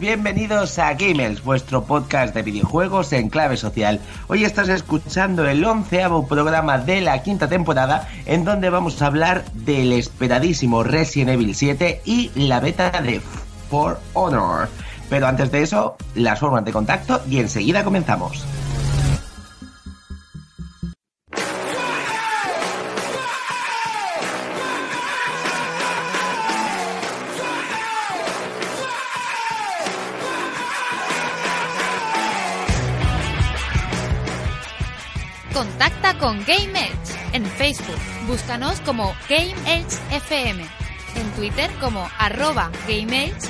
Bienvenidos a Gamers, vuestro podcast de videojuegos en clave social. Hoy estás escuchando el onceavo programa de la quinta temporada, en donde vamos a hablar del esperadísimo Resident Evil 7 y la beta de For Honor. Pero antes de eso, las formas de contacto y enseguida comenzamos. Búscanos como Game. En Twitter como arroba Game Edge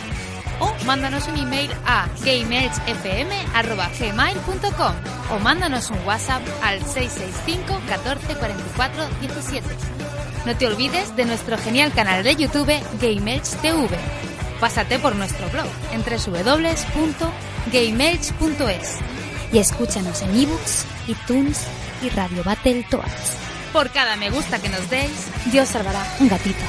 o mándanos un email a gameedgefm.gmail.com o mándanos un WhatsApp al 665 14 44 17. No te olvides de nuestro genial canal de YouTube Game TV. Pásate por nuestro blog en www.gameedge.es y escúchanos en ebooks, iTunes y Radio Battletoads. Por cada me gusta que nos deis, Dios salvará un gatito.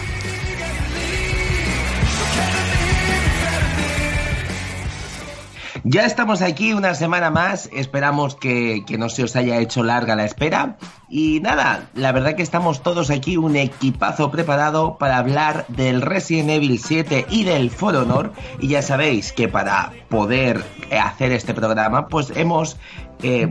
Ya estamos aquí una semana más, esperamos que, que, no se os haya hecho larga la espera. Y nada, la verdad que estamos todos aquí un equipazo preparado para hablar del Resident Evil 7 y del For Honor. Y ya sabéis que para poder hacer este programa, pues hemos... Eh,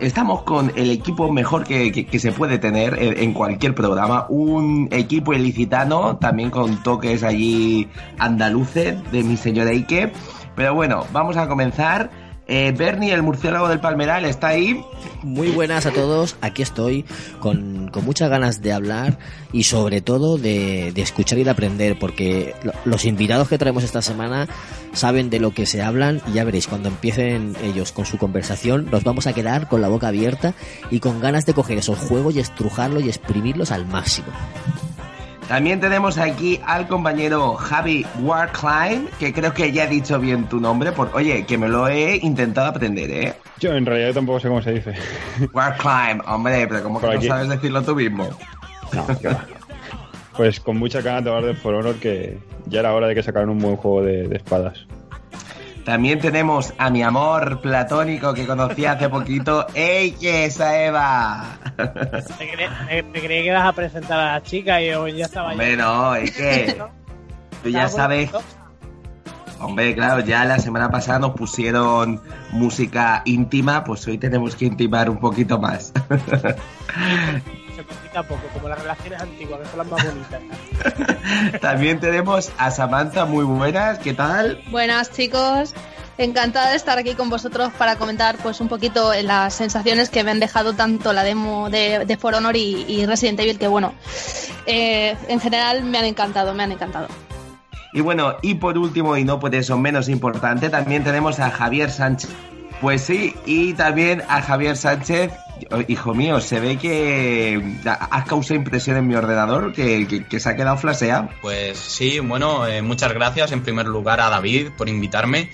estamos con el equipo mejor que, se puede tener en, en, cualquier programa. Un equipo ilicitano, también con toques allí andaluces de mi señora Ike. Pero bueno, vamos a comenzar. Eh, Bernie, el murciélago del Palmeral, está ahí. Muy buenas a todos, aquí estoy con, con muchas ganas de hablar y sobre todo de, de, escuchar y de aprender, porque los invitados que traemos esta semana saben de lo que se hablan y ya veréis, cuando empiecen ellos con su conversación, nos vamos a quedar con la boca abierta y con ganas de coger esos juegos y estrujarlos y exprimirlos al máximo. También tenemos aquí al compañero Javi Warclimb, que creo que ya he dicho bien tu nombre, por, oye, que me lo he intentado aprender, ¿eh? Yo en realidad tampoco sé cómo se dice. Warclimb, hombre, pero como que no sabes decirlo tú mismo. No, Pues con mucha ganas de hablar de For Honor, que ya era hora de que sacaran un buen juego de, de espadas. También tenemos a mi amor platónico que conocí hace poquito. ¡Ey, que esa Eva! Me, cre me, me, creí que ibas a presentar a la chica y yo ya estaba Hombre, no, es que tú ya sabes. Hombre, claro, ya la semana pasada nos pusieron música íntima, pues hoy tenemos que intimar un poquito más. Se poquito a poco, como las relaciones antiguas, que son las más bonitas. También tenemos a Samantha, muy buenas, ¿qué tal? Buenas, chicos. Encantada de estar aquí con vosotros para comentar pues un poquito las sensaciones que me han dejado tanto la demo de, de For Honor y, y, Resident Evil, que bueno, eh, en general me han encantado, me han encantado. Y bueno, y por último, y no por eso menos importante, también tenemos a Javier Sánchez. Pues sí, y también a Javier Sánchez, hijo mío, se ve que has causado impresión en mi ordenador, que, se ha quedado flaseado. Pues sí, bueno, eh, muchas gracias en primer lugar a David por invitarme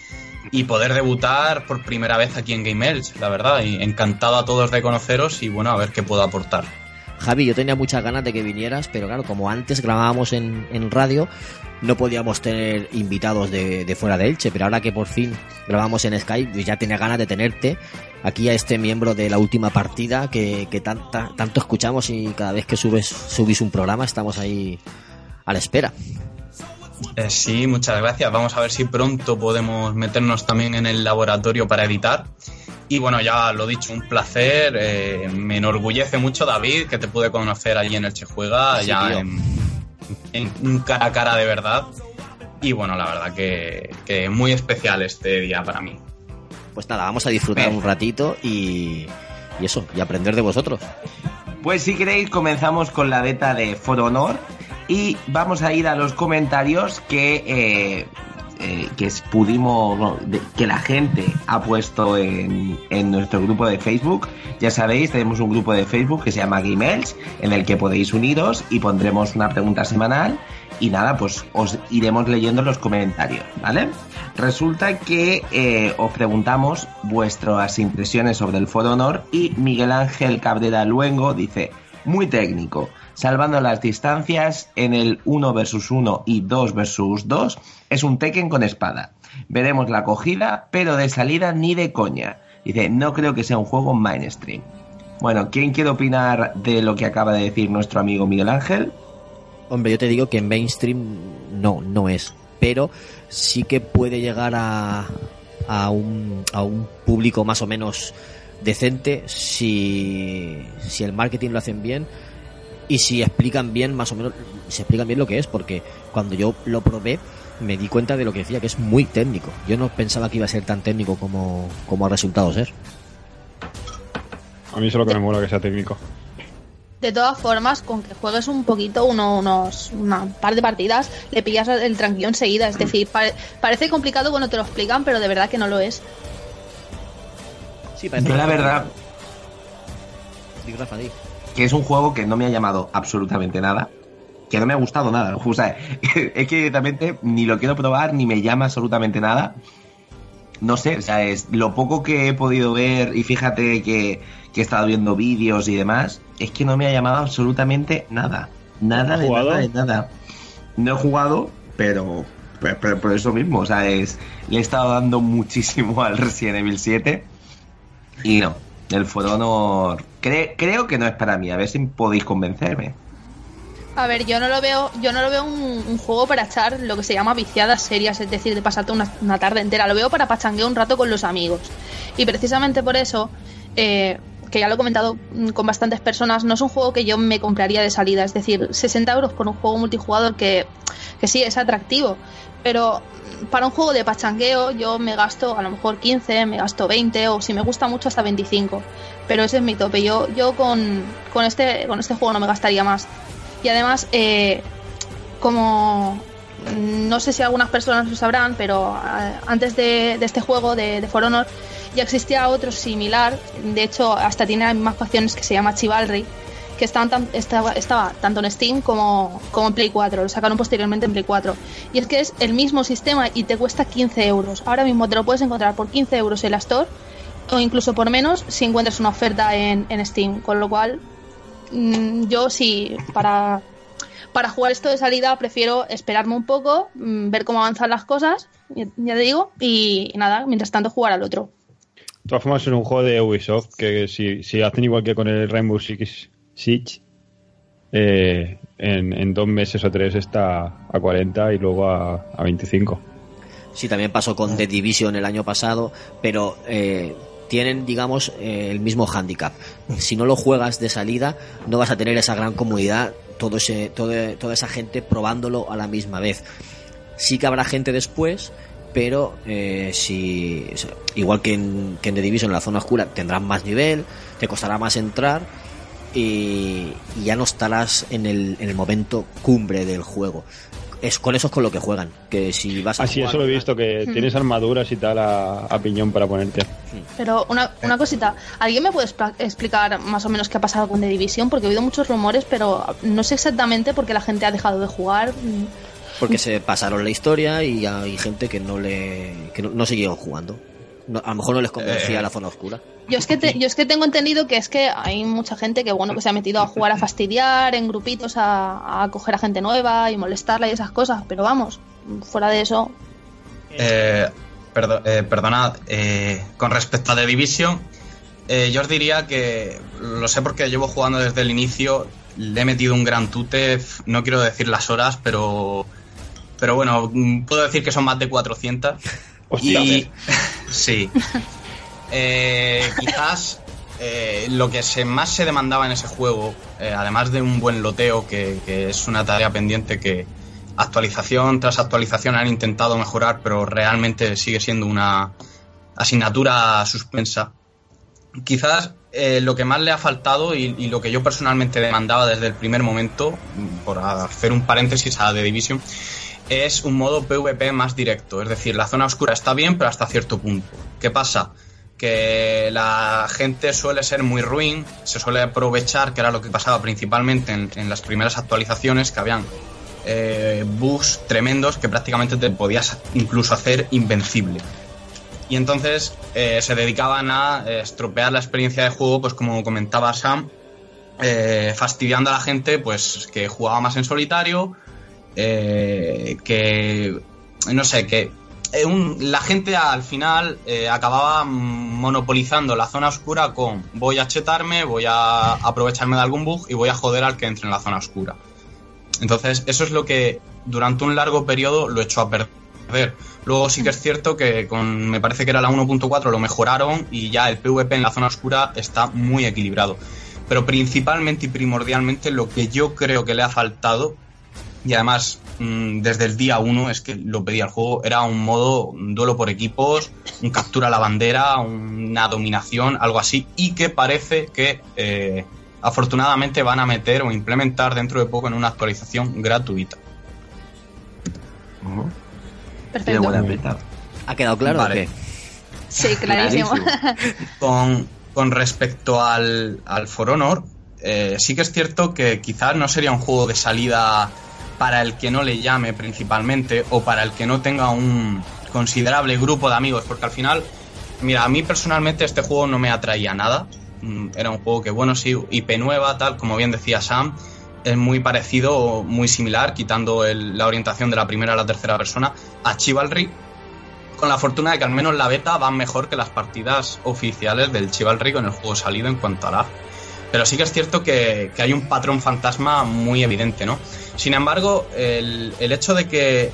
y poder debutar por primera vez aquí en Game Elch, la verdad, y encantado a todos de conoceros y bueno, a ver qué puedo aportar. Javi, yo tenía muchas ganas de que vinieras, pero claro, como antes grabábamos en, en radio, no podíamos tener invitados de, fuera de Elche, pero ahora que por fin grabamos en Skype, yo ya tenía ganas de tenerte aquí a este miembro de la última partida que, que tanta, tanto escuchamos y cada vez que subes, subís un programa estamos ahí a la espera. Eh, sí, muchas gracias. Vamos a ver si pronto podemos meternos también en el laboratorio para editar. Y bueno, ya lo dicho, un placer. Eh, me enorgullece mucho, David, que te pude conocer allí en el Che Juega, sí, ya en, en un cara a cara de verdad. Y bueno, la verdad que, que muy especial este día para mí. Pues nada, vamos a disfrutar Bien. un ratito y, y eso, y aprender de vosotros. Pues si queréis comenzamos con la beta de For Honor y vamos a ir a los comentarios que, eh, eh, que pudimos, que la gente ha puesto en, nuestro grupo de Facebook. Ya sabéis, tenemos un grupo de Facebook que se llama Gmails en el que podéis uniros y pondremos una pregunta semanal y nada, pues os iremos leyendo los comentarios, ¿vale? Resulta que eh, os preguntamos vuestras impresiones sobre el For Honor y Miguel Ángel Cabrera Luengo dice, muy técnico, salvando las distancias en el 1 versus 1 y 2 versus 2, es un Tekken con espada. Veremos la acogida, pero de salida ni de coña. Dice, no creo que sea un juego mainstream. Bueno, ¿quién quiere opinar de lo que acaba de decir nuestro amigo Miguel Ángel? Hombre, yo te digo que en mainstream no, no es. Pero sí que puede llegar a, a, un, a un público más o menos decente si, si el marketing lo hacen bien y si explican bien, más o menos, si explican bien lo que es. Porque cuando yo lo probé, me di cuenta de lo que decía, que es muy técnico. Yo no pensaba que iba a ser tan técnico como, como ha resultado ser. A mí solo que me mola que sea técnico. De todas formas, con que juegues un poquito, uno, unos una par de partidas, le pillas el tranquillo enseguida. Es decir, pare- parece complicado cuando te lo explican, pero de verdad que no lo es. Sí, Yo la verdad Rafa, di. Que es un juego que no me ha llamado absolutamente nada. Que no me ha gustado nada. O sea, es que directamente ni lo quiero probar ni me llama absolutamente nada. No sé, o sea, es lo poco que he podido ver y fíjate que, que he estado viendo vídeos y demás, es que no me ha llamado absolutamente nada. Nada ¿Has de nada de nada. No he jugado, pero, pero, pero por eso mismo, o sea, es, le he estado dando muchísimo al Resident Evil 7 y no, el For Honor cre- creo que no es para mí, a ver si podéis convencerme. A ver, yo no lo veo, yo no lo veo un, juego para echar lo que se llama viciadas serias, es decir, de pasarte una, una tarde entera. Lo veo para pachanguear un rato con los amigos. Y precisamente por eso, eh, que ya lo he comentado mm, con bastantes personas, no es un juego que yo me compraría de salida. Es decir, 60 euros por un juego multijugador que, que sí es atractivo, pero para un juego de pachangueo yo me gasto a lo mejor 15, me gasto 20 o si me gusta mucho hasta 25. Pero ese es mi tope. Yo, yo con, con, este, con este juego no me gastaría más. Y además, eh, como mm, no sé si algunas personas lo sabrán, pero eh, antes de, de este juego de, de For Honor ya existía otro similar. De hecho, hasta tiene las mismas facciones que se llama Chivalry, que estaban tan- estaba, estaba tanto en Steam como, como en Play 4. Lo sacaron posteriormente en Play 4. Y es que es el mismo sistema y te cuesta 15 euros. Ahora mismo te lo puedes encontrar por 15 euros en la Store o incluso por menos si encuentras una oferta en, en Steam. Con lo cual, mm, yo sí, para, para jugar esto de salida prefiero esperarme un poco, mm, ver cómo avanzan las cosas, ya te digo, y nada, mientras tanto jugar al otro. De todas formas, es un juego de Ubisoft que si, si hacen igual que con el Rainbow Six Siege, eh, en, dos meses o tres está a 40 y luego a, a 25. Sí, también pasó con The Division el año pasado, pero eh, tienen, digamos, eh, el mismo handicap. Si no lo juegas de salida, no vas a tener esa gran comunidad, todo ese, todo- toda esa gente probándolo a la misma vez. Sí que habrá gente después, pero eh, igual que en, que en The Division en la zona oscura tendrás más nivel, te costará más entrar y, y ya no estarás en el, en el momento cumbre del juego. Es con eso es con lo que juegan, que si vas a Así, jugar eso lo he visto, que tienes armaduras y tal a, a piñón para ponerte. Pero una, una cosita, ¿alguien me puede explicar más o menos qué ha pasado con The Division? Porque he oído muchos rumores, pero no sé exactamente por qué la gente ha dejado de jugar. Mm, porque se pasaron la historia y hay gente que no le que no, no siguieron jugando. No- a lo mejor no les convencía Eh. la zona oscura. Yo es que te- yo es que tengo entendido que es que hay mucha gente que bueno que se ha metido a jugar a fastidiar en grupitos a, a coger a gente nueva y molestarla y esas cosas, pero vamos, fuera de eso, Eh, perdo- eh, perdonad, eh, con respecto a The Division, eh, yo os diría que lo sé porque llevo jugando desde el inicio, le he metido un gran tute, no quiero decir las horas, pero, pero bueno, mm, puedo decir que son más de 400. Hostia, y sí. Eh, quizás eh, lo que se, más se demandaba en ese juego, eh, además de un buen loteo, que, que es una tarea pendiente que actualización tras actualización han intentado mejorar, pero realmente sigue siendo una asignatura suspensa. Quizás eh, lo que más le ha faltado y, y lo que yo personalmente demandaba desde el primer momento, por hacer un paréntesis a The Division, es un modo PvP más directo. Es decir, la zona oscura está bien, pero hasta cierto punto. ¿Qué pasa? Que la gente suele ser muy ruin, se suele aprovechar, que era lo que pasaba principalmente en, las primeras actualizaciones, que habían eh, bugs tremendos que prácticamente te podías incluso hacer invencible. Y entonces eh, se dedicaban a eh, estropear la experiencia de juego, pues como comentaba Sam, fastidiando a la gente pues que jugaba más en solitario, eh, que no sé, que eh, la gente al final eh, acababa monopolizando la zona oscura con voy a chetarme, voy a aprovecharme de algún bug y voy a joder al que entre en la zona oscura. Entonces, eso es lo que durante un largo periodo lo echó a perder. Luego sí que es cierto que con, me parece que era la 1.4 lo mejoraron y ya el PvP en la zona oscura está muy equilibrado. Pero principalmente y primordialmente lo que yo creo que le ha faltado, y además mm, desde el día 1 es que lo pedía el juego, era un modo un duelo por equipos, un captura a la bandera, una dominación, algo así, y que parece que eh, afortunadamente van a meter o implementar dentro de poco en una actualización gratuita. Perfecto. ¿Ha quedado claro Vale. o qué? Sí, clarísimo. Con, con respecto al, al For Honor, eh, sí que es cierto que quizás no sería un juego de salida para el que no le llame principalmente o para el que no tenga un considerable grupo de amigos, porque al final, mira, a mí personalmente este juego no me atraía nada. Mm, Era un juego que, bueno, sí, IP nueva, tal, como bien decía Sam, es muy parecido o muy similar, quitando la orientación de la primera a la tercera persona, a Chivalry, con la fortuna de que al menos la beta va mejor que las partidas oficiales del Chivalry con el juego salido en cuanto a la. Pero sí que es cierto que, que hay un patrón fantasma muy evidente, ¿no? Sin embargo, el, el hecho de que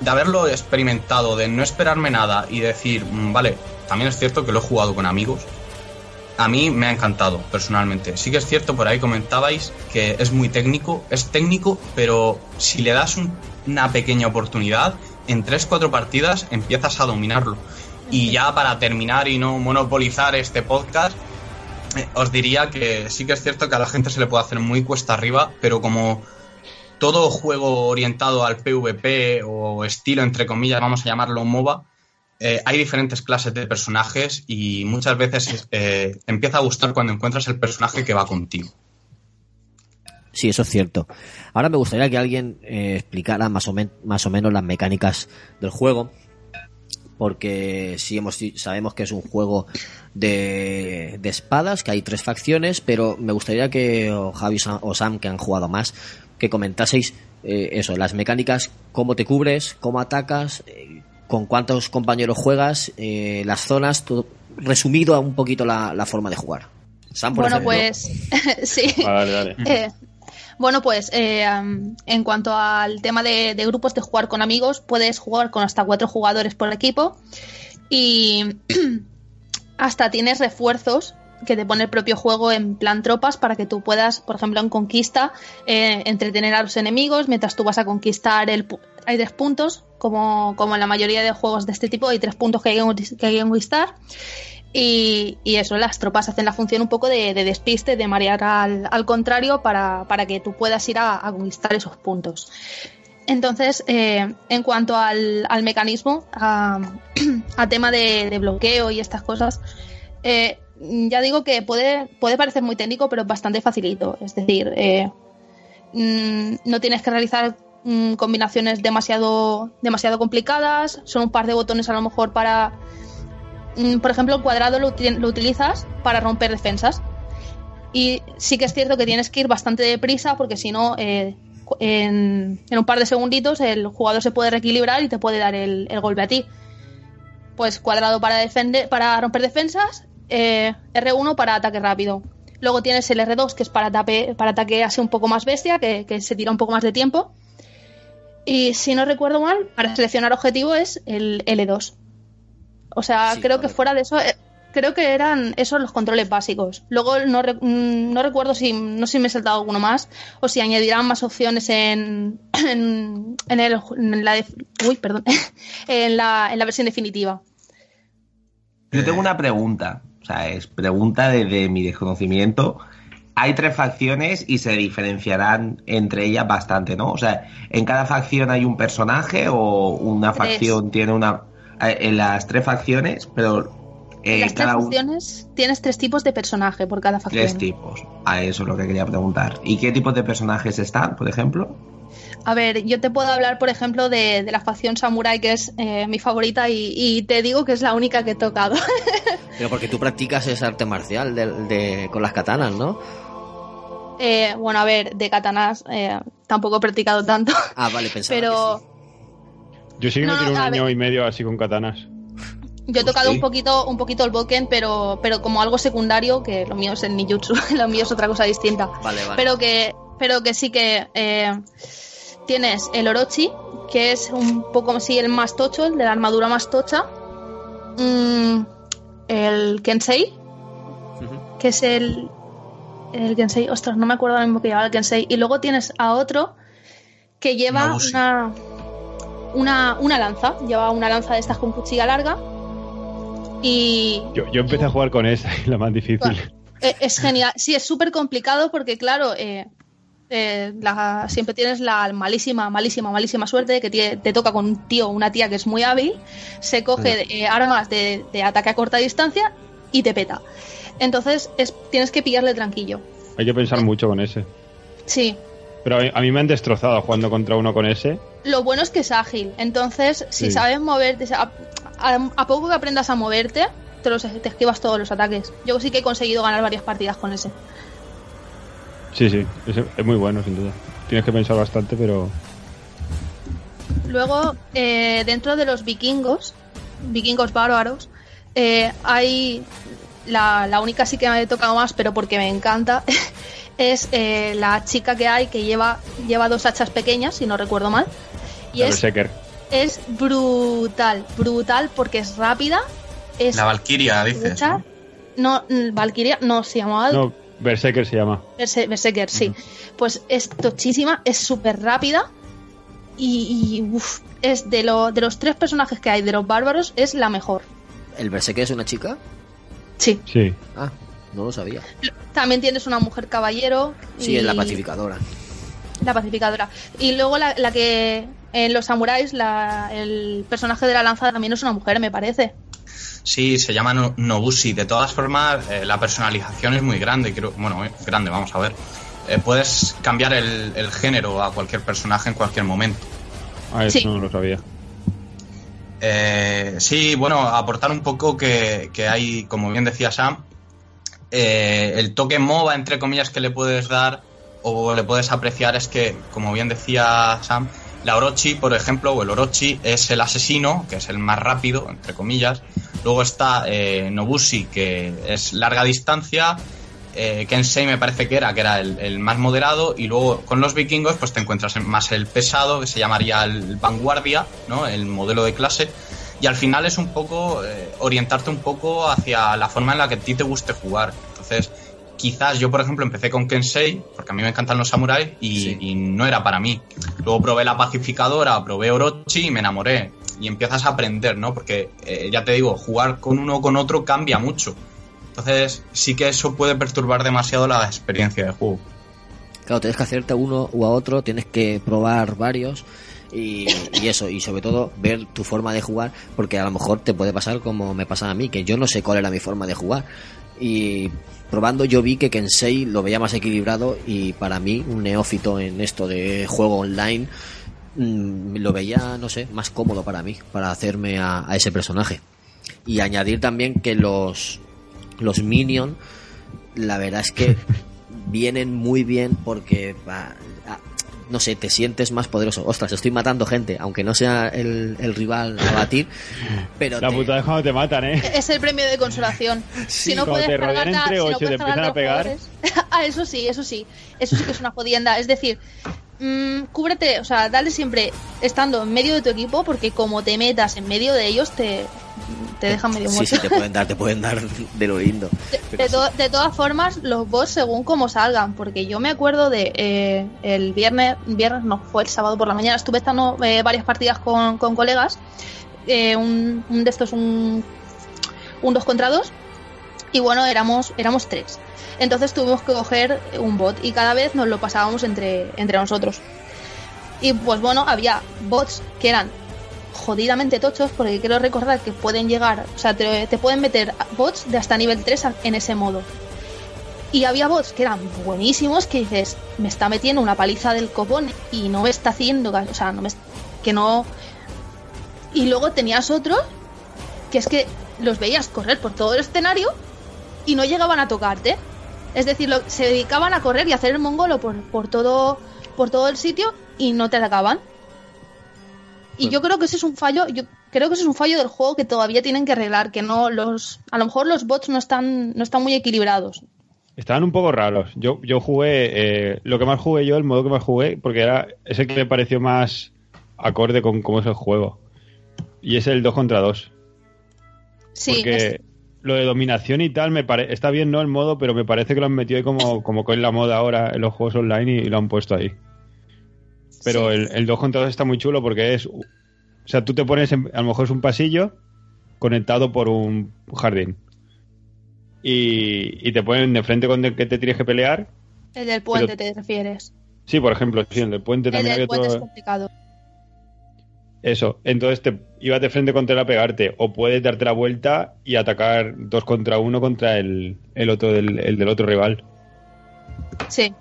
de haberlo experimentado, de no esperarme nada y decir, "Mm, vale, también es cierto que lo he jugado con amigos, a mí me ha encantado personalmente. Sí que es cierto, por ahí comentabais que es muy técnico, es técnico, pero si le das un- una pequeña oportunidad, en 3-4 partidas empiezas a dominarlo. Y ya para terminar y no monopolizar este podcast, os diría que sí que es cierto que a la gente se le puede hacer muy cuesta arriba, pero como todo juego orientado al PvP o estilo, entre comillas, vamos a llamarlo MOBA, eh, hay diferentes clases de personajes y muchas veces eh, empieza a gustar cuando encuentras el personaje que va contigo. Sí, eso es cierto. Ahora me gustaría que alguien eh, explicara más o, más o menos las mecánicas del juego. Porque sí hemos, sabemos que es un juego de, de espadas, que hay tres facciones, pero me gustaría que o Javi o Sam, que han jugado más, que comentaseis eh, eso, las mecánicas, cómo te cubres, cómo atacas, eh, con cuántos compañeros juegas, eh, las zonas, todo, resumido a un poquito la, la forma de jugar. Sam, por Bueno, ejemplo. pues sí. Vale, dale. Bueno, pues eh, en cuanto al tema de, grupos de jugar con amigos, puedes jugar con hasta cuatro jugadores por equipo y hasta tienes refuerzos que te pone el propio juego en plan tropas para que tú puedas, por ejemplo, en conquista, eh, entretener a los enemigos mientras tú vas a conquistar el... Hay tres puntos, como, como en la mayoría de juegos de este tipo, hay tres puntos que hay que conquistar. Y, y eso, las tropas hacen la función un poco de, de despiste, de marear al, al contrario para, para que tú puedas ir a, a conquistar esos puntos. Entonces, eh, en cuanto al, al mecanismo, a, tema de, bloqueo y estas cosas, eh, ya digo que puede, puede parecer muy técnico, pero es bastante facilito. Es decir, eh, mm, no tienes que realizar mm, combinaciones demasiado, demasiado complicadas, son un par de botones a lo mejor para por ejemplo, el cuadrado lo, uti- lo utilizas para romper defensas. Y sí que es cierto que tienes que ir bastante deprisa porque si no, eh, en, un par de segunditos el jugador se puede reequilibrar y te puede dar el, golpe a ti. Pues cuadrado para, defender, para romper defensas, eh, R1 para ataque rápido. Luego tienes el R2 que es para, tape- para ataque así un poco más bestia, que se tira un poco más de tiempo. Y si no recuerdo mal, para seleccionar objetivo es el L2. O sea, Sí, creo que fuera de eso, eh, creo que eran esos los controles básicos. Luego no, re- mm, no recuerdo si no sé si me he saltado alguno más o si añadirán más opciones en, en, en el, en la, uy, perdón, en, la, en la versión definitiva. Yo tengo una pregunta, o sea, es pregunta desde mi desconocimiento. Hay tres facciones y se diferenciarán entre ellas bastante, ¿no? O sea, ¿en cada facción hay un personaje o una Tres. facción tiene una... eh, En las tres facciones, pero En eh, las tres opciones tienes tres tipos de personaje por cada facción. Tres tipos. A eso es lo que quería preguntar. ¿Y qué tipos de personajes están, por ejemplo? A ver, yo te puedo hablar, por ejemplo, de, de la facción Samurai, que es eh, mi favorita, y, y te digo que es la única que he tocado. Pero porque tú practicas ese arte marcial de, de- con las katanas, ¿no? Eh, bueno, a ver, de katanas eh, tampoco he practicado tanto, Ah, vale, pensaba pero que sí. Yo sí que No, me tiré no, un a año ver. y medio así con katanas. yo he tocado Sí. un poquito, un poquito el Boken, pero, pero como algo secundario, que lo mío es el Ninjutsu, lo mío es otra cosa distinta. Vale, vale. Pero que, pero que sí que eh, tienes el Orochi, que es un poco así el más tocho, el de la armadura más tocha. Mm, el Kensei, que es el, el Kensei, ostras, no me acuerdo ahora mismo que llevaba el Kensei. Y luego tienes a otro que lleva una, una, una lanza, lleva una lanza de estas con cuchilla larga. Y Yo, yo empecé a jugar con esa, la más difícil. eh, es genial. Sí, es súper complicado porque, claro, eh, eh, la- siempre tienes la malísima, malísima, malísima suerte de que te toca con un tío o una tía que es muy hábil, se coge eh, armas de, de ataque a corta distancia y te peta. Entonces es, tienes que pillarle tranquilo. Hay que pensar mucho con ese. Sí. Pero a mí, a mí me han destrozado jugando contra uno con ese. Lo bueno es que es ágil. Entonces, si Sí. sabes moverte, a, a- a poco que aprendas a moverte, te, los, te esquivas todos los ataques. Yo sí que he conseguido ganar varias partidas con ese. Sí, sí, es, es muy bueno, sin duda. Tienes que pensar bastante, pero Luego, eh, dentro de los vikingos, vikingos bárbaros, eh, hay la, la única sí que me he tocado más, pero porque me encanta, es eh, la chica que hay que lleva, lleva dos hachas pequeñas, si no recuerdo mal. Y es, Berserker. es brutal, brutal porque es rápida, es La Valkyria, dices. ¿no? No, mm, Valkyria no se llamaba No, Berserker se llama. Berse- Berserker, sí. Pues es tochísima, es súper rápida y, y, uf, es de, lo, de los tres personajes que hay de los bárbaros, es la mejor. ¿El Berserker es una chica? Sí. Sí. Ah, no lo sabía. También tienes una mujer caballero. Sí, y es la pacificadora. La pacificadora. Y luego la, la que en los samuráis, la- el personaje de la lanza también es una mujer, me parece. Sí, se llama No- Nobushi. De todas formas, eh, la personalización es muy grande. Creo, bueno, eh, grande, vamos a ver. Eh, puedes cambiar el, el género a cualquier personaje en cualquier momento. Ah, eso Sí. no lo sabía. Eh, sí, bueno, aportar un poco que, que hay, como bien decía Sam, eh, el toque MOBA, entre comillas, que le puedes dar o le puedes apreciar es que, como bien decía Sam, la Orochi, por ejemplo, o el Orochi es el asesino, que es el más rápido, entre comillas. Luego está eh, Nobushi, que es larga distancia. Eh, Kensei me parece que era, que era el, más moderado. Y luego con los vikingos, pues te encuentras en- más el pesado, que se llamaría el vanguardia, ¿no? El modelo de clase. Y al final es un poco eh, orientarte un poco hacia la forma en la que a ti te guste jugar. Entonces, quizás yo, por ejemplo, empecé con Kensei, porque a mí me encantan los samuráis, y, Sí. y no era para mí. Luego probé la pacificadora, probé Orochi y me enamoré. Y empiezas a aprender, ¿no? Porque eh, ya te digo, jugar con uno o con otro cambia mucho. Entonces, sí que eso puede perturbar demasiado la experiencia de juego. Claro, tienes que hacerte a uno o a otro, tienes que probar varios y, y eso, y sobre todo ver tu forma de jugar, porque a lo mejor te puede pasar como me pasa a mí, que yo no sé cuál era mi forma de jugar. Y probando yo vi que Kensei lo veía más equilibrado y para mí, un neófito en esto de juego online, mm, lo veía, no sé, más cómodo para mí, para hacerme a, a ese personaje. Y añadir también que los, los minions, la verdad es que vienen muy bien porque, no sé, te sientes más poderoso. Ostras, estoy matando gente, aunque no sea el, el rival a batir, pero La te- putada es cuando te matan, ¿eh? Es el premio de consolación. si no puedes te rodean entre si no y puedes te empiezan a pegar. jugadores- ah, eso sí, eso sí. Eso sí que es una jodienda. Es decir, mm, cúbrete, o sea, dale siempre estando en medio de tu equipo, porque como te metas en medio de ellos, te, te dejan medio Sí, muerto. sí, te pueden dar, te pueden dar de lo lindo. De, Pero de sí. to- de todas formas, los bots según como salgan, porque yo me acuerdo de eh, el viernes, viernes no, fue el sábado por la mañana, estuve estando eh, varias partidas con, con colegas, eh, un, un de estos, un, un dos contra dos, y bueno, éramos, éramos tres. Entonces tuvimos que coger un bot y cada vez nos lo pasábamos entre, entre nosotros. Y pues bueno, había bots que eran jodidamente tochos, porque quiero recordar que pueden llegar, o sea, te, pueden meter bots de hasta nivel 3 a- en ese modo. Y había bots que eran buenísimos, que dices, me está metiendo una paliza del copón y no me está haciendo, o sea, no me, que no... Y luego tenías otros que es que los veías correr por todo el escenario y no llegaban a tocarte. Es decir, lo- se dedicaban a correr y a hacer el mongolo por, por todo por todo el sitio y no te atacaban. Y yo creo que ese es un fallo, yo creo que ese es un fallo del juego que todavía tienen que arreglar, que no los a lo mejor los bots no están no están muy equilibrados. Estaban un poco raros. Yo, yo jugué, eh, lo que más jugué yo, el modo que más jugué, porque era es el que me pareció más acorde con cómo es el juego. Y es el 2 contra 2. Sí, porque lo de dominación y tal me pare... está bien, ¿no? El modo, pero me parece que lo han metido ahí como, como que es la moda ahora en los juegos online y, y lo han puesto ahí. Pero sí. el, el 2 contra 2 está muy chulo porque es. O sea, tú te pones, en- a lo mejor es un pasillo conectado por un jardín. Y, y te ponen de frente con el que te tienes que pelear. el del puente te refieres. Sí, por ejemplo, sí, el del puente El también del hay puente es complicado. Eso, entonces te ibas de frente contra él a pegarte, o puedes darte la vuelta y atacar dos contra uno contra el, el otro del, el del otro rival. Sí.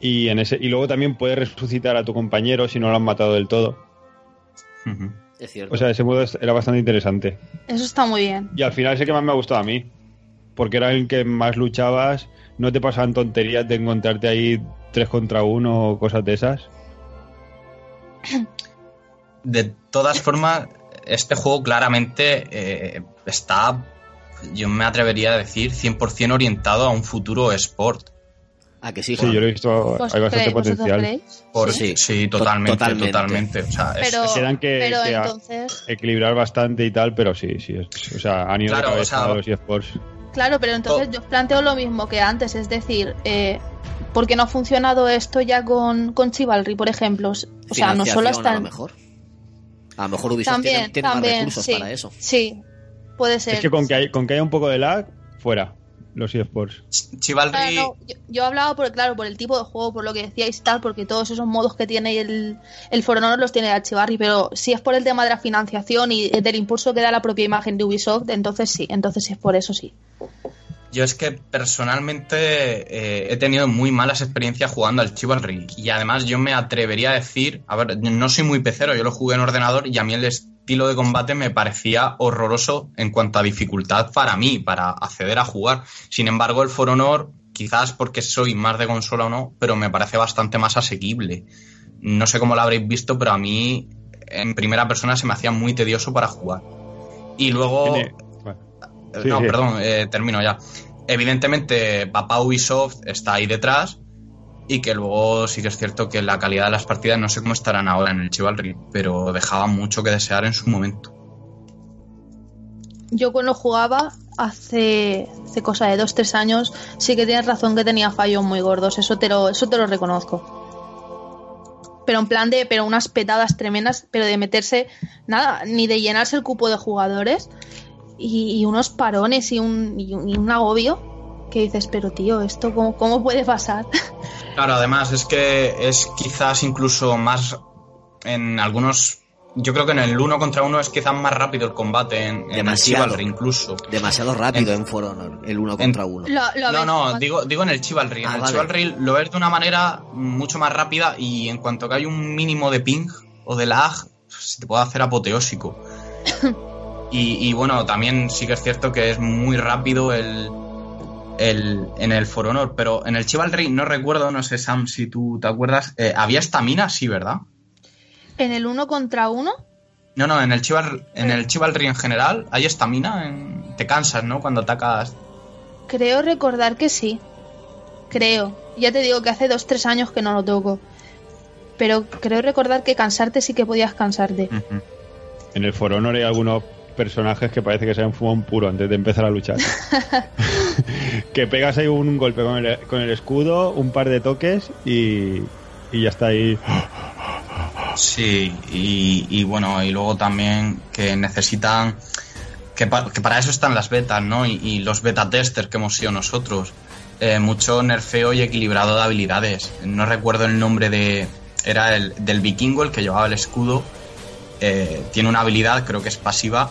Y en ese, y luego también puedes resucitar a tu compañero si no lo han matado del todo. Es cierto. O sea, ese modo era bastante interesante. Eso está muy bien. Y al final es el que más me ha gustado a mí. Porque era el que más luchabas, no te pasaban tonterías de encontrarte ahí tres contra uno o cosas de esas. De todas formas, este juego claramente eh, está, yo me atrevería a decir, 100% orientado a un futuro sport. Ah, que sí, Sí, yo lo he visto, ¿Vos hay bastante potencial. Por, Sí. sí, To- totalmente, totalmente. totalmente. O sea, es- Pero, es- que- pero que a- entonces, Equilibrar bastante y tal, pero sí, sí. es- o sea, han ido Claro, de o cabeza sea, a los eSports. claro, pero entonces Oh. yo planteo lo mismo que antes, es decir, eh, ¿por qué no ha funcionado esto ya con, con Chivalry, por ejemplo? O sea, no solo está A en- mejor. A lo mejor Ubisoft También, tiene, tiene más recursos sí, para eso. sí, puede ser. Es que con que, hay- con que haya un poco de lag, fuera los eSports. Chivalry, Ah, no, yo, yo hablaba por claro por el tipo de juego, por lo que decíais y tal, porque todos esos modos que tiene el, el For Honor los tiene el Archivarri, pero si es por el tema de la financiación y del impulso que da la propia imagen de Ubisoft, entonces sí, entonces sí es por eso sí. Yo es que personalmente eh, he tenido muy malas experiencias jugando al Chivalry. Y además yo me atrevería a decir, a ver, no soy muy pecero, yo lo jugué en ordenador y a mí el estilo de combate me parecía horroroso en cuanto a dificultad para mí, para acceder a jugar. Sin embargo, el For Honor, quizás porque soy más de consola o no, pero me parece bastante más asequible. No sé cómo lo habréis visto, pero a mí en primera persona se me hacía muy tedioso para jugar. Y luego... Sí, no, sí. perdón, eh, termino ya. Evidentemente, papá Ubisoft está ahí detrás y que luego sí que es cierto que la calidad de las partidas no sé cómo estarán ahora en el Chivalry, pero dejaba mucho que desear en su momento. Yo cuando jugaba hace, hace cosa de dos, tres años, sí que tienes razón que tenía fallos muy gordos, eso te lo, eso te lo reconozco. Pero en plan de, pero unas petadas tremendas, pero de meterse, nada, ni de llenarse el cupo de jugadores y, y unos parones y un, y un, y un agobio que dices, pero tío, ¿esto cómo, cómo puede pasar? Claro, además es que es quizás incluso más en algunos... Yo creo que en el uno contra uno es quizás más rápido el combate en, en el Demasiado. Chivalry incluso. Demasiado rápido en, For Honor, el uno contra uno. Lo- lo No, no, digo, digo en el Chivalry. Ah, en el vale. Chivalry lo ves de una manera mucho más rápida y en cuanto que hay un mínimo de ping o de lag, se te puede hacer apoteósico. y, y bueno, también sí que es cierto que es muy rápido el, el, en el For Honor, pero en el Chivalry no recuerdo, no sé Sam si tú te acuerdas, eh, ¿había estamina? Sí, ¿verdad? En el uno contra uno, No, no, en el Chivalry, en, el Chivalry en general hay estamina, en- te cansas, ¿no? Cuando atacas creo recordar que sí. Creo. Ya te digo que hace dos, tres años que no lo toco. Pero creo recordar que cansarte sí que podías cansarte. En el For Honor hay algunos personajes que parece que se han fumado un puro antes de empezar a luchar. que pegas ahí un, golpe con el, con el escudo, un par de toques y, y ya está ahí. Sí, y, y bueno, y luego también que necesitan que, pa- que para eso están las betas, ¿no? Y, y los beta testers que hemos sido nosotros. Eh, mucho nerfeo y equilibrado de habilidades. No recuerdo el nombre de. Era el del vikingo, el que llevaba el escudo. Eh, tiene una habilidad, creo que es pasiva,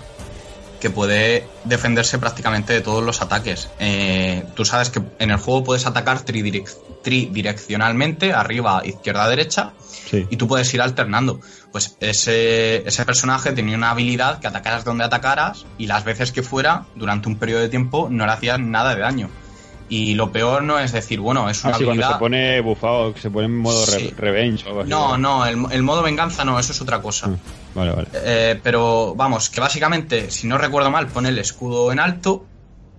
que puede defenderse prácticamente de todos los ataques. Eh, tú sabes que en el juego puedes atacar tridirec- tridireccionalmente, arriba, izquierda, derecha, Sí. y tú puedes ir alternando. Pues ese, ese personaje tenía una habilidad que atacaras donde atacaras y las veces que fuera, durante un periodo de tiempo, no le hacías nada de daño. Y lo peor no es decir, bueno, es una Así cuando habilidad... se pone bufado, que se pone en modo re- Sí. revenge o algo así. No, no, el, el modo venganza no, eso es otra cosa. Mm, Vale, vale. Eh, pero vamos, que básicamente, si no recuerdo mal, pone el escudo en alto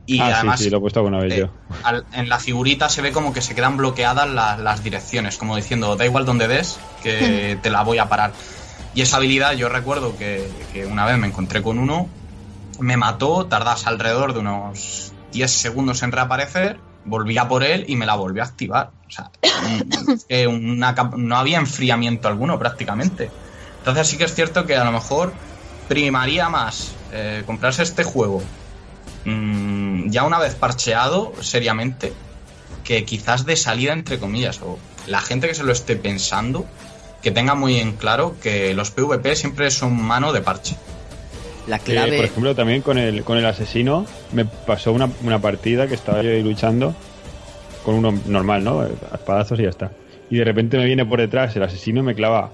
y ah, además sí, sí, lo he puesto alguna vez eh, yo. al- en la figurita se ve como que se quedan bloqueadas la- las direcciones, como diciendo, da igual donde des, que te la voy a parar. Y esa habilidad yo recuerdo que, que una vez me encontré con uno, me mató, tardas alrededor de unos 10 segundos en reaparecer, volví a por él y me la volví a activar. O sea, eh, una no había enfriamiento alguno prácticamente. Entonces sí que es cierto que a lo mejor primaría más eh, comprarse este juego mm, ya una vez parcheado seriamente que quizás de salida entre comillas o la gente que se lo esté pensando que tenga muy en claro que los PvP siempre son mano de parche. La Eh, clave. por ejemplo, también con el, con el asesino me pasó una, una partida que estaba yo ahí luchando con uno normal, ¿no? A espadazos y ya está. Y de repente me viene por detrás el asesino y me clava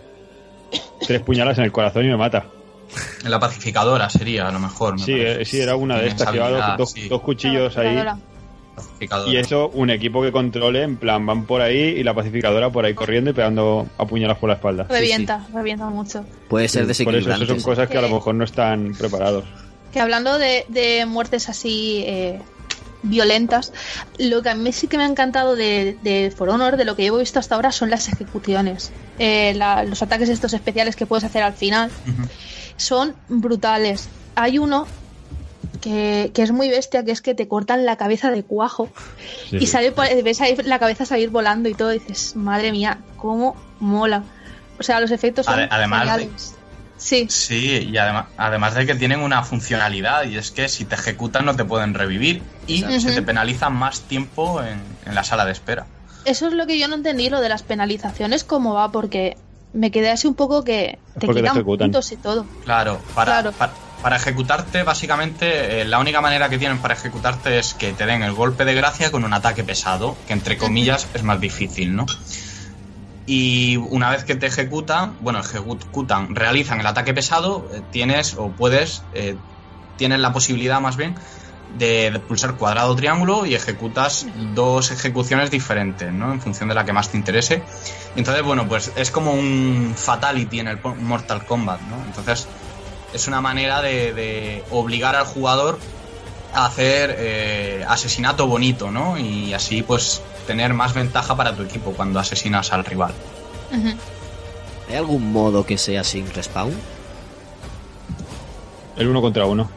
tres puñalas en el corazón y me mata. La pacificadora sería a lo mejor. me Sí, eh, sí, era una de estas. Llevaba sí, dos cuchillos ahí. Pacificadora. Y eso, un equipo que controle, en plan, van por ahí y la pacificadora por ahí corriendo y pegando a puñalas por la espalda. Revienta, revienta mucho. Puede ser Por eso, desequilibrante. eso son cosas que a lo Eh. mejor no están preparados. Que hablando de, de muertes así eh, violentas, lo que a mí sí que me ha encantado de, de For Honor, de lo que llevo visto hasta ahora, son las ejecuciones. Eh, la- los ataques estos especiales que puedes hacer al final son brutales. Hay uno que, que es muy bestia, que es que te cortan la cabeza de cuajo Sí. y sale ves ahí la cabeza salir volando y todo, y dices, madre mía, cómo mola. O sea, los efectos son Ade- además de-. Sí, Sí, y además, además de que tienen una funcionalidad y es que si te ejecutan no te pueden revivir y se te Ujú. penaliza más tiempo en, en la sala de espera. Eso es lo que yo no entendí, lo de las penalizaciones, cómo va, porque me quedé así un poco que te quitan puntos y todo. Claro, para, Claro. para, para ejecutarte, básicamente, eh, la única manera que tienen para ejecutarte es que te den el golpe de gracia con un ataque pesado, que entre comillas es más difícil, ¿no? Y una vez que te ejecutan, bueno, ejecutan, realizan el ataque pesado, eh, tienes o puedes, eh, tienes la posibilidad más bien de, de pulsar cuadrado o triángulo y ejecutas dos ejecuciones diferentes, ¿no? En función de la que más te interese. Entonces, bueno, pues es como un fatality en el Mortal Kombat, ¿no? Entonces, es una manera de, de obligar al jugador a hacer eh, asesinato bonito, ¿no? Y así, pues, tener más ventaja para tu equipo cuando asesinas al rival. ¿Hay algún modo que sea sin respawn? El uno contra uno.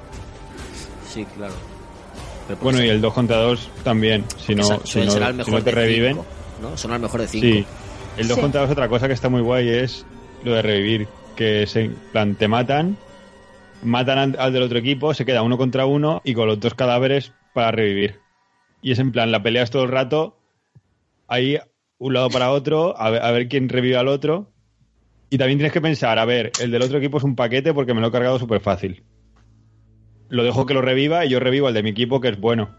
Sí, claro. Pero Bueno, y el 2 contra 2 también. Si no, si no, si te reviven. cinco, ¿no? Son al mejor de 5. Sí. El 2 Sí. contra 2 otra cosa que está muy guay es lo de revivir. Que se, plan, te matan, matan al, del otro equipo, se queda uno contra uno y con los dos cadáveres para revivir. Y es en plan, la peleas todo el rato, ahí un lado para otro, a ver, a ver quién revive al otro. Y también tienes que pensar, a ver, el del otro equipo es un paquete porque me lo he cargado súper fácil. Lo dejo que lo reviva y yo revivo al de mi equipo que es bueno.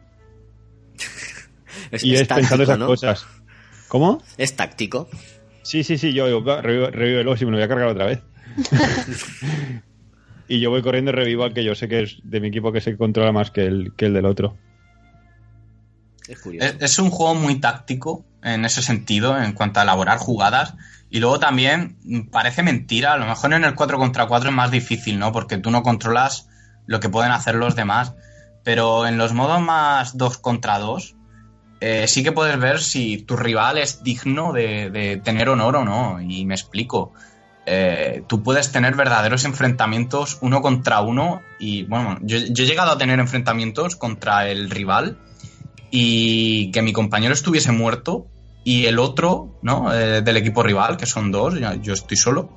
Es, y es es pensando táctico, esas ¿no? cosas. ¿Cómo? Es táctico. Sí, sí, sí, yo digo, "Va, revivo, revívelo si me lo voy a cargar otra vez. y yo voy corriendo y revivo al que yo sé que es de mi equipo que se controla más que el, que el del otro. Es curioso. Es, es un juego muy táctico en ese sentido, en cuanto a elaborar jugadas. Y luego también parece mentira, a lo mejor en el 4 contra 4 es más difícil, ¿no? Porque tú no controlas lo que pueden hacer los demás. Pero en los modos más 2 contra 2, eh, sí que puedes ver si tu rival es digno de, de tener honor o no. Y me explico. Eh, tú puedes tener verdaderos enfrentamientos uno contra uno y bueno, yo, he llegado a tener enfrentamientos contra el rival y que mi compañero estuviese muerto y el otro, ¿no? Eh, del equipo rival, que son dos, yo estoy solo,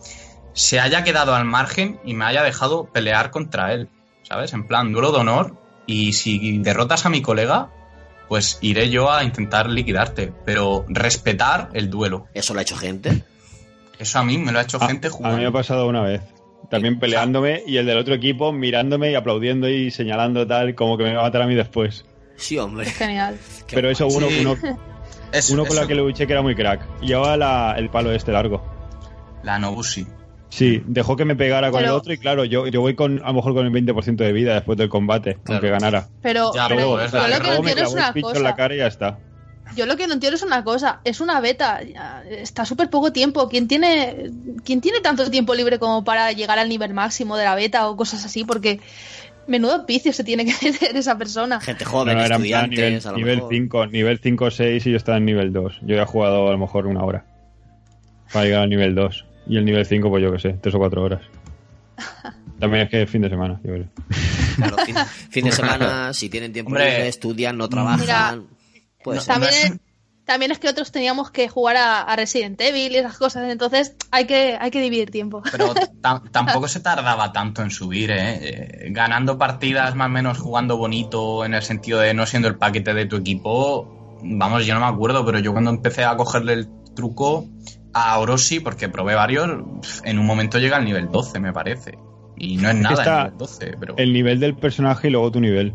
se haya quedado al margen y me haya dejado pelear contra él, ¿sabes? En plan, duelo de honor y si derrotas a mi colega, pues iré yo a intentar liquidarte, pero respetar el duelo. Eso lo ha hecho gente. Eso a mí me lo ha hecho A- gente A mí jugando. me ha pasado una vez. También peleándome y el del otro equipo mirándome y aplaudiendo y señalando tal, como que me va a matar a mí después. Sí, hombre. Genial. Qué Pero eso uno, Sí. uno, Eso- uno con eso- la que le luché que era muy crack. Y llevaba la- el palo este largo. La Nobushi. Sí, dejó que me pegara con Pero- el otro y claro, yo, yo voy con a lo mejor con el 20% de vida después del combate, Claro. aunque ganara. Pero, Ya, pero pero es yo lo que no Luego me entiendo es una pincho en la cara y ya está. Yo lo que no entiendo es una cosa, es una beta, está súper poco tiempo. ¿Quién tiene, ¿Quién tiene tanto tiempo libre como para llegar al nivel máximo de la beta o cosas así? Porque menudo vicio se tiene que meter esa persona. Gente joven, no, estudiantes, nivel, a lo nivel mejor. 5, nivel 5 6 y yo estaba en nivel 2. Yo ya he jugado a lo mejor una hora. Para llegar al nivel 2. Y el nivel 5, pues yo qué sé, 3 o 4 horas. También es que es fin de semana, yo creo. Claro, fin, fin de semana, si tienen tiempo Hombre. estudian, no trabajan. No, También, no es- es, también es que otros teníamos que jugar a, a Resident Evil y esas cosas, entonces hay que, hay que dividir tiempo. Pero tam- tampoco se tardaba tanto en subir, ¿eh? Eh, Ganando partidas más o menos jugando bonito en el sentido de no siendo el paquete de tu equipo. Vamos, yo no me acuerdo, pero yo cuando empecé a cogerle el truco a Orochi, porque probé varios, en un momento llega al nivel 12, me parece. Y no es nada está el nivel 12, pero... El nivel del personaje y luego tu nivel.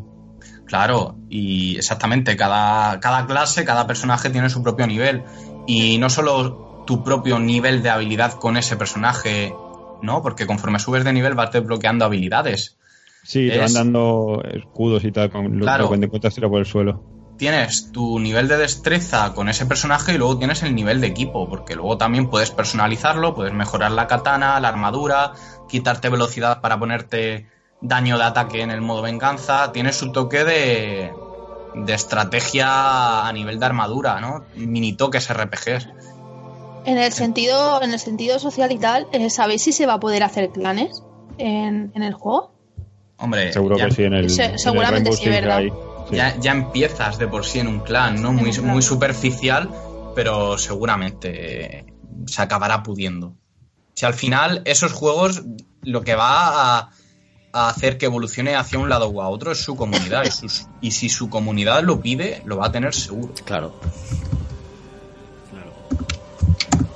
Claro, y exactamente, cada, cada clase, cada personaje tiene su propio nivel. Y no solo tu propio nivel de habilidad con ese personaje, ¿no? Porque conforme subes de nivel vas desbloqueando habilidades. Sí, te van dando escudos y tal, con lo Claro. lo te encuentras tira por el suelo. Tienes tu nivel de destreza con ese personaje y luego tienes el nivel de equipo, porque luego también puedes personalizarlo, puedes mejorar la katana, la armadura, quitarte velocidad para ponerte daño de ataque en el modo venganza. Tienes su toque de, de estrategia a nivel de armadura, ¿no? Mini toques RPGs. En el sentido, en el sentido social y tal, eh, ¿sabéis si se va a poder hacer clanes en, en el juego? Hombre, Seguro ya, que sí, en el, Se- en seguramente sí, ¿verdad? hay. Sí. ya, ya empiezas de por sí en un clan, ¿no? Muy, En un clan. muy superficial, pero seguramente se acabará pudiendo. Si al final esos juegos lo que va a, a hacer que evolucione hacia un lado u a otro es su comunidad. y, sus- y si su comunidad lo pide, lo va a tener seguro. Claro.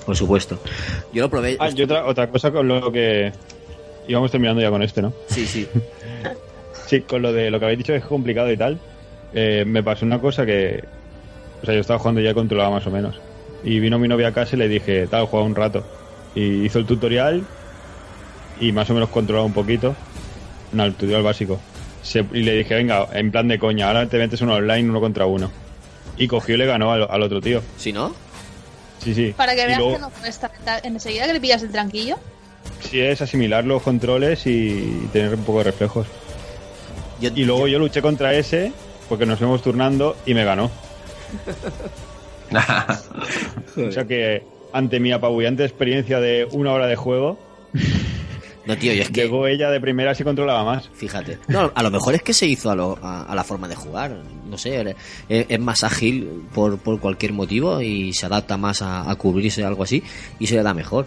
Por supuesto. Yo lo probé. Ah, y otra, otra cosa con lo que... Íbamos terminando ya con este, ¿no? Sí, sí. Sí, con lo de lo que habéis dicho que es complicado y tal, eh, me pasó una cosa que, o sea, yo estaba jugando y ya controlaba más o menos. Y vino mi novia a casa y le dije, tal, juega un rato. Y hizo el tutorial y más o menos controlaba un poquito. No, el tutorial básico. Se- y le dije, venga, en plan de coña, ahora te metes uno online, uno contra uno. Y cogió y le ganó al, al otro tío. ¿Sí, no? Sí, sí. Para que Y veas luego- que no cuesta. Enseguida que le pillas el tranquillo. Sí, es asimilar los controles y tener un poco de reflejos. Yo- Y luego yo luché contra ese, porque nos fuimos turnando y me ganó. O sea que ante mi apabullante experiencia de una hora de juego, No, tío, yo es que. llegó ella de primera y controlaba más. Fíjate. No, a lo mejor es que se hizo a, lo- a- a la forma de jugar. No sé, es, es más ágil por, por cualquier motivo y se adapta más a, a cubrirse algo así y se le da mejor.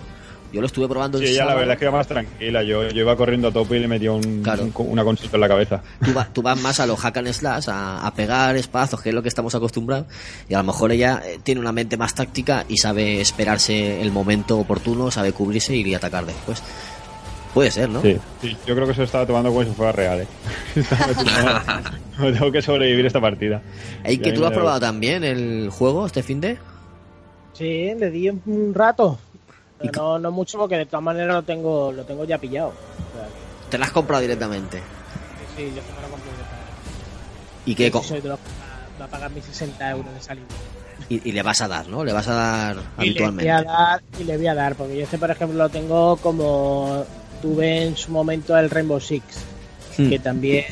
Yo lo estuve probando el Sí, ella la sábado. verdad es que iba más tranquila. Yo, yo iba corriendo a tope y le metía un, Claro. un- una consulta en la cabeza. Tú, va- tú vas más a los hack and slash, a, a pegar espadazos, que es lo que estamos acostumbrados, y a lo mejor ella eh, tiene una mente más táctica y sabe esperarse el momento oportuno, sabe cubrirse y atacar después. Puede ser, ¿no? Sí, sí, yo creo que se lo estaba tomando como si fuera real. ¿eh? "No, tengo que sobrevivir esta partida. Y que tú lo has probado también, el juego, este fin de. Sí, le di un rato. ¿Y Pero no, no mucho porque de todas maneras lo tengo, lo tengo ya pillado. O sea, Te lo has comprado directamente. sí, yo me lo compré directamente. ¿Y, qué, que va- a pagar mis 60 euros de salida. y, y le vas a dar, ¿no? Le vas a dar Y le, voy habitualmente. a dar, y le voy a dar, porque yo este, por ejemplo, lo tengo como tuve en su momento el Rainbow Six, Hmm. que también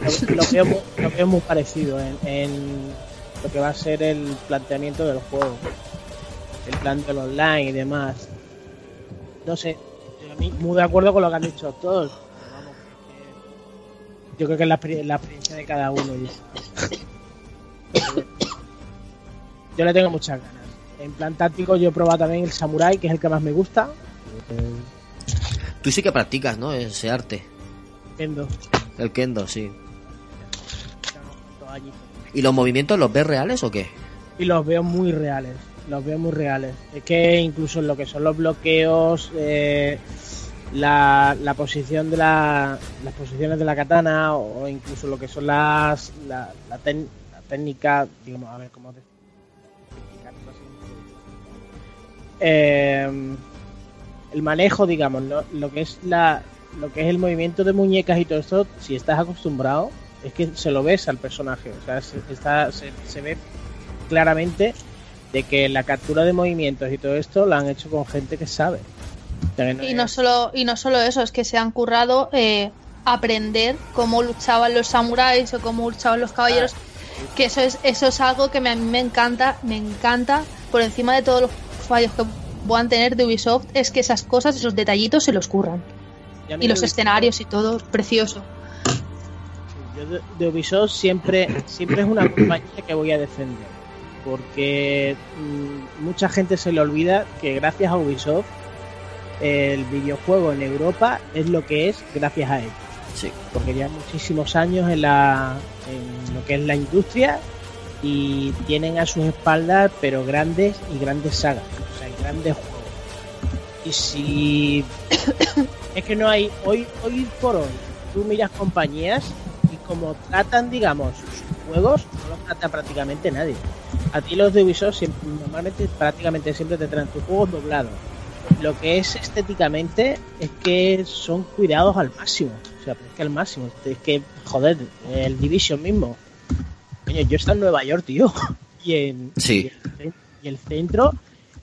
lo, lo veo, muy, lo veo muy parecido en, en lo que va a ser el planteamiento del juego, el plan del online y demás. no sé, a mí muy de acuerdo con lo que han dicho todos. pero vamos, que- yo creo que es la, exper- la experiencia de cada uno. y- Yo le tengo muchas ganas. En plan táctico yo he probado también el Samurai, que es el que más me gusta. Tú sí que practicas, ¿no? Ese arte. Kendo. El kendo, sí. ¿Y los movimientos los ves reales o qué? y los veo muy reales. Los veo muy reales. Es que incluso en lo que son los bloqueos, eh, la, la posición de la, las posiciones de la katana o incluso lo que son las la, la, tec- la técnica, digamos, a ver cómo te-. Eh, el manejo, digamos, ¿no? lo que es la lo que es el movimiento de muñecas y todo esto, si estás acostumbrado, es que se lo ves al personaje, o sea, se, está, se, se ve claramente de que la captura de movimientos y todo esto lo han hecho con gente que sabe. No Y no solo, y no solo eso, es que se han currado eh, aprender cómo luchaban los samuráis o cómo luchaban los caballeros. Que eso es, eso es algo que me, a mí me encanta, me encanta, por encima de todos los fallos que puedan tener de Ubisoft, es que esas cosas, esos detallitos se los curran. y los escenarios y todo, precioso. Yo de, de Ubisoft siempre, siempre es una compañía que voy a defender. Porque mm, mucha gente se le olvida que gracias a Ubisoft el videojuego en Europa es lo que es gracias a ellos. Sí. Porque ya muchísimos años en, la, en lo que es la industria y tienen a sus espaldas pero grandes y grandes sagas, grandes juegos. Y si es que no hay hoy hoy por hoy tú miras compañías y como tratan digamos sus juegos no los trata prácticamente nadie. A ti los de Ubisoft siempre- normalmente prácticamente siempre te traen tus juegos doblados. Lo que es estéticamente es que son cuidados al máximo. O sea pero es que al máximo. Es que joder el Division mismo. Coño, yo estoy en Nueva York tío. Y en Sí. y el, y el centro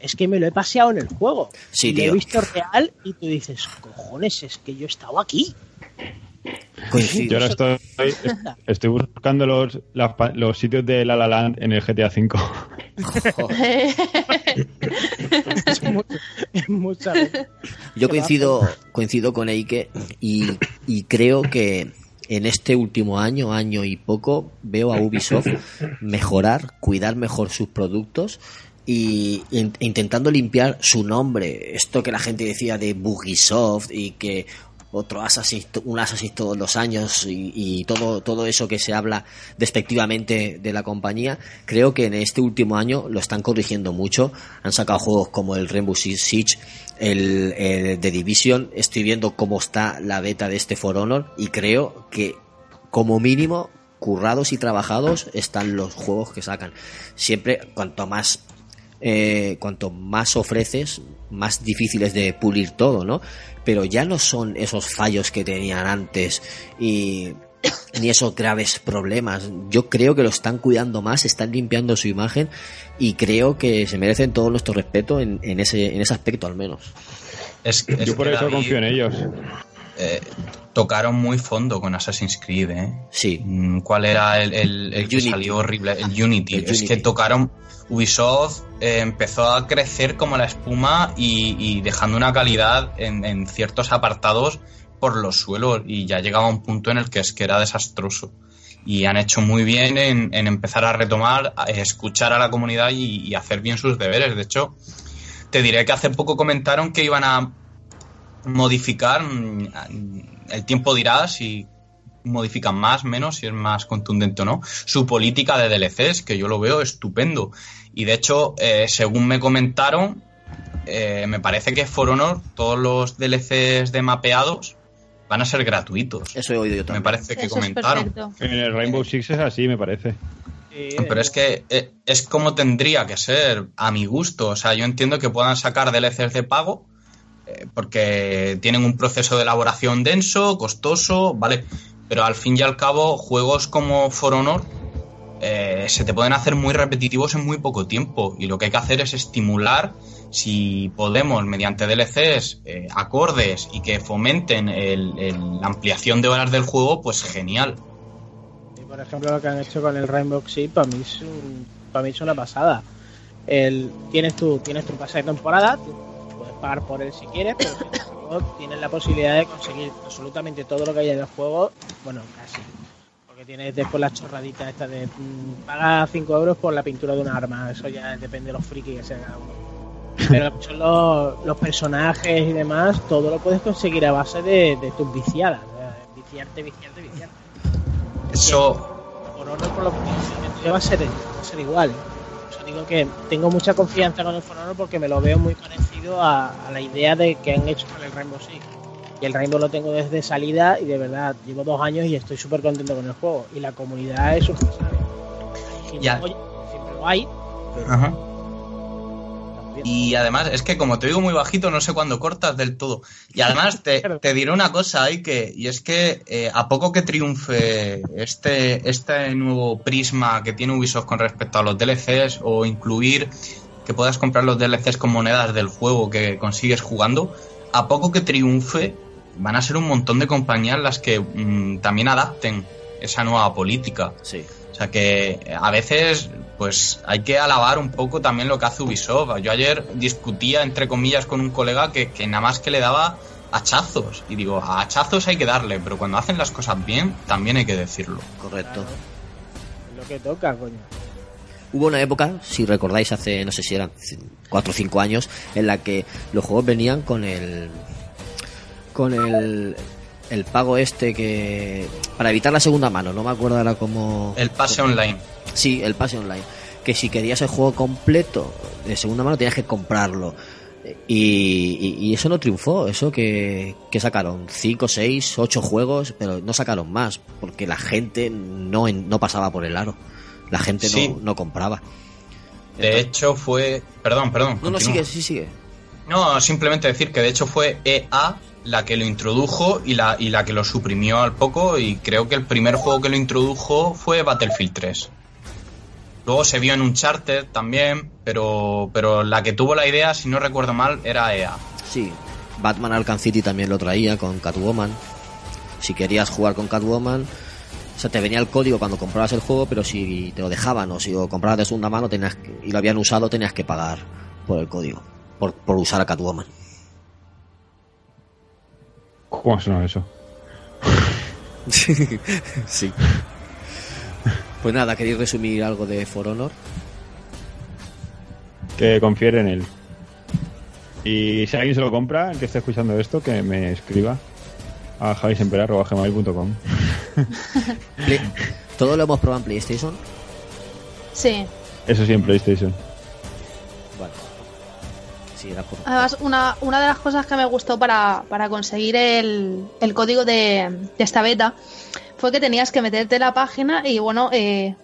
es que me lo he paseado en el juego Sí, lo he visto real y tú dices, cojones, es que yo he estado aquí. Coincido. Yo ahora estoy, estoy buscando los, los sitios de La La Land en el GTA V. Es mucho, es mucha. Yo coincido, coincido con Eike y, y creo que en este último año, año y poco, veo a Ubisoft mejorar, cuidar mejor sus productos y in- intentando limpiar su nombre. Esto que la gente decía de Bugisoft y que otro Assassin, un Assassin todos los años y, todo, todo eso que se habla despectivamente de la compañía, creo que en este último año lo están corrigiendo mucho. Han sacado juegos como el Rainbow Siege, el, el The Division. Estoy viendo cómo está la beta de este For Honor y creo que como mínimo currados y trabajados están los juegos que sacan. Siempre cuanto más eh, cuanto más ofreces, más difícil es de pulir todo, ¿no? Pero ya no son esos fallos que tenían antes y ni esos graves problemas. Yo creo que lo están cuidando más, están limpiando su imagen y creo que se merecen todo nuestro respeto en, en ese, en ese aspecto al menos. Es, es Yo por eso David, confío en ellos. eh, tocaron muy fondo con Assassin's Creed, ¿eh? Sí, Mm, ¿Cuál era el, el- el que Unity. salió horrible? El Unity. El es Unity. que tocaron. Ubisoft eh, empezó a crecer como la espuma y, dejando una calidad en, ciertos apartados por los suelos y ya llegaba a un punto en el que es que era desastroso. Y han hecho muy bien en, empezar a retomar, a escuchar a la comunidad y, y hacer bien sus deberes. De hecho, te diré que hace poco comentaron que iban a modificar, mm, el tiempo dirá si modifican más, menos, si es más contundente o no, su política de DLCs, que yo lo veo estupendo. Y de hecho, eh, según me comentaron, eh, me parece que For Honor, todos los DLCs de mapeados van a ser gratuitos. eso he oído yo Me también. parece que Eso comentaron. En el Rainbow Six es así, me parece. Pero es que eh, es como tendría que ser, a mi gusto. O sea, yo entiendo que puedan sacar DLCs de pago, eh, porque tienen un proceso de elaboración denso, costoso, ¿vale? Pero al fin y al cabo, juegos como For Honor eh, se te pueden hacer muy repetitivos en muy poco tiempo. Y lo que hay que hacer es estimular, si podemos, mediante DLCs eh, acordes y que fomenten el- la ampliación de horas del juego, pues genial. Y, por ejemplo, lo que han hecho con el Rainbow Six, para mí es, un- para mí es una pasada. El, tienes tu tienes tu pase de temporada, puedes pagar por él si quieres, pero tienes la posibilidad de conseguir absolutamente todo lo que hay en el juego, bueno, casi. Porque tienes después las chorraditas estas de mm, paga 5 euros por la pintura de un arma, eso ya depende de los frikis que sea cada uno. Pero son los, los personajes y demás, todo lo puedes conseguir a base de, de tus viciadas. de Viciarte, viciarte, viciarte. Eso, Por honor, por lo que va a ser, va a ser igual. ¿eh? Digo que tengo mucha confianza con el For Honor porque me lo veo muy parecido a, a la idea de que han hecho con el Rainbow Six. Y el Rainbow lo tengo desde salida y de verdad llevo dos años y estoy súper contento con el juego. Y la comunidad es un siempre, siempre lo hay, pero Ajá. Y además, es que como te digo muy bajito, no sé cuándo cortas del todo. Y además te, te diré una cosa ahí que, y es que eh, a poco que triunfe este, este nuevo prisma que tiene Ubisoft con respecto a los DLCs o incluir que puedas comprar los DLCs con monedas del juego que consigues jugando, a poco que triunfe van a ser un montón de compañías las que mm, también adapten esa nueva política. Sí. O sea que a veces, pues hay que alabar un poco también lo que hace Ubisoft. Yo ayer discutía, entre comillas, con un colega que, que nada más que le daba hachazos. Y digo, a hachazos hay que darle, pero cuando hacen las cosas bien, también hay que decirlo. Correcto. Es lo que toca, coño. Hubo una época, si recordáis, hace no sé si eran 4 o 5 años, en la que los juegos venían con el. con el. el pago este que. para evitar la segunda mano, no me acuerdo ahora cómo. El pase online. Sí, el pase online. Que si querías el juego completo de segunda mano tenías que comprarlo. Y, y- y eso no triunfó, eso que, que sacaron 5, 6, 8 juegos, pero no sacaron más, porque la gente no, en- no pasaba por el aro. La gente Sí. no, no compraba. De Entonces- hecho, fue. Perdón, perdón. no, no, sigue, sí, sigue. No, simplemente decir que de hecho fue EA la que lo introdujo y la, y la que lo suprimió al poco. Y creo que el primer juego que lo introdujo fue Battlefield 3. Luego se vio en Uncharted también, pero, pero la que tuvo la idea, si no recuerdo mal, era EA. Sí, Batman Arkham City también lo traía con Catwoman. Si querías jugar con Catwoman, o sea, te venía el código cuando comprabas el juego, pero si te lo dejaban o si lo comprabas de segunda mano tenías que- y lo habían usado, tenías que pagar por el código, por, por usar a Catwoman. ¿Cómo suena eso? sí. Pues nada, ¿queréis resumir algo de For Honor? Que confiere en él. Y si alguien se lo compra, el que esté escuchando esto, que me escriba a javisemperar.gmail.com Play- ¿Todo lo hemos probado en PlayStation? Sí. Eso sí, en PlayStation. Bueno. Sí, era por... Además, una, una de las cosas que me gustó para, para conseguir el, el código de, de esta beta fue que tenías que meterte la página y, bueno, eh,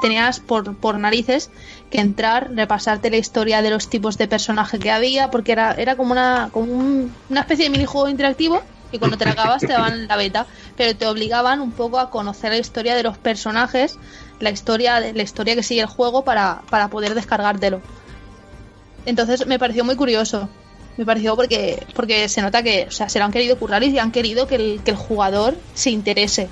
tenías por, por narices que entrar, repasarte la historia de los tipos de personaje que había, porque era, era como, una, como un- una especie de minijuego interactivo y cuando te la acabas te daban la beta, pero te obligaban un poco a conocer la historia de los personajes, la historia, la historia que sigue el juego para, para poder descargártelo. Entonces me pareció muy curioso. Me pareció porque, porque se nota que o sea, se lo han querido currar y han querido que el, que el jugador se interese.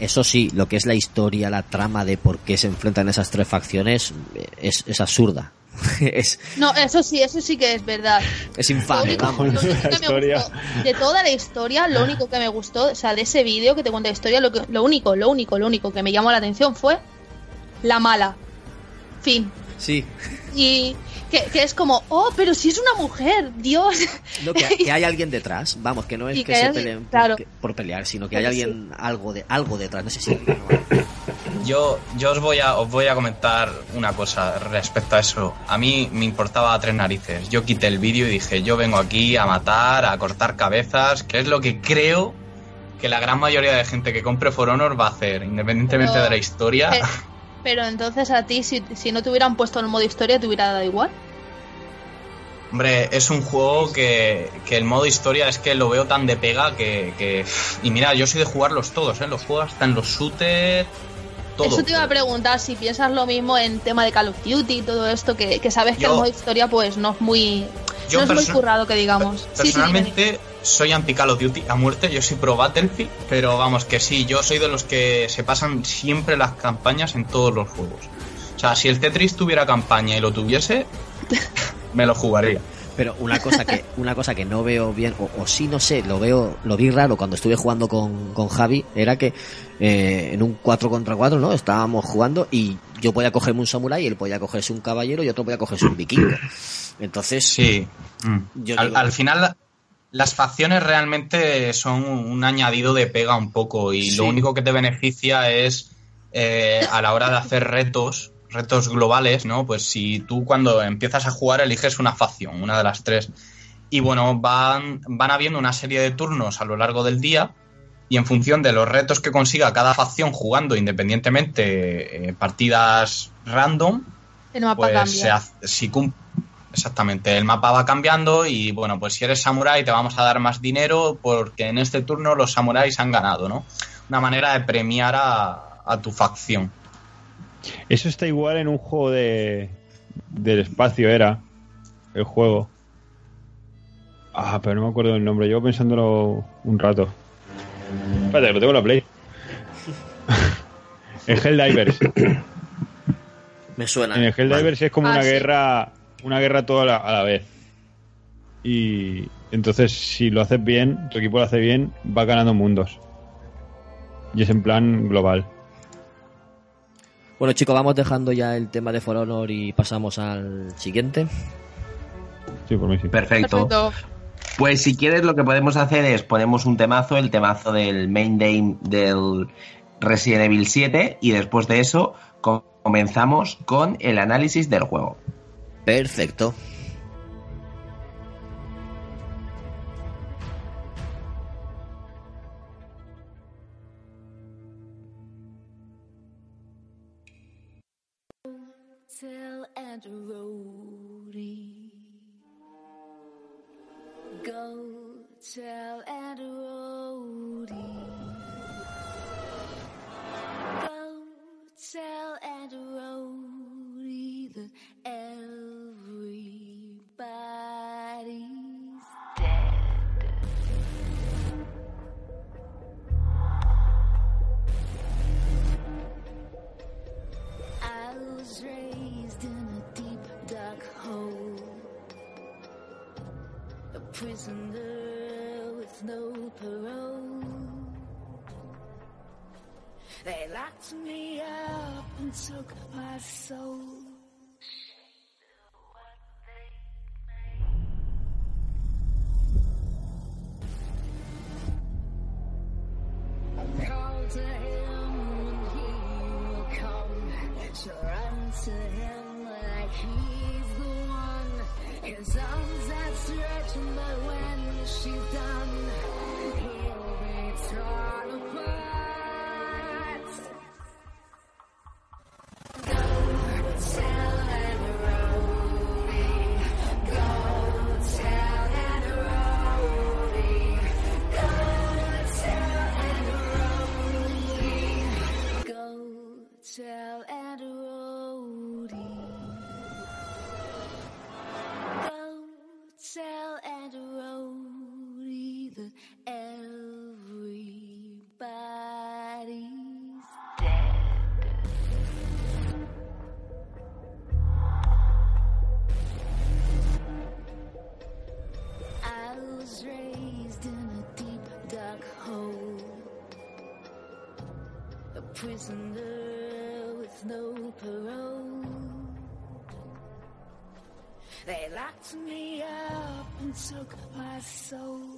Eso sí, lo que es la historia, la trama de por qué se enfrentan esas tres facciones eh, es, es absurda. es, No, eso sí, eso sí que es verdad. es infame, único, vamos. gustó de toda la historia, lo único que me gustó, o sea, de ese vídeo que te cuenta la historia, lo, que, lo único, lo único, lo único que me llamó la atención fue la mala. Fin. Sí, Y que, que es como, oh, pero si es una mujer, Dios. no, que, que hay alguien detrás, vamos, que no es que, que se hay- peleen por- claro. por, pelear, sino que hay Pero sí. alguien, algo de algo detrás, no sé si... Yo, yo os, voy a, os voy a comentar una cosa respecto a eso. A mí me importaba tres narices. Yo quité el vídeo y dije, yo vengo aquí a matar, a cortar cabezas, que es lo que creo que la gran mayoría de gente que compre For Honor va a hacer, independientemente Pero- de la historia. Pero entonces a ti, si, si no te hubieran puesto el modo historia, te hubiera dado igual. Hombre, es un juego que, que el modo historia es que lo veo tan de pega que, que- Y mira, yo soy de jugarlos todos, ¿eh? Los juego hasta en los shooters, todo. Eso te iba a preguntar si piensas lo mismo en tema de Call of Duty y todo esto, que, que sabes que el modo historia pues no es muy, Yo no es muy currado que digamos. Sí, sí, dime, Personalmente soy anti Call of Duty a muerte, yo soy pro Battlefield, pero vamos que sí, yo soy de los que se pasan siempre las campañas en todos los juegos. O sea, si el Tetris tuviera campaña y lo tuviese, me lo jugaría. Pero una cosa que una cosa que no veo bien, o, o sí no sé, lo veo, lo vi raro cuando estuve jugando con, con Javi, era que eh, en un 4 contra 4, ¿no? Estábamos jugando y yo podía cogerme un samurái, él podía cogerse un caballero y otro podía cogerse un vikingo. Entonces, Sí. Yo al, digo- al final, las facciones realmente son un añadido de pega un poco y Sí. lo único que te beneficia es eh, a la hora de hacer retos, retos globales, ¿no? Pues si tú cuando empiezas a jugar eliges una facción, una de las tres. Y bueno, van, van habiendo una serie de turnos a lo largo del día y en función de los retos que consiga cada facción jugando independientemente eh, partidas random, El mapa pues se hace- si cum- exactamente el mapa va cambiando y bueno pues si eres samurái te vamos a dar más dinero porque en este turno los samuráis han ganado no una manera de premiar a, a tu facción Eso está igual en un juego de del espacio, era el juego. Ah, pero no me acuerdo del nombre. Llevo pensándolo un rato. Espérate, lo tengo en la Play. el Helldivers. me suena. En el Helldivers es como Ah, una sí. guerra, una guerra toda a la, a la vez. Y entonces, si lo haces bien, tu equipo lo hace bien, va ganando mundos. Y es en plan global. Bueno, chicos, vamos dejando ya el tema de For Honor y pasamos al siguiente. Sí, por mí sí. Perfecto. Perfecto. Pues si quieres lo que podemos hacer es ponemos un temazo, el temazo del main game del Resident Evil 7 y después de eso co- comenzamos con el análisis del juego. Perfecto. Was raised in a deep dark hole, a prisoner with no parole. They locked me up and took my soul. To him So run to him like he's the one. His arms but when she's done, he'll be torn apart. Go tell Go tell Go tell Go tell prisoner with no parole. They locked me up and took my soul.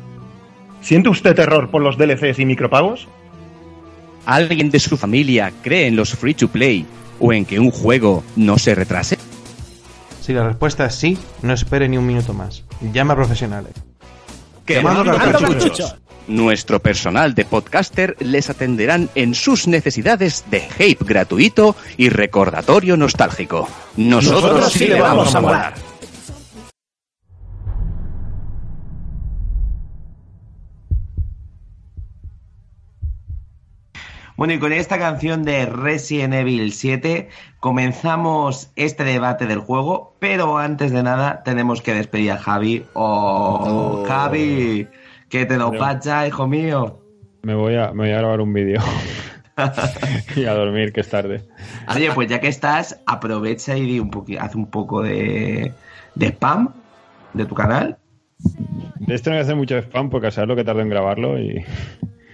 ¿Siente usted terror por los DLCs y micropagos? ¿Alguien de su familia cree en los free to play o en que un juego no se retrase? Si la respuesta es sí, no espere ni un minuto más. Llama a profesionales. Quemando cartuchos. Nuestro personal de podcaster les atenderán en sus necesidades de hype gratuito y recordatorio nostálgico. Nosotros, Nosotros sí le vamos a molar. Bueno, y con esta canción de Resident Evil 7 comenzamos este debate del juego, pero antes de nada tenemos que despedir a Javi. ¡Oh, Oh. Javi! Que te lo pacha, hijo mío. Me voy a, me voy a grabar un vídeo y a dormir, que es tarde. Oye, pues ya que estás, aprovecha y di un haz un poco de, de spam de tu canal. De esto no voy a hacer mucho spam porque a saber lo que tardo en grabarlo y...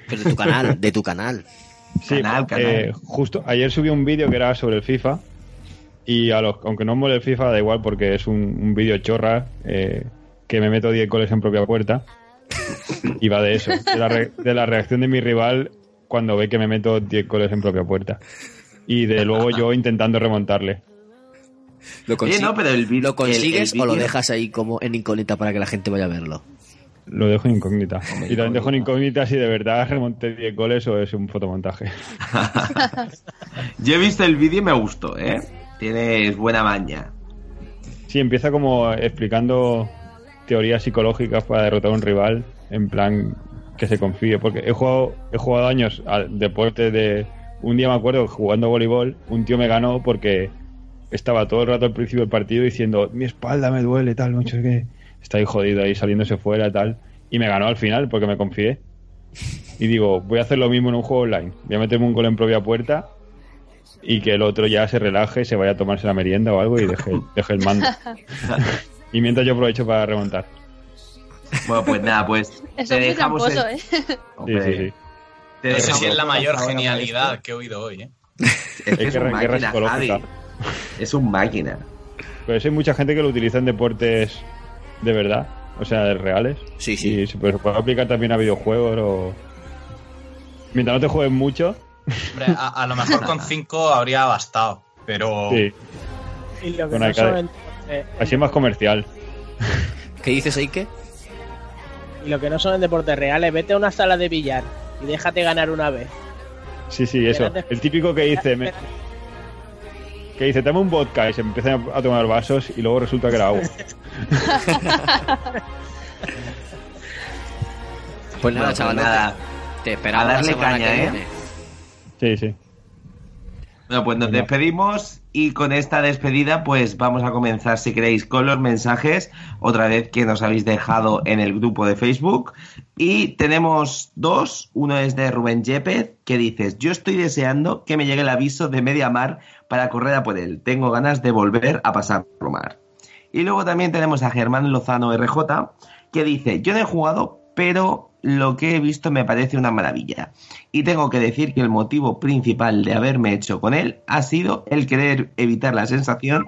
Pero de tu canal, de tu canal. Sí, Canal, canal. eh, justo ayer subí un vídeo que era sobre el FIFA y a los, aunque no mole el FIFA da igual porque es un, un vídeo chorra eh, que me meto 10 goles en propia puerta y va de eso, de la, re- de la reacción de mi rival cuando ve que me meto 10 goles en propia puerta y de luego yo intentando remontarle. ¿Lo, Oye, consi- no, pero el ¿lo consigues el- el o lo dejas ahí como en incógnita para que la gente vaya a verlo? Lo dejo en incógnita. Y también dejo en incógnita. incógnita si de verdad remonté 10 goles o es un fotomontaje. Yo he visto el vídeo y me gustó, ¿eh? Tienes buena maña. Sí, empieza como explicando teorías psicológicas para derrotar a un rival, en plan que se confíe, porque he jugado, he jugado años al deporte de... Un día me acuerdo, jugando voleibol, un tío me ganó porque estaba todo el rato al principio del partido diciendo, mi espalda me duele, tal, mucho que está ahí jodido, ahí saliéndose fuera, tal, y me ganó al final porque me confié. y digo, voy a hacer lo mismo en un juego online. Voy a meterme un gol en propia puerta y que el otro ya se relaje, se vaya a tomarse la merienda o algo y deje, deje el mando. y mientras yo aprovecho para remontar. Bueno, pues nada, pues Eso te es muy dejamos el- tramposo, ¿eh? Sí, Hombre, sí, sí. te No sé dejamos si es la mayor genialidad que he oído hoy, ¿eh? Es que Es es un máquina. Es un máquina. Pero sí hay mucha gente que lo utiliza en deportes de verdad, o sea, reales. Sí, sí. Y se puede, se puede aplicar también a videojuegos o... Mientras no te juegues mucho, Hombre, a, a lo mejor con 5 habría bastado, pero sí. Y lo que eh, Así es más comercial. ¿Qué dices, Eike? y lo que no son en deportes reales, vete a una sala de billar y déjate ganar una vez. Sí, sí, eso. El típico que dice... me- que dice, dame un vodka y se empiezan a tomar vasos y luego resulta que era agua. Pues nada, Bueno, pues chaval, nada. te esperamos A darle caña, ¿eh? viene. Sí, sí. Bueno, pues nos despedimos y con esta despedida pues vamos a comenzar si queréis con los mensajes otra vez que nos habéis dejado en el grupo de Facebook y tenemos dos, uno es de Rubén Yepez que dices yo estoy deseando que me llegue el aviso de Mediamar para correr a por él, tengo ganas de volver a pasar mar. Y luego también tenemos a Germán Lozano RJ que dice yo no he jugado pero lo que he visto me parece una maravilla. Y tengo que decir que el motivo principal de haberme hecho con él ha sido el querer evitar la sensación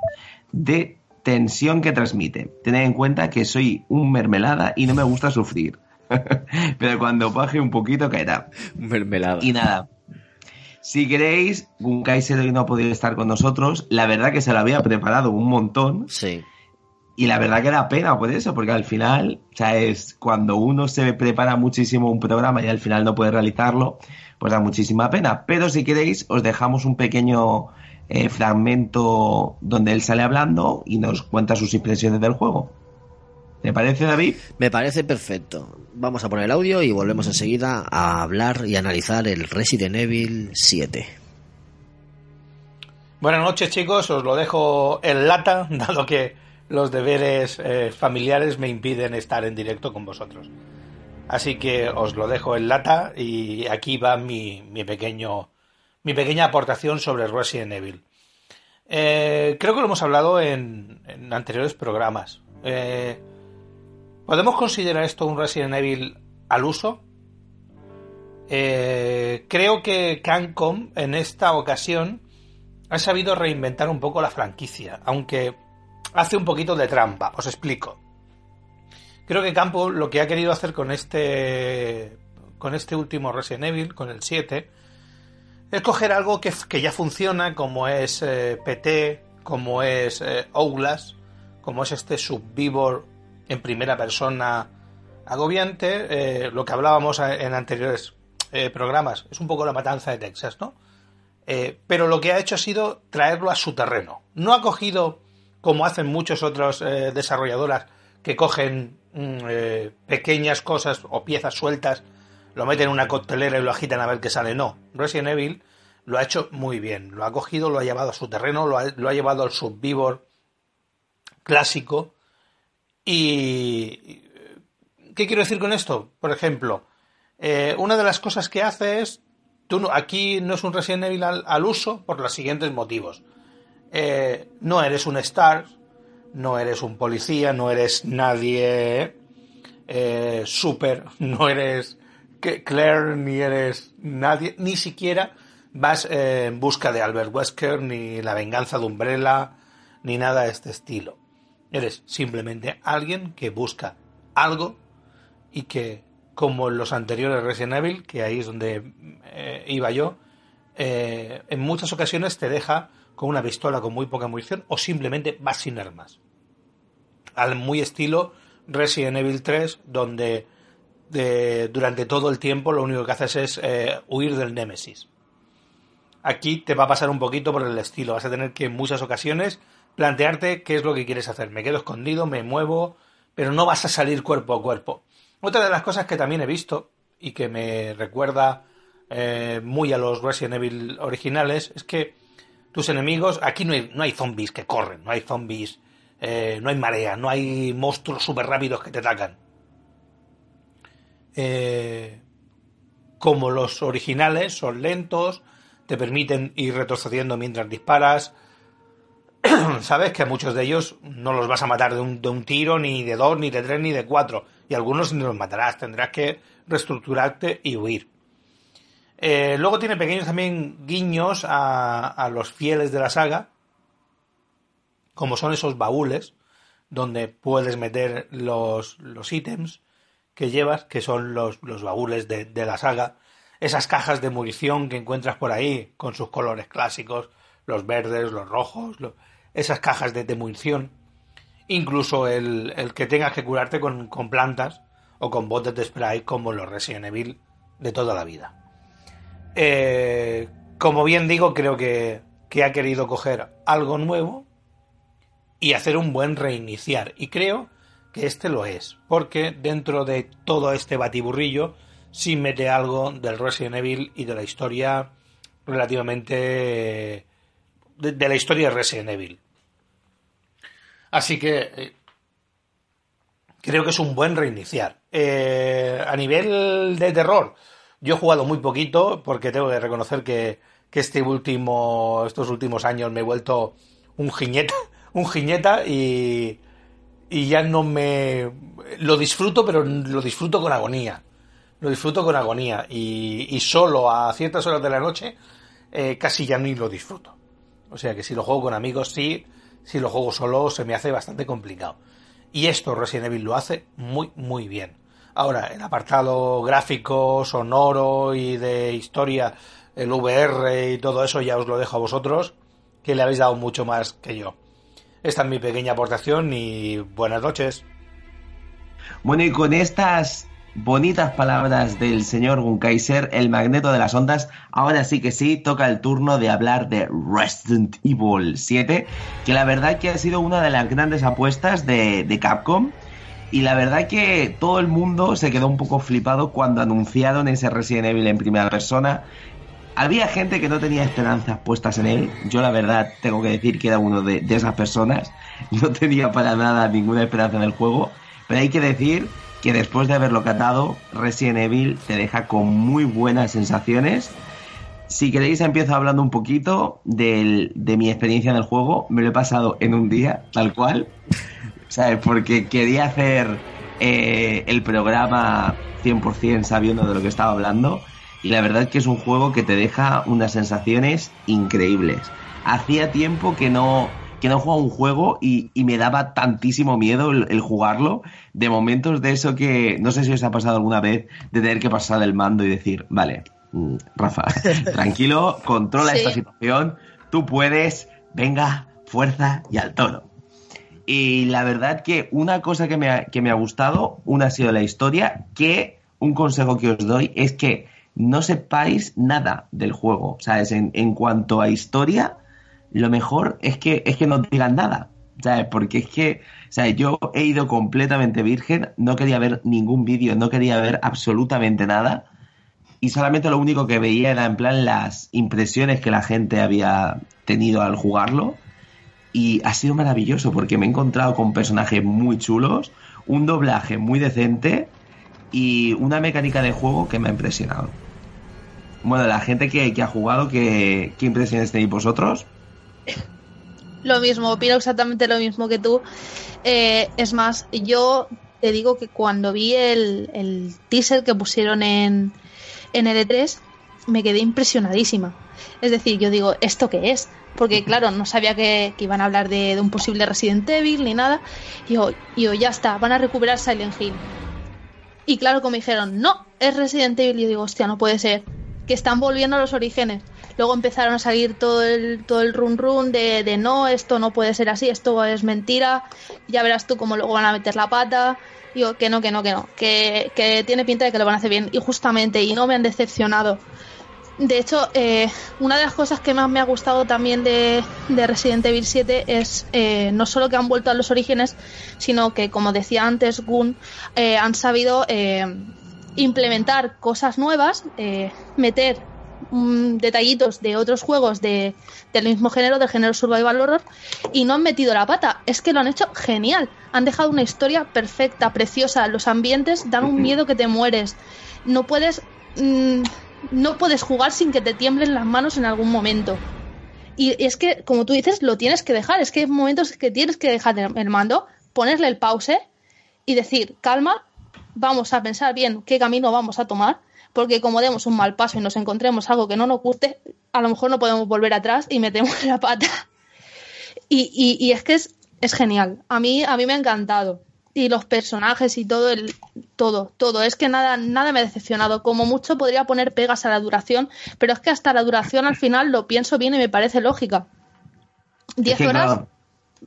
de tensión que transmite. Tened en cuenta que soy un mermelada y no me gusta sufrir. Pero cuando baje un poquito caerá. Mermelada. Y nada. Si queréis, Gunkaiser hoy no ha podido estar con nosotros. La verdad que se lo había preparado un montón. Sí. Y la verdad que da pena por eso, porque al final, o sea, es cuando uno se prepara muchísimo un programa y al final no puede realizarlo, pues da muchísima pena. Pero si queréis, os dejamos un pequeño eh, fragmento donde él sale hablando y nos cuenta sus impresiones del juego. ¿Te parece, David? Me parece perfecto. Vamos a poner el audio y volvemos enseguida a hablar y analizar el Resident Evil 7. Buenas noches chicos, os lo dejo en lata, dado que los deberes eh, familiares me impiden estar en directo con vosotros. Así que os lo dejo en lata y aquí va mi, mi pequeño mi pequeña aportación sobre Resident Evil. Eh, creo que lo hemos hablado en, en anteriores programas. Eh, ¿Podemos considerar esto un Resident Evil al uso? Eh, creo que Cancom en esta ocasión ha sabido reinventar un poco la franquicia, aunque hace un poquito de trampa, os explico. Creo que Campo lo que ha querido hacer con este con este último Resident Evil, con el 7, es coger algo que, ya funciona, como es eh, PT, como es eh, Outlast, como es este Subvivor en primera persona agobiante, eh, lo que hablábamos en anteriores eh, programas, es un poco la matanza de Texas, ¿no? Eh, pero lo que ha hecho ha sido traerlo a su terreno. No ha cogido, como hacen muchos otros desarrolladoras, que cogen mm, pequeñas cosas o piezas sueltas, lo meten en una coctelera y lo agitan a ver qué sale. No, Resident Evil lo ha hecho muy bien. Lo ha cogido, lo ha llevado a su terreno, lo ha, lo ha llevado al Subvivor clásico. Y... ¿Qué quiero decir con esto? Por ejemplo, eh, una de las cosas que hace es Tú no- aquí no es un Resident Evil al, uso por los siguientes motivos. Eh, no eres un Star, no eres un policía, no eres nadie eh, super, no eres Claire, ni eres nadie, ni siquiera vas en busca de Albert Wesker, ni la venganza de Umbrella, ni nada de este estilo. Eres simplemente alguien que busca algo y que, como en los anteriores Resident Evil, que ahí es donde eh, iba yo, eh, en muchas ocasiones te deja con una pistola con muy poca munición o simplemente vas sin armas. Al muy estilo Resident Evil 3, donde de- durante todo el tiempo lo único que haces es eh, huir del Némesis. Aquí te va a pasar un poquito por el estilo. Vas a tener que en muchas ocasiones plantearte qué es lo que quieres hacer. Me quedo escondido, me muevo, pero no vas a salir cuerpo a cuerpo. Otra de las cosas que también he visto y que me recuerda eh, muy a los Resident Evil originales es que tus enemigos, aquí no hay, no hay zombies que corren, no hay zombies, eh, no hay marea, no hay monstruos súper rápidos que te atacan. Eh, como los originales, son lentos, te permiten ir retrocediendo mientras disparas. Sabes que muchos de ellos no los vas a matar de un, de un tiro, ni de dos, ni de tres, ni de cuatro. Y algunos los matarás. Tendrás que reestructurarte y huir. Eh, luego tiene pequeños también guiños a, a los fieles de la saga, como son esos baúles, donde puedes meter los, los ítems que llevas, que son los, los baúles de, de la saga, esas cajas de munición que encuentras por ahí, con sus colores clásicos, los verdes, los rojos, esas cajas de, de munición, incluso el, el que tengas que curarte con, con plantas o con botes de spray como los Resident Evil de toda la vida. Eh, como bien digo, creo que, que ha querido coger algo nuevo y hacer un buen reiniciar. Y creo que este lo es, porque dentro de todo este batiburrillo sí mete algo del Resident Evil y de la historia relativamente... de, la historia de Resident Evil. Así que eh, creo que es un buen reiniciar. Eh, a nivel de terror, yo he jugado muy poquito porque tengo que reconocer que, que este último, estos últimos años me he vuelto un jiñeta, un jiñeta y, y ya no me lo disfruto, pero lo disfruto con agonía. Lo disfruto con agonía y, y solo a ciertas horas de la noche eh, casi ya ni lo disfruto. O sea que si lo juego con amigos sí, si lo juego solo se me hace bastante complicado. Y esto Resident Evil lo hace muy muy bien. Ahora, el apartado gráfico, sonoro y de historia, el VR y todo eso ya os lo dejo a vosotros, que le habéis dado mucho más que yo. Esta es mi pequeña aportación y buenas noches. Bueno, y con estas bonitas palabras del señor Gunkaiser, el magneto de las ondas, ahora sí que sí, toca el turno de hablar de Resident Evil 7, que la verdad que ha sido una de las grandes apuestas de, de Capcom. Y la verdad que todo el mundo se quedó un poco flipado cuando anunciaron ese Resident Evil en primera persona. Había gente que no tenía esperanzas puestas en él. Yo la verdad tengo que decir que era uno de, de esas personas. No tenía para nada ninguna esperanza en el juego. Pero hay que decir que después de haberlo catado, Resident Evil te deja con muy buenas sensaciones. Si queréis empiezo hablando un poquito del- de mi experiencia en el juego. Me lo he pasado en un día, tal cual. ¿Sabes? Porque quería hacer eh, el programa 100% sabiendo de lo que estaba hablando. Y la verdad que es un juego que te deja unas sensaciones increíbles. Hacía tiempo que no, que no jugaba un juego y, y me daba tantísimo miedo el, el jugarlo. De momentos de eso que no sé si os ha pasado alguna vez de tener que pasar el mando y decir, vale, mm, Rafa, tranquilo, controla Sí. esta situación, tú puedes, venga, fuerza y al tono. Y la verdad que una cosa que me ha, que me ha gustado, una ha sido la historia, que un consejo que os doy es que no sepáis nada del juego. ¿Sabes? En, en cuanto a historia, lo mejor es que, es que no digan nada. ¿Sabes? Porque es que. Yo he ido completamente virgen, no quería ver ningún vídeo, no quería ver absolutamente nada. Y solamente lo único que veía era en plan las impresiones que la gente había tenido al jugarlo. Y ha sido maravilloso porque me he encontrado con personajes muy chulos, un doblaje muy decente y una mecánica de juego que me ha impresionado. Bueno, la gente que, ha jugado, ¿qué, ¿qué impresiones tenéis vosotros? Lo mismo, opino exactamente lo mismo que tú. Eh, es más, yo te digo que cuando vi el, teaser que pusieron en, en L3, me quedé impresionadísima. Es decir, yo digo, ¿esto qué es? Porque claro, no sabía que, iban a hablar de, un posible Resident Evil ni nada. Y yo, yo, ya está, van a recuperar Silent Hill. Y claro, como dijeron, no, es Resident Evil, y yo digo, hostia, no puede ser. Que están volviendo a los orígenes. Luego empezaron a salir todo el, todo el run run de, de no, esto no puede ser así, esto es mentira. Ya verás tú cómo luego van a meter la pata. Digo, que no, que no, que no. Que, que tiene pinta de que lo van a hacer bien. Y justamente, y no me han decepcionado. De hecho, eh, una de las cosas que más me ha gustado también de, de Resident Evil 7 es eh, no solo que han vuelto a los orígenes, sino que, como decía antes Gun, eh, han sabido eh, implementar cosas nuevas, eh, meter mm, detallitos de otros juegos de, del mismo género, del género survival horror, y no han metido la pata. Es que lo han hecho genial. Han dejado una historia perfecta, preciosa. Los ambientes dan un miedo que te mueres. No puedes mm, no puedes jugar sin que te tiemblen las manos en algún momento. Y es que, como tú dices, lo tienes que dejar. Es que hay momentos que tienes que dejar el el mando, ponerle el pause y decir, calma, vamos a pensar bien qué camino vamos a tomar, porque como demos un mal paso y nos encontremos algo que no nos guste, a lo mejor no podemos volver atrás y metemos la pata. Y, y- y es que es, es genial. A mí, a mí me ha encantado. Y los personajes y todo el todo, todo. Es que nada, nada me ha decepcionado. Como mucho podría poner pegas a la duración, pero es que hasta la duración al final lo pienso bien y me parece lógica. 10 Es que, horas, claro,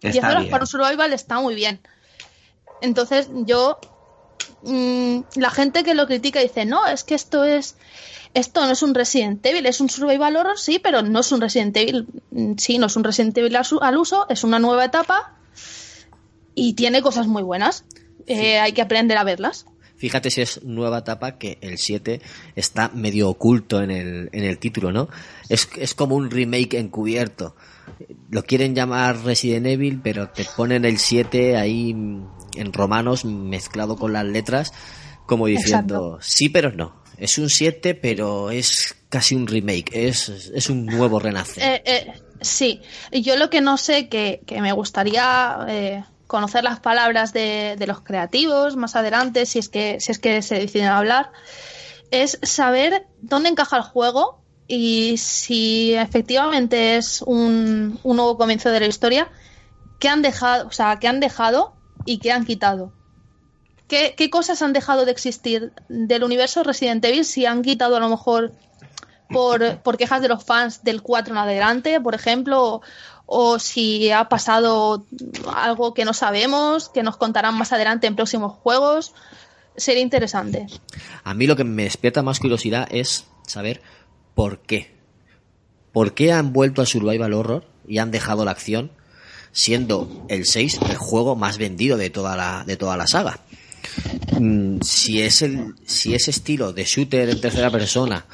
10 está horas bien. para un survival está muy bien. Entonces yo mm, la gente que lo critica dice, no, es que esto es esto no es un Resident Evil, es un survival horror, sí, pero no es un Resident Evil, Mm, sí, no es un Resident Evil al uso, es una nueva etapa y tiene cosas muy buenas. Eh, hay que aprender a verlas. Fíjate si es nueva etapa que el 7 está medio oculto en el, en el título, ¿no? Es, es como un remake encubierto. Lo quieren llamar Resident Evil, pero te ponen el 7 ahí en romanos mezclado con las letras, como diciendo, sí, pero no. Es un 7, pero es casi un remake, es, es un nuevo renacer. Eh, eh, sí, y yo lo que no sé, que, que me gustaría eh, conocer las palabras de, de los creativos más adelante, si es que, si es que se deciden a hablar, es saber dónde encaja el juego y si efectivamente es un, un nuevo comienzo de la historia, qué han dejado, o sea, qué han dejado y qué han quitado. ¿Qué, cosas han dejado de existir del universo Resident Evil si han quitado a lo mejor por, por quejas de los fans del 4 en adelante, por ejemplo, o, o si ha pasado algo que no sabemos, que nos contarán más adelante en próximos juegos. Sería interesante. A mí lo que me despierta más curiosidad es saber por qué. ¿Por qué han vuelto al Survival Horror y han dejado la acción siendo el 6 el juego más vendido de toda la, de toda la saga? Mm, Si es el, si ese estilo de shooter en tercera persona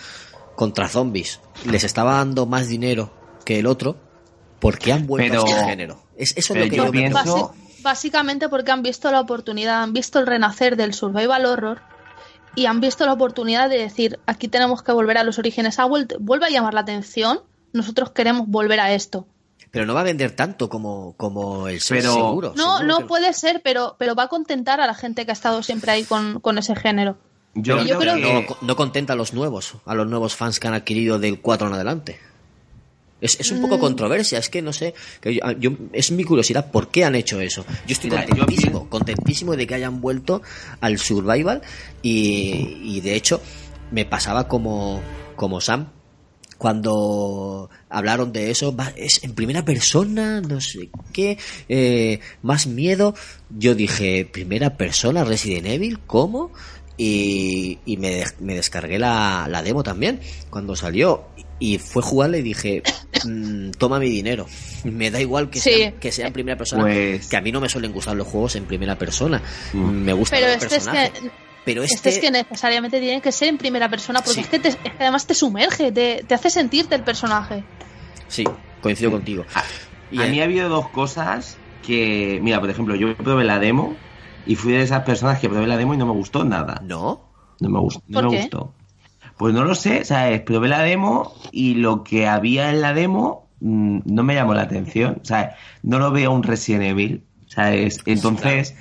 contra zombies les estaba dando más dinero que el otro, ¿por qué han vuelto Pero- a este género? Es, eso es lo que yo pienso- básicamente porque han visto la oportunidad, han visto el renacer del survival horror y han visto la oportunidad de decir, aquí tenemos que volver a los orígenes, ha vuelto, vuelve a llamar la atención, nosotros queremos volver a esto. Pero no va a vender tanto como, como el 6 Pero- seguro. No, seguro no que puede ser, pero, pero va a contentar a la gente que ha estado siempre ahí con, con ese género. Yo, yo creo creo que... no, no contenta a los nuevos, a los nuevos fans que han adquirido del 4 en adelante. Es, es un poco Mm. controversia, es que no sé, que yo, yo- es mi curiosidad, ¿por qué han hecho eso? Yo estoy Mira, yo contentísimo, contentísimo de que hayan vuelto al survival y, y de hecho me pasaba como, como Sam cuando hablaron de eso, es en primera persona, no sé qué, eh, más miedo. Yo dije, primera persona Resident Evil, ¿cómo? Y, y me, me descargué la, la demo también cuando salió. Y fue jugarle y dije, mm, toma mi dinero. Me da igual que, Sí. sea, que sea en primera persona, Pues- que a mí no me suelen gustar los juegos en primera persona. Mm. Me gusta Pero el este es que pero este... este, es que necesariamente tiene que ser en primera persona, porque Sí. es, que te- es que además te sumerge, te, te hace sentirte el personaje. sí, coincido contigo. Y A mí ha habido dos cosas que, mira, por ejemplo, yo probé la demo y fui de esas personas que probé la demo y no me gustó nada. ¿No? No me gustó. No ¿Por me qué? gustó. Pues no lo sé, ¿sabes? Probé la demo y lo que había en la demo mm, no me llamó la atención, ¿sabes? No lo veo un Resident Evil, ¿sabes? Entonces,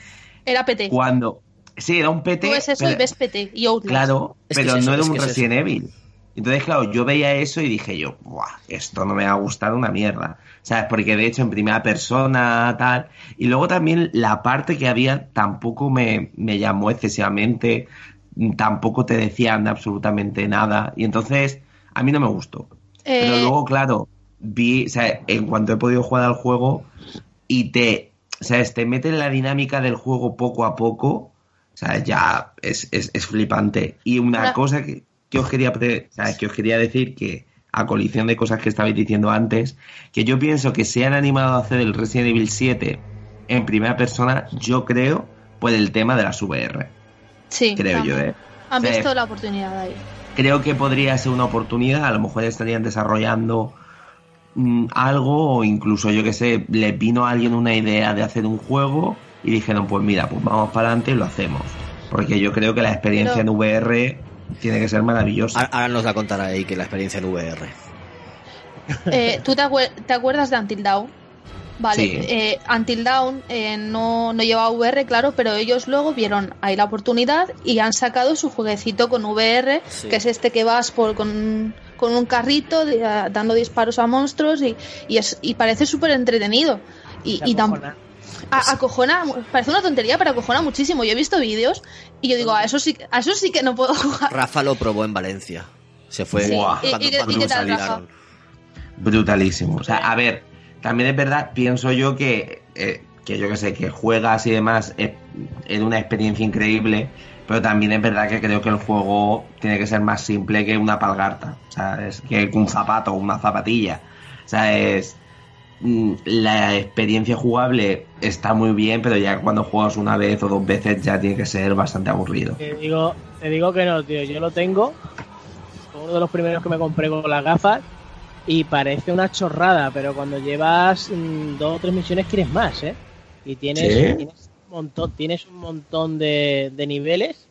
Era PT. cuando... Sí, era un PT. Tú ves eso y ves PT y Outlast. Claro, Es pero es eso, no era un es Resident Evil. Entonces, claro, yo veía eso y dije yo, Buah, esto no me va a gustar una mierda. ¿Sabes? Porque de hecho en primera persona, tal. Y luego también la parte que había tampoco me, me llamó excesivamente. Tampoco te decían absolutamente nada. Y entonces, a mí no me gustó. Pero Eh, luego, claro, vi, o sea, en cuanto he podido jugar al juego y te, o sea, te mete en la dinámica del juego poco a poco, o sea, ya es, es, es flipante. Y una Ahora- cosa que, que os quería pre- o sea, que os quería decir que a colisión de cosas que estabais diciendo antes, que yo pienso que se han animado a hacer el Resident Evil 7 en primera persona, yo creo, por el tema de las VR. Sí, Creo yo. ¿eh? Han O sea, visto la oportunidad ahí. creo que podría ser una oportunidad. A lo mejor estarían desarrollando mm, algo o incluso, yo que sé, le vino a alguien una idea de hacer un juego y dijeron, pues mira, pues vamos para adelante y lo hacemos. Porque yo creo que la experiencia Pero- en VR tiene que ser maravilloso. Ahora ahora nos la contará ahí que la experiencia en VR. Eh, ¿Tú te, acuer- te acuerdas de Until Dawn? Vale, Sí. eh, Until Dawn eh, no, no llevaba VR, claro, pero ellos luego vieron ahí la oportunidad y han sacado su jueguecito con VR, Sí. que es este que vas por con, con un carrito de- a- dando disparos a monstruos y, y, es, y parece súper entretenido. Y, y tam- a- acojona, parece una tontería, pero acojona muchísimo. Yo he visto vídeos y yo digo, a eso sí, a eso sí que no puedo jugar. Rafa lo probó en Valencia. Se fue Sí. cuando, ¿Y- y qué- cuando y qué tal, salieron. brutalísimo. O sea, a ver, también es verdad, pienso yo que, eh, que yo que sé, que juegas y demás es, es una experiencia increíble, pero también es verdad que creo que el juego tiene que ser más simple que una palgarta, o sea, es que un zapato, una zapatilla. O sea, es mm, la experiencia jugable está muy bien, pero ya cuando juegas una vez o dos veces ya tiene que ser bastante aburrido. Te digo, te digo que no, tío. Yo lo tengo. Fue uno de los primeros que me compré con las gafas. Y parece una chorrada, pero cuando llevas mm, dos o tres misiones quieres más, ¿eh? Y tienes, ¿Sí? tienes un montón, tienes un montón de, de niveles.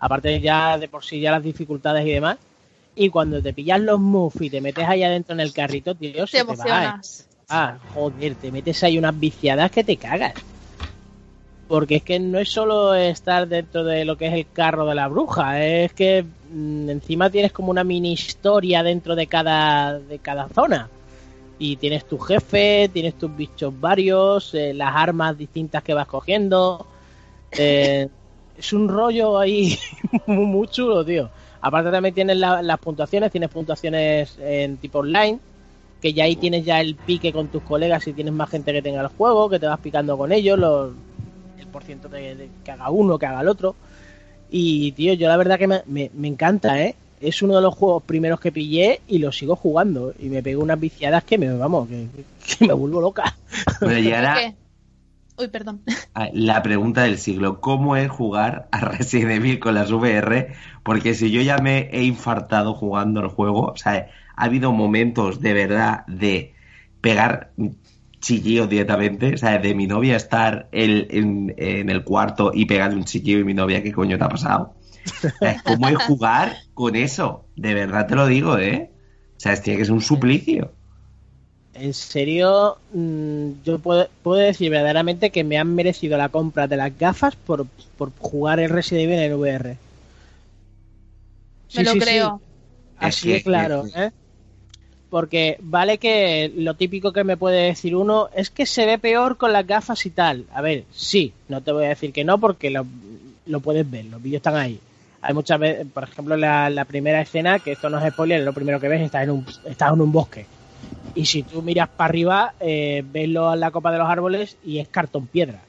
Aparte ya de por sí ya las dificultades y demás. Y cuando te pillas los moves y te metes ahí adentro en el carrito, tío, se Te te va, ¿eh? emocionas. Ah, joder, te metes ahí unas viciadas que te cagas. Porque es que no es solo estar dentro de lo que es el carro de la bruja, es que mm, encima tienes como una mini historia dentro de cada, de cada zona. Y tienes tu jefe, tienes tus bichos varios, eh, las armas distintas que vas cogiendo. Eh, es un rollo ahí muy, muy chulo, tío. Aparte también tienes la- las puntuaciones, tienes puntuaciones en tipo online, que ya ahí tienes ya el pique con tus colegas si tienes más gente que tenga el juego, que te vas picando con ellos, los, el porciento de, de que haga uno, que haga el otro. Y tío, yo la verdad que me, me- me encanta, ¿eh? Es uno de los juegos primeros que pillé y lo sigo jugando. Y me pego unas viciadas que me, vamos, que, que me vuelvo loca. Pero y ahora, ¿Qué? Uy, perdón. Ah, La pregunta del siglo, ¿cómo es jugar a Resident Evil con las VR? Porque si yo ya me he infartado jugando el juego, o sea, ha habido momentos de verdad de pegar chillidos directamente, o sea, de mi novia estar el- en, en el cuarto y pegar un chillido y mi novia, ¿qué coño te ha pasado? O sea, ¿Cómo es jugar con eso? De verdad te lo digo, ¿eh? O sea, es- tiene que ser un suplicio. En serio, mm, yo puedo, puedo decir verdaderamente que me han merecido la compra de las gafas por, por jugar el Resident Evil en VR. Me lo creo. Así que- de claro, ¿eh? Porque vale que lo típico que me puede decir uno es que se ve peor con las gafas y tal. A ver, sí, no te voy a decir que no porque lo, lo puedes ver, los vídeos están ahí. Hay muchas veces, por ejemplo, la, primera escena, que esto no es spoiler, lo primero que ves, estás en un, estás en un bosque. Y si tú miras para arriba, eh, ves lo- la copa de los árboles y es cartón piedra.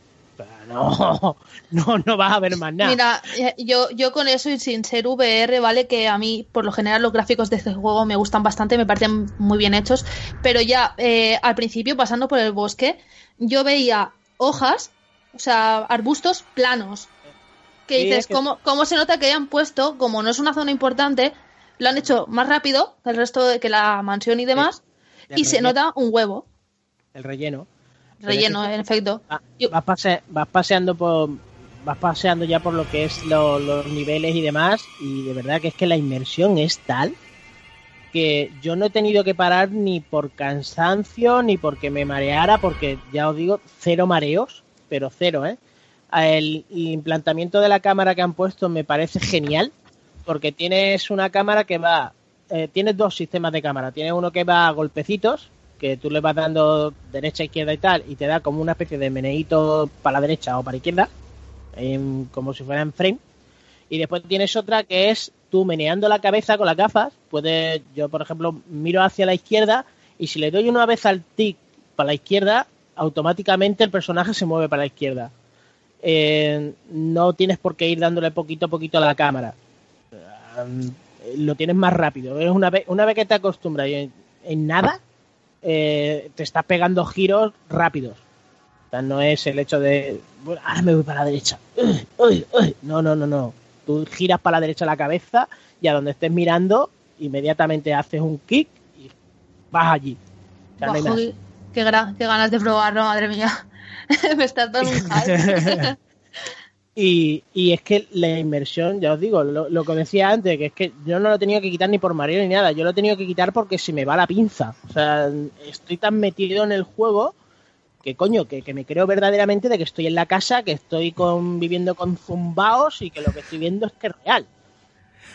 No, no, no vas a ver más nada. Mira, eh, yo, yo con eso y sin ser VR, vale que a mí por lo general los gráficos de este juego me gustan bastante, me parecen muy bien hechos, pero ya eh, al principio pasando por el bosque, yo veía hojas, o sea, arbustos planos, que Sí, dices, es que- ¿cómo, ¿cómo se nota que hayan puesto, como no es una zona importante, lo han hecho más rápido que el resto de que la mansión y demás, y se nota un huevo. El relleno. Relleno, en efecto. vas, pase- vas paseando por vas paseando ya por lo que es lo- los niveles y demás y de verdad que es que la inmersión es tal que yo no he tenido que parar ni por cansancio ni porque me mareara porque ya os digo cero mareos pero cero eh el, el implantamiento de la cámara que han puesto me parece genial porque tienes una cámara que va eh, tienes dos sistemas de cámara tienes uno que va a golpecitos que tú le vas dando derecha, izquierda y tal, y te da como una especie de meneíto para la derecha o para la izquierda, en- como si fuera en frame. Y después tienes otra que es tú meneando la cabeza con las gafas. Puedes, yo por ejemplo, miro hacia la izquierda y si le doy una vez al tic para la izquierda, automáticamente el personaje se mueve para la izquierda. Eh, no tienes por qué ir dándole poquito a poquito a la cámara. Um, lo tienes más rápido. Es una vez, una vez que te acostumbras en nada, eh, te estás pegando giros rápidos. O sea, no es el hecho de, bueno, ahora me voy para la derecha. Uy, uy, uy. No, no, no, no. Tú giras para la derecha la cabeza y a donde estés mirando, inmediatamente haces un kick y vas allí. O sea, Bajo, qué, ganas de probarlo, madre mía. Me estás dando un hype. Y, y es que la inmersión, ya os digo, lo, lo que decía antes, que es que yo no lo he tenido que quitar ni por mareo ni nada, yo lo he tenido que quitar porque se me va la pinza. O sea, estoy tan metido en el juego que coño, que, que me creo verdaderamente de que estoy en la casa, que estoy con, viviendo con zumbaos y que lo que estoy viendo es que es real.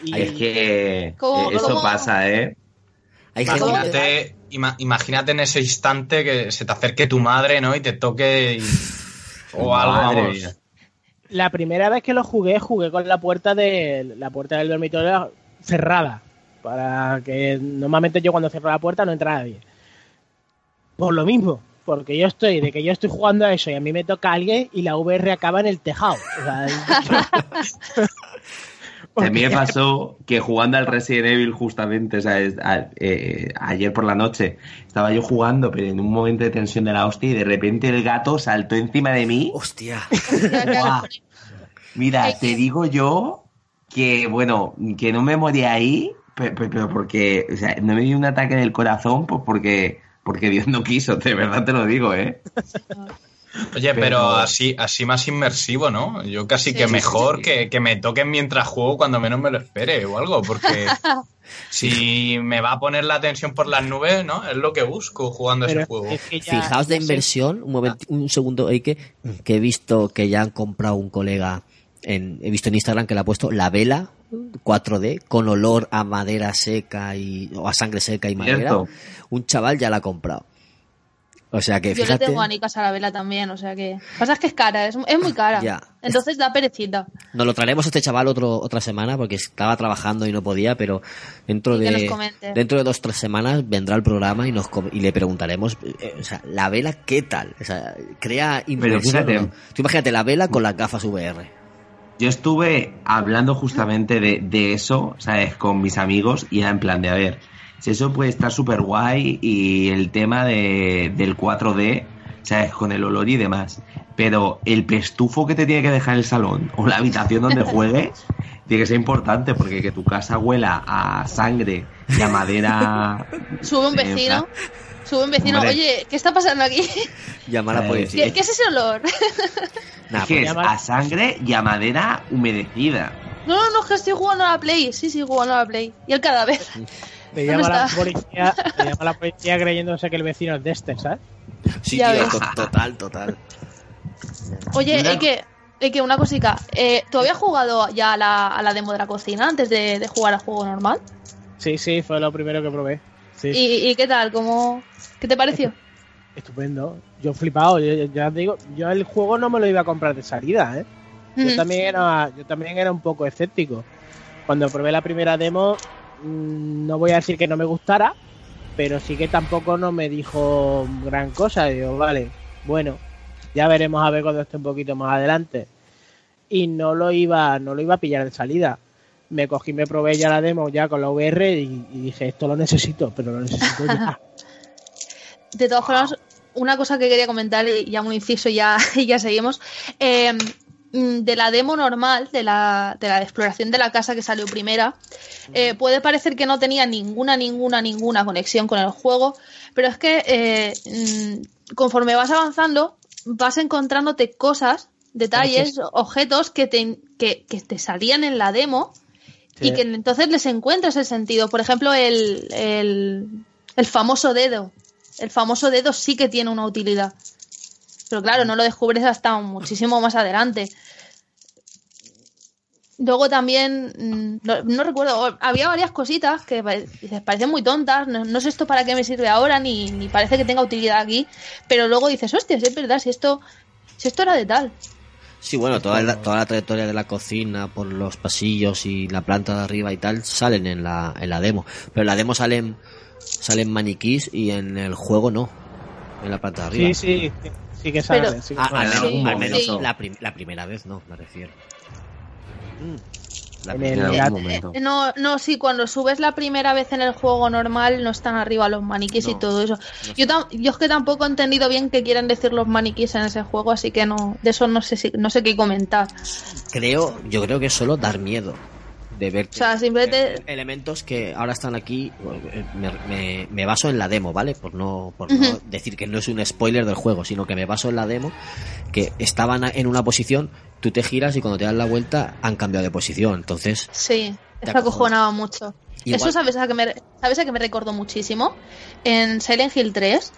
Y- Es que ¿Cómo- eh, eso cómo- pasa, ¿eh? Imagínate, ima- imagínate en ese instante que se te acerque tu madre, ¿no? Y te toque y- o algo, Madre vamos. La primera vez que lo jugué, jugué con la puerta de la puerta del dormitorio cerrada. Para que normalmente yo cuando cierro la puerta no entra nadie. Por lo mismo, porque yo estoy, de que yo estoy jugando a eso y a mí me toca alguien y la VR acaba en el tejado. O sea, A mí me pasó que jugando al Resident Evil justamente, o sea, es- a- eh, ayer por la noche, estaba yo jugando, pero en un momento de tensión de la hostia y de repente el gato saltó encima de mí. Hostia. Buah. Mira, te digo yo que, bueno, que no me morí ahí, pe- pe- pero, porque, o sea, no me dio un ataque del corazón, pues porque, porque Dios no quiso, de verdad te lo digo, ¿eh? Oye, pero, Pero- así, así más inmersivo, ¿no? Yo casi Sí, que sí, mejor sí. Que, que me toquen mientras juego cuando menos me lo espere o algo, porque si me va a poner la tensión por las nubes, ¿no? Es lo que busco jugando pero ese juego. es que ya- Fijaos de inversión, un, momento, un segundo, Eike, que he visto que ya han comprado un colega, en, he visto en Instagram que le ha puesto la vela 4D con olor a madera seca y, o a sangre seca y madera. Cierto. Un chaval ya la ha comprado. O sea que Yo le fíjate, tengo a Nicas a la vela también, o sea que. Pasa es que es cara, es, es muy cara. Ya. Entonces da perecita. nos lo traeremos a este chaval otro, otra semana porque estaba trabajando y no podía, pero dentro Y de dentro de dos tres semanas vendrá al programa y nos com- y le preguntaremos, eh, o sea, la vela qué tal, o sea, crea inmersión. fíjate. ¿o no? Tú imagínate la vela con las gafas VR. Yo estuve hablando justamente de, de eso, ¿sabes? Con mis amigos y era en plan de, a ver, si eso puede estar súper guay y el tema de, del 4D, ¿sabes? Con el olor y demás. Pero el pestufo que te tiene que dejar el salón o la habitación donde juegues tiene que ser importante porque que tu casa huela a sangre y a madera. Sube un vecino. Sube un vecino. Hombre. Oye, ¿qué está pasando aquí? Llamar a la Eh, policía. ¿Qué, qué es ese olor? Nah, pues- es a sangre y a madera humedecida. No, no, no, es que estoy jugando a la Play. Sí, sí, jugando a la Play. Y el cadáver. Te ¿Dónde llama, la policía, te llama la policía creyéndose que el vecino es Dexter, ¿sabes? sí, ya tío, ves. to- total, total. Oye, Una- hay que, hay que una cosica. Eh, ¿Tú habías jugado ya a la, a la demo de la cocina antes de, de jugar al juego normal? Sí, sí, fue lo primero que probé. Sí, ¿Y, y qué tal? ¿Cómo, ¿Qué te pareció? estupendo. Yo flipado, yo, yo- ya os digo, yo el juego no me lo iba a comprar de salida, ¿eh? Yo también era, yo también era un poco escéptico. Cuando probé la primera demo, no voy a decir que no me gustara, pero sí que tampoco no me dijo gran cosa. Digo, vale, bueno, ya veremos a ver cuando esté un poquito más adelante. Y no lo iba, no lo iba a pillar de salida. Me cogí, me probé ya la demo ya con la VR y, y dije, esto lo necesito, pero lo necesito ya. De todas formas, una cosa que quería comentar y ya un inciso y ya, y ya seguimos. Eh, mm, de la demo normal, de la, de la exploración de la casa que salió primera, eh, puede parecer que no tenía ninguna, ninguna, ninguna conexión con el juego, pero es que eh, mm, conforme vas avanzando, vas encontrándote cosas, detalles, objetos que te, que, que te salían en la demo y que entonces les encuentras el sentido. Por ejemplo, el, el, el famoso dedo. El famoso dedo sí que tiene una utilidad. Pero claro, no lo descubres hasta muchísimo más adelante. Luego también, mm, no, no recuerdo, había varias cositas que dices, parecen muy tontas, no, no sé esto para qué me sirve ahora, ni, ni parece que tenga utilidad aquí, pero luego dices, hostia, si es verdad, si esto, si esto era de tal. Sí, bueno, toda la, toda la trayectoria de la cocina por los pasillos y la planta de arriba y tal salen en la, en la demo. Pero en la demo salen, salen maniquís y en el juego no. En la planta de arriba. Sí, sí, sí, que sale. Pero- sí que Ah, sale. al menos, Sí, al menos sí. la, prim- la primera vez no, me refiero. La En el- momento. Eh, No, no, sí, cuando subes la primera vez en el juego normal no están arriba los maniquís y No, todo eso. Yo, tam- yo es que tampoco he entendido bien qué quieren decir los maniquís en ese juego, así que no, de eso no sé si, no sé qué comentar. Creo, yo creo que es solo dar miedo. De ver O sea, simplemente... elementos que ahora están aquí. eh, Me, me- me baso en la demo, ¿vale? Por no, por no decir que no es un spoiler del juego, sino que me baso en la demo que estaban en una posición, tú te giras y cuando te das la vuelta han cambiado de posición. Entonces, Sí, Te eso acojonaba mucho. Igual- Eso, ¿sabes a, qué me, ¿sabes a qué me recordó muchísimo? En Silent Hill 3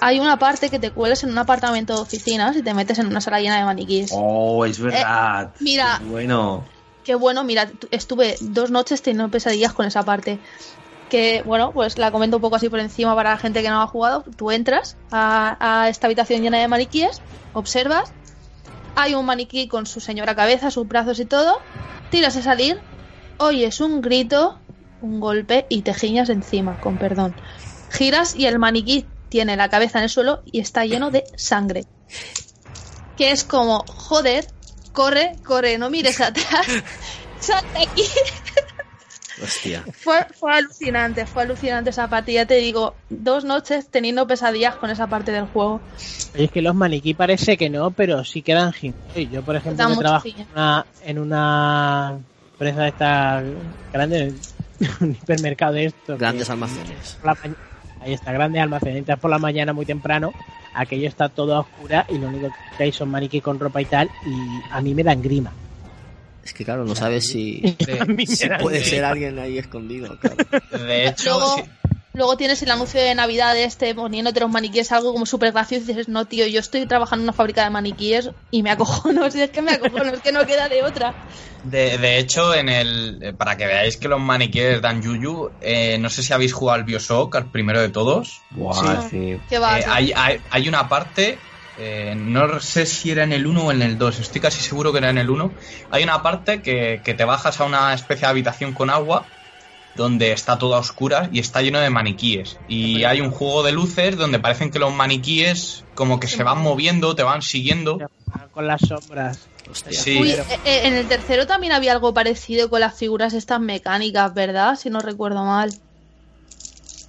hay una parte que te cuelas en un apartamento de oficinas y te metes en una sala llena de maniquíes. Oh, es verdad. mira. Bueno. Qué bueno, mira, tu- estuve dos noches teniendo pesadillas con esa parte. Que, bueno, pues la comento un poco así por encima para la gente que no ha jugado. Tú entras a, a esta habitación llena de maniquíes, observas, hay un maniquí con su señora cabeza, sus brazos y todo, tiras a salir, oyes un grito, un golpe y te giñas encima, con perdón. Giras y el maniquí tiene la cabeza en el suelo y está lleno de sangre. Que es como, joder, corre, corre, no mires atrás, salte aquí. hostia. Fue, fue alucinante, fue alucinante esa parte. Ya te digo, dos noches teniendo pesadillas con esa parte del juego. Es que los maniquí parece que no, pero sí quedan gimnasio. Yo, por ejemplo, que trabajo en una, en una empresa de esta grande, un hipermercado de esto. Grandes que- almacenes. la Ahí está, grandes almacenes. Entras por la mañana muy temprano, aquello está todo a oscura y lo único que hay son maniquí con ropa y tal, y a mí me dan grima. Es que claro, no sabes si, A mí me si dan puede grima. ser alguien ahí escondido. Claro. De hecho, Luego, sí. Luego tienes el anuncio de Navidad de este poniéndote los maniquíes, algo como súper gracioso. Y dices, no, tío, yo estoy trabajando en una fábrica de maniquíes y me acojono. Si es que me acojono, es que no queda de otra. De, de hecho, en el eh, para que veáis que los maniquíes dan yuyu, eh, no sé si habéis jugado al Bioshock, al primero de todos. Buah, sí. ¿Qué va? Eh, hay, hay, hay una parte, eh, no sé si era en el 1 o en el 2, estoy casi seguro que era en el 1. Hay una parte que, que te bajas a una especie de habitación con agua donde está toda oscura y está lleno de maniquíes. Y hay un juego de luces donde parecen que los maniquíes como que se van moviendo, te van siguiendo. Con las sombras. Sí. Uy, eh, eh, en el tercero también había algo parecido con las figuras estas mecánicas, ¿verdad? Si no recuerdo mal.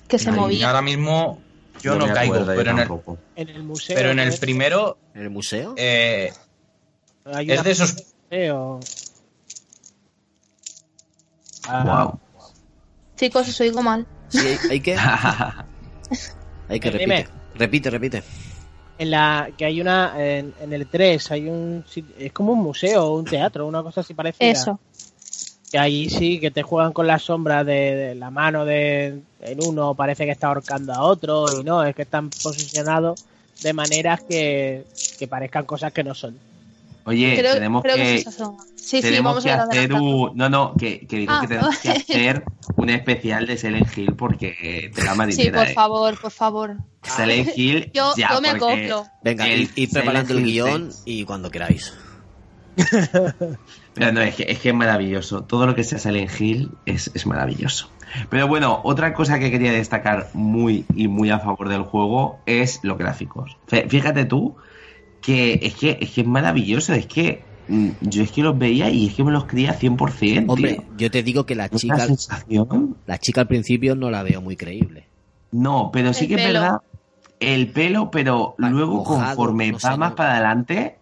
Que se Y movían. ahora mismo yo no, caigo, pero en, el, tampoco. En el museo. pero en el primero ¿En el museo? eh, es de esos museo. Ah, Wow. Chicos, os oigo mal. Sí, hay, hay que. Hay que Dime. repite. Repite, repite. En la que hay una en, en el 3 hay un es como un museo un teatro una cosa así parecida Eso. que ahí sí que te juegan con las sombras de, de la mano de en uno parece que está ahorcando a otro y no es que están posicionados de maneras que, que parezcan cosas que no son Oye, creo tenemos creo que. Sí, sí, tenemos vamos que hacer un... No, no, que, que digo Ah, que tenemos que hacer un especial de Silent Hill porque te da Sí, marinera, por eh. favor, por favor. Silent Hill Yo, ya, yo me acoplo. Venga, el preparando el guion 6 y cuando queráis. Pero no, es que, es que es maravilloso. Todo lo que sea Silent Hill es, es maravilloso. Pero bueno, otra cosa que quería destacar muy y muy a favor del juego es los gráficos. Fí- Fíjate tú que es que es, que es maravilloso. Es que mm, yo es que los veía y es que me los creía 100%. Hombre, tío. yo te digo que la chica, sensación. la chica al principio no la veo muy creíble. No, pero sí El que es verdad. El pelo, pero Va luego mojado, conforme no sé, va más no- para adelante,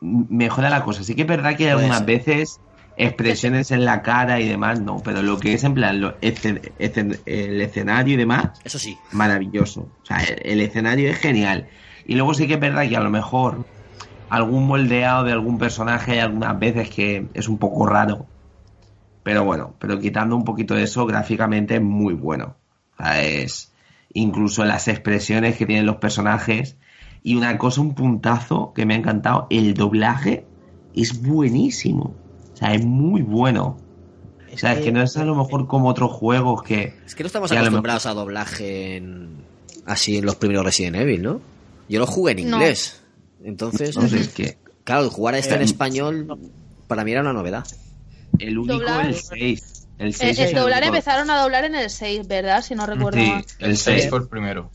mejora la cosa. Sí que es verdad que hay algunas veces expresiones en la cara y demás, no, pero lo que es en plan lo- escen- escen- el escenario y demás, Eso sí. maravilloso. O sea, el, el escenario es genial. Y luego sí que es verdad que a lo mejor algún moldeado de algún personaje hay algunas veces que es un poco raro. Pero bueno, pero quitando un poquito de eso, gráficamente es muy bueno. O sea, es incluso las expresiones que tienen los personajes. Y una cosa, un puntazo que me ha encantado, el doblaje es buenísimo. O sea, es muy bueno. O sea, es que no es a lo mejor como otros juegos que... Es que no estamos que a acostumbrados a doblaje en- así en los primeros Resident Evil, ¿no? Yo lo jugué en No. inglés. Entonces, Entonces, que claro, jugar a este en Eh, español para mí era una novedad. el único, Doblar- el 6. El El, 6 el es el doblar empezaron a doblar en el 6, ¿verdad? Si no recuerdo Sí, mal. el 6 fue el primero.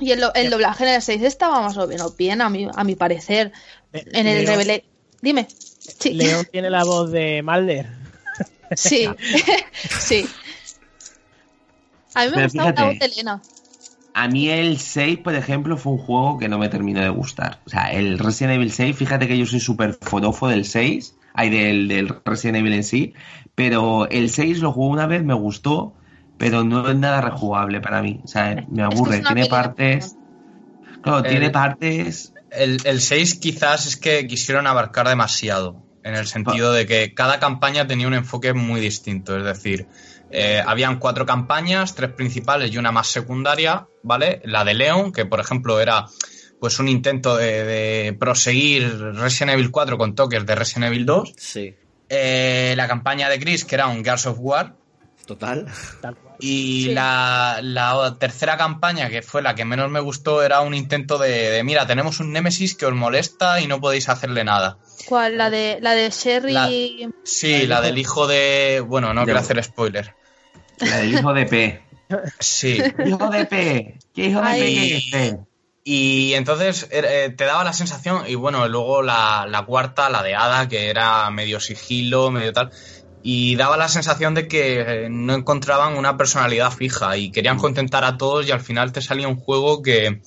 Y el, do- el doblaje en el 6 estaba más o menos bien, a mi, a mi parecer. En el León- Rebele... Dime. Sí. León tiene la voz de Mulder Sí. sí. A mí me Pero gustaba la voz de Elena. A mí el 6, por ejemplo, fue un juego que no me terminó de gustar. O sea, el Resident Evil 6, fíjate que yo soy súper forofo del 6, hay del, del Resident Evil en sí, pero el 6 lo jugué una vez, me gustó, pero no es nada rejugable para mí. O sea, me aburre. tiene partes. Claro, tiene El- partes. El, el 6 quizás es que quisieron abarcar demasiado, en el sentido de que cada campaña tenía un enfoque muy distinto. Es decir, eh, habían cuatro campañas, tres principales y una más secundaria, ¿vale? La de Leon, que por ejemplo era pues un intento de, de proseguir Resident Evil 4 con toques de Resident Evil 2. Sí. Eh, la campaña de Chris, que era un Gears of War. Total. Y la, la tercera campaña, que fue la que menos me gustó, era un intento de, de, mira, tenemos un Némesis que os molesta y no podéis hacerle nada. ¿Cuál? La de, la de Sherry. La- Sí, la del hijo de... Bueno, no De- quiero hacer spoiler. La del hijo de P. Sí. Hijo de P. ¿Qué hijo de P Ay. es? Y entonces eh, te daba la sensación, y bueno, luego la, la cuarta, la de Ada, que era medio sigilo, medio tal, y daba la sensación de que eh, no encontraban una personalidad fija y querían contentar a todos y al final te salía un juego que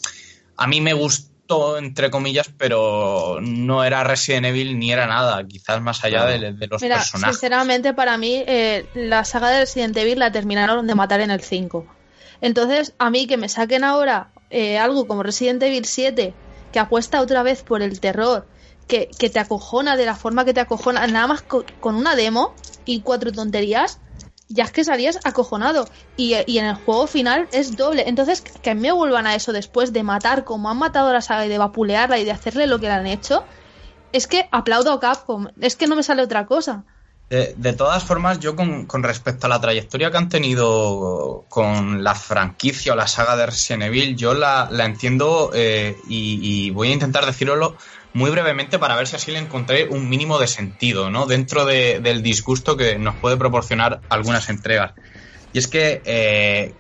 a mí me gustó, entre comillas, pero no era Resident Evil ni era nada, quizás más allá de, de los Mira, personajes. sinceramente para mí eh, la saga de Resident Evil la terminaron de matar en el 5. Entonces, a mí que me saquen ahora eh, algo como Resident Evil 7, que apuesta otra vez por el terror, que, que te acojona de la forma que te acojona, nada más co- con una demo y cuatro tonterías, ya es que salías acojonado. Y, y en el juego final es doble. Entonces, que me vuelvan a eso después de matar como han matado a la saga y de vapulearla y de hacerle lo que le han hecho, es que aplaudo a Capcom. Es que no me sale otra cosa. De, de todas formas, yo con, con respecto a la trayectoria que han tenido con la franquicia o la saga de Resident Evil, yo la, la entiendo eh, y, y voy a intentar decirlo muy brevemente para ver si así le encontré un mínimo de sentido, ¿no? Dentro de- del disgusto que nos puede proporcionar algunas entregas. Y es que eh,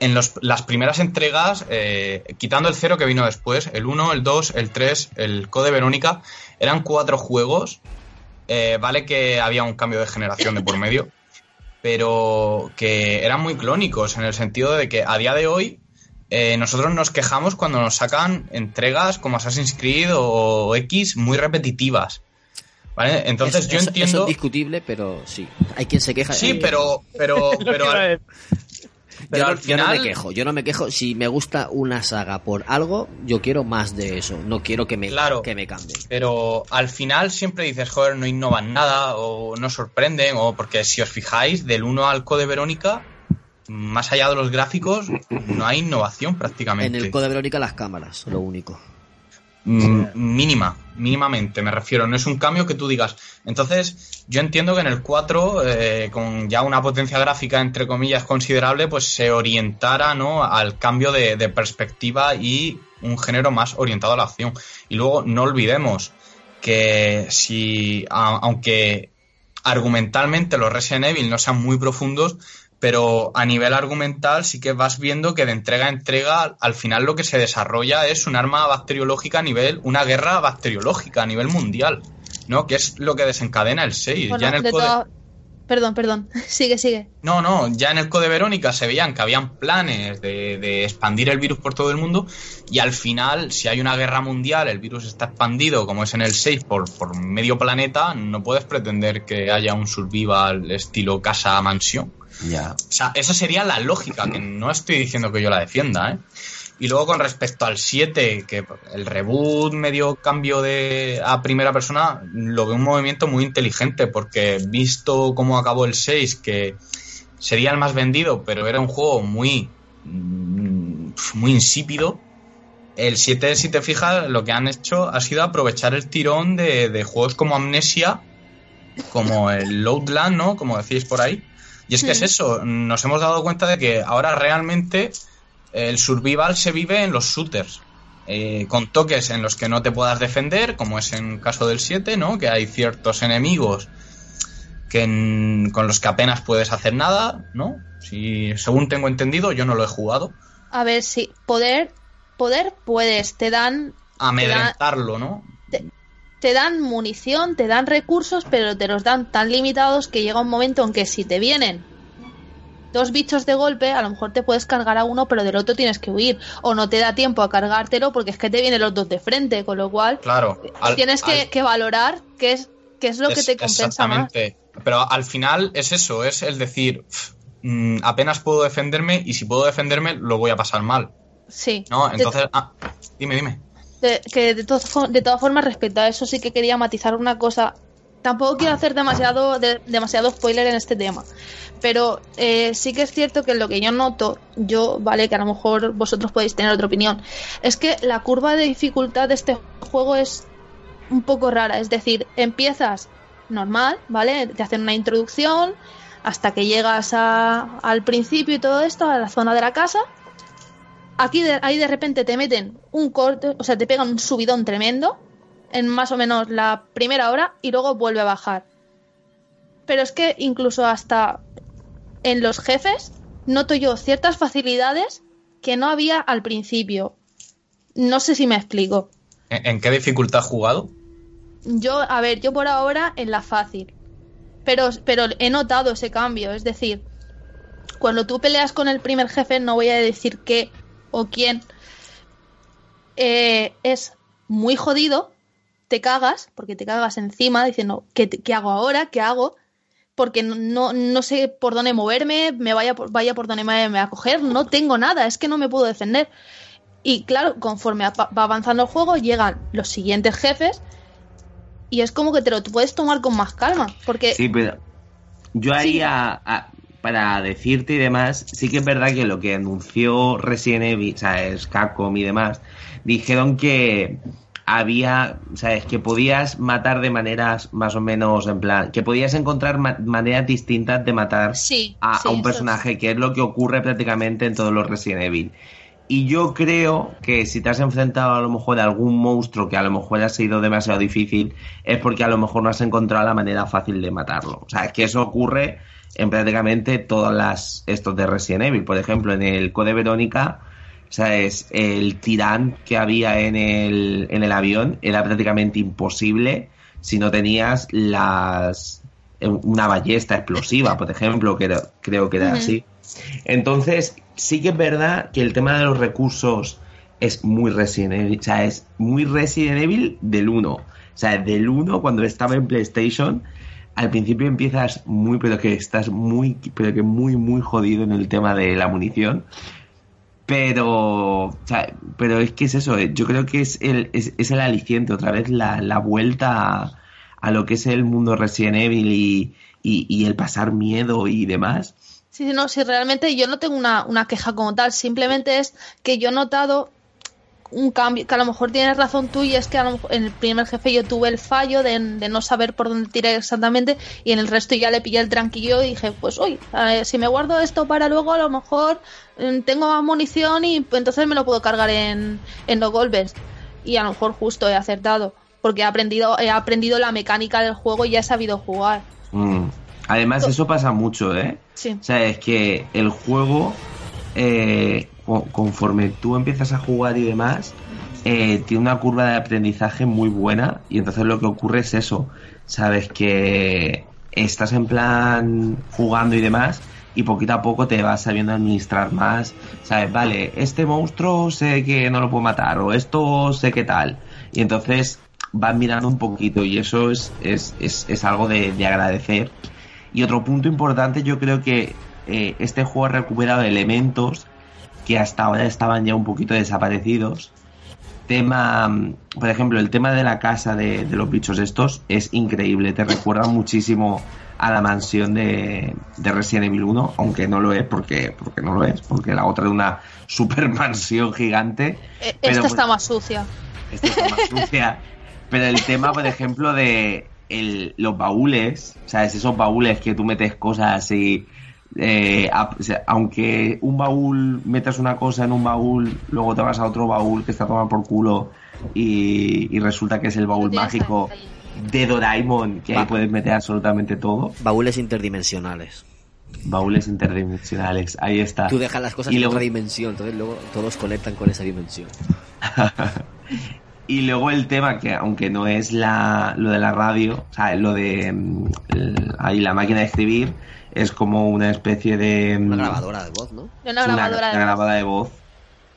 en los- las primeras entregas, eh, quitando el cero que vino después, el 1, el 2, el 3, el Code Verónica, eran cuatro juegos eh, vale que había un cambio de generación de por medio, pero que eran muy clónicos en el sentido de que a día de hoy eh, nosotros nos quejamos cuando nos sacan entregas como Assassin's Creed o X muy repetitivas. ¿Vale? Entonces Eso- yo eso- entiendo. Eso es discutible, pero sí. Hay quien se queja. Sí, eh, pero, pero, pero, al- pero yo, no, al yo no me final- quejo, yo no me quejo. Si me gusta una saga por algo, yo quiero más de eso. No quiero que me, Claro. que me cambie. Pero al final siempre dices, joder, no innovan nada o no sorprenden, o porque si os fijáis, del 1 al Code Verónica, más allá de los gráficos, no hay innovación prácticamente. En el Code Verónica las cámaras, lo único. Mm, mínima, mínimamente, me refiero. No es un cambio que tú digas. Entonces, yo entiendo que en el 4, eh, con ya una potencia gráfica, entre comillas, considerable, pues se orientara ¿no? al cambio de, de perspectiva y un género más orientado a la acción. Y luego, no olvidemos que si, a- aunque argumentalmente los Resident Evil no sean muy profundos, pero a nivel argumental sí que vas viendo que de entrega a entrega al final lo que se desarrolla es un arma bacteriológica a nivel, una guerra bacteriológica a nivel mundial, ¿no? Que es lo que desencadena el 6. Bueno, ya en el de Perdón, perdón. Sigue, sigue. No, no, ya en el Code Verónica se veían que habían planes de, de expandir el virus por todo el mundo y al final, si hay una guerra mundial, el virus está expandido, como es en el 6, por, por medio planeta, no puedes pretender que haya un survival estilo casa-mansión. Ya. O sea, esa sería la lógica, que no estoy diciendo que yo la defienda, ¿eh? Y luego con respecto al 7, que el reboot medio cambio de a primera persona, lo veo un movimiento muy inteligente, porque visto cómo acabó el 6, que sería el más vendido, pero era un juego muy, mm, muy insípido, el 7, si te fijas, lo que han hecho ha sido aprovechar el tirón de, de juegos como Amnesia, como el Loadland, ¿no? Como decís por ahí. Y es que es Mm. eso, nos hemos dado cuenta de que ahora realmente el survival se vive en los shooters. eh, con toques en los que no te puedas defender, como es en caso del 7, ¿no? Que hay ciertos enemigos que en- con los que apenas puedes hacer nada, ¿no? Si, según tengo entendido, yo no lo he jugado. A ver, si poder, poder puedes, te dan, Amedrentarlo, ¿no? te dan munición, te dan recursos, pero te los dan tan limitados que llega un momento en que si te vienen dos bichos de golpe, a lo mejor te puedes cargar a uno, pero del otro tienes que huir. O no te da tiempo a cargártelo porque es que te vienen los dos de frente, con lo cual Claro. al- tienes que, al- que valorar qué es que es lo que te compensa más. Exactamente. Pero al final es eso, es el decir, "Pf, mm, apenas puedo defenderme y si puedo defenderme lo voy a pasar mal. Sí. ¿No? Entonces, ah, dime, dime. de- que de, fo- de todas formas, respecto a eso, sí que quería matizar una cosa. Tampoco quiero hacer demasiado, de- demasiado spoiler en este tema. Pero eh, sí que es cierto que lo que yo noto, yo, vale, que a lo mejor vosotros podéis tener otra opinión, es que la curva de dificultad de este juego es un poco rara. Es decir, empiezas normal, ¿vale? Te hacen una introducción hasta que llegas a- al principio y todo esto, a la zona de la casa. Aquí de, ahí de repente te meten un corte, o sea, te pegan un subidón tremendo en más o menos la primera hora y luego vuelve a bajar. Pero es que incluso hasta en los jefes noto yo ciertas facilidades que no había al principio. No sé si me explico. ¿En, qué dificultad has jugado? Yo, a ver, yo por ahora en la fácil. Pero, pero he notado ese cambio. Es decir, cuando tú peleas con el primer jefe, no voy a decir qué o quién, eh, es muy jodido, te cagas, porque te cagas encima diciendo, ¿qué, hago ahora? ¿Qué hago? Porque no, no, sé por dónde moverme, me vaya por, vaya por dónde me, me va a coger, no tengo nada, es que no me puedo defender. Y claro, conforme va va avanzando el juego, llegan los siguientes jefes y es como que te lo puedes tomar con más calma. Porque Sí, pero yo ahí a- a- para decirte y demás, sí que es verdad que lo que anunció Resident Evil, o sea, es Capcom y demás, dijeron que había, sabes, que podías matar de maneras más o menos en plan, que podías encontrar ma- maneras distintas de matar sí, a, sí, a un personaje, que es lo que ocurre prácticamente en todos los Resident Evil. Y yo creo que si te has enfrentado a lo mejor a algún monstruo que a lo mejor ha sido demasiado difícil, es porque a lo mejor no has encontrado la manera fácil de matarlo. O sea, es que eso ocurre en prácticamente todas las estos de Resident Evil. Por ejemplo, en el Code Verónica, ¿sabes? El tirán que había en el, en el avión era prácticamente imposible si no tenías las una ballesta explosiva, por ejemplo, que era- creo que era así. Entonces, sí que es verdad que el tema de los recursos es muy Resident Evil, o sea, es muy Resident Evil del 1. O sea, del 1 cuando estaba en PlayStation, al principio empiezas muy, pero que estás muy, pero que muy, muy jodido en el tema de la munición. Pero, o sea, pero es que es eso, eh, yo creo que es el, es, es el aliciente, otra vez la, la vuelta a, lo que es el mundo Resident Evil y, y, el pasar miedo y demás. Sí, sí, no, si realmente yo no tengo una, una queja como tal, simplemente es que yo he notado un cambio, que a lo mejor tienes razón tú y es que a lo mejor en el primer jefe yo tuve el fallo de, de no saber por dónde tirar exactamente y en el resto ya le pillé el tranquillo y dije, pues uy, eh, si me guardo esto para luego a lo mejor mm, tengo más munición y pues, entonces me lo puedo cargar en, en los golpes y a lo mejor justo he acertado porque he aprendido, he aprendido la mecánica del juego y ya he sabido jugar. Mm. Además, eso pasa mucho, ¿eh? Sí. O sea, es que el juego, eh, conforme tú empiezas a jugar y demás, eh, tiene una curva de aprendizaje muy buena y entonces lo que ocurre es eso, sabes que estás en plan jugando y demás y poquito a poco te vas sabiendo administrar más, sabes, vale, este monstruo sé que no lo puedo matar o esto sé que tal. Y entonces vas mirando un poquito y eso es, es, es, es algo de, de agradecer. Y otro punto importante, yo creo que eh, este juego ha recuperado elementos que hasta ahora estaban ya un poquito desaparecidos. Tema, mm, por ejemplo, el tema de la casa de, de los bichos estos es increíble, te recuerda muchísimo a la mansión de, de Resident Evil 1, aunque no lo es porque, porque no lo es, porque la otra es una super mansión gigante. Pero, Esta pues, está más sucia. esta está más sucia. Pero el tema, por ejemplo, de el- los baúles, ¿sabes? Esos baúles que tú metes cosas así. Eh, a- o sea, aunque un baúl metas una cosa en un baúl, luego te vas a otro baúl que está tomado por culo y, y resulta que es el baúl mágico de Doraemon, que ahí puedes meter absolutamente todo. Baúles interdimensionales. Baúles interdimensionales, ahí está. Tú dejas las cosas Y en luego- otra dimensión, entonces luego todos conectan con esa dimensión. Y luego el tema que, aunque no es la, lo de la radio, o sea, lo de mm, el- ahí la máquina de escribir, es como una especie de. mm, Una grabadora de voz, ¿no? De una es grabadora una de- grabadora de voz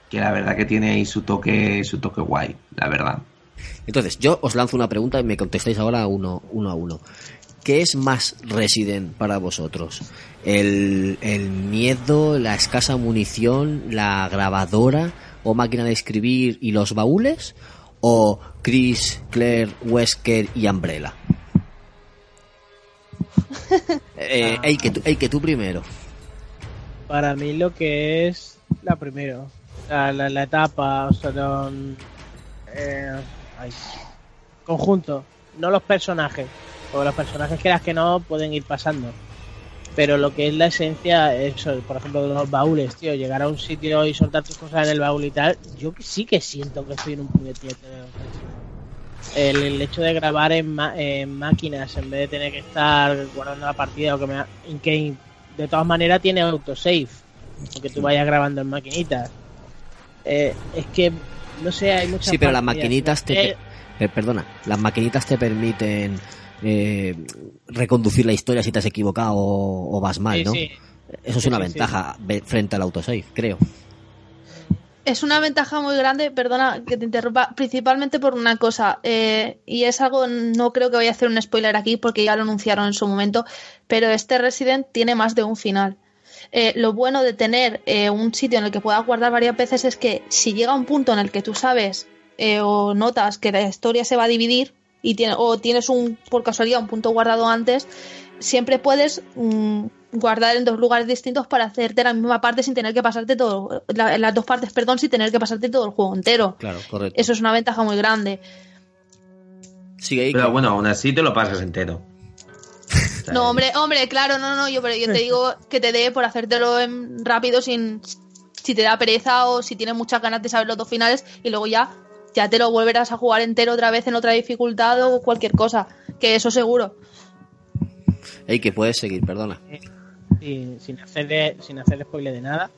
que la verdad que tiene ahí su toque, su toque guay, la verdad. Entonces, yo os lanzo una pregunta y me contestáis ahora uno, uno a uno. ¿Qué es más Resident para vosotros? ¿El, el miedo, la escasa munición, la grabadora o máquina de escribir y los baúles? ¿O Chris, Claire, Wesker y Umbrella? Eh, ey, que tú, que tú primero. Para mí lo que es la primero. La, la, la etapa, o sea, don- eh, ay, conjunto, no los personajes. Porque los personajes que las que no pueden ir pasando. Pero lo que es la esencia, eso, por ejemplo, de los baúles, tío, llegar a un sitio y soltar tus cosas en el baúl y tal, yo sí que siento que estoy en un puñetero. El, el hecho de grabar en, ma- en máquinas en vez de tener que estar guardando la partida o que me ha- game, de todas maneras tiene autosave, aunque tú vayas grabando en maquinitas. Eh, es que, no sé, hay muchas Sí, pero las maquinitas te... Eh, eh, perdona, las maquinitas te permiten eh, reconducir la historia si te has equivocado o, o vas mal, ¿no? sí. Eso es una sí, ventaja ve- frente al autosave, creo. Es una ventaja muy grande, perdona que te interrumpa, principalmente por una cosa, eh, y es algo, no creo que vaya a hacer un spoiler aquí porque ya lo anunciaron en su momento, pero este Resident tiene más de un final. Eh, lo bueno de tener eh, un sitio en el que puedas guardar varias veces es que si llega un punto en el que tú sabes eh, o notas que la historia se va a dividir y tiene, o tienes un por casualidad un punto guardado antes, siempre puedes mm, guardar en dos lugares distintos para hacerte la misma parte sin tener que pasarte todo, la- las dos partes, perdón, sin tener que pasarte todo el juego entero. Claro, correcto. Eso es una ventaja muy grande. Sigue ahí. Pero bueno, aún así te lo pasas entero. No, hombre, hombre, claro, no, no, yo, pero yo te digo que te dé por hacértelo en- rápido sin si te da pereza o si tienes muchas ganas de saber los dos finales y luego ya ya te lo volverás a jugar entero otra vez en otra dificultad o cualquier cosa, que eso seguro. Ey, que puedes seguir, perdona. Sin, sin hacer sin hacer spoiler de nada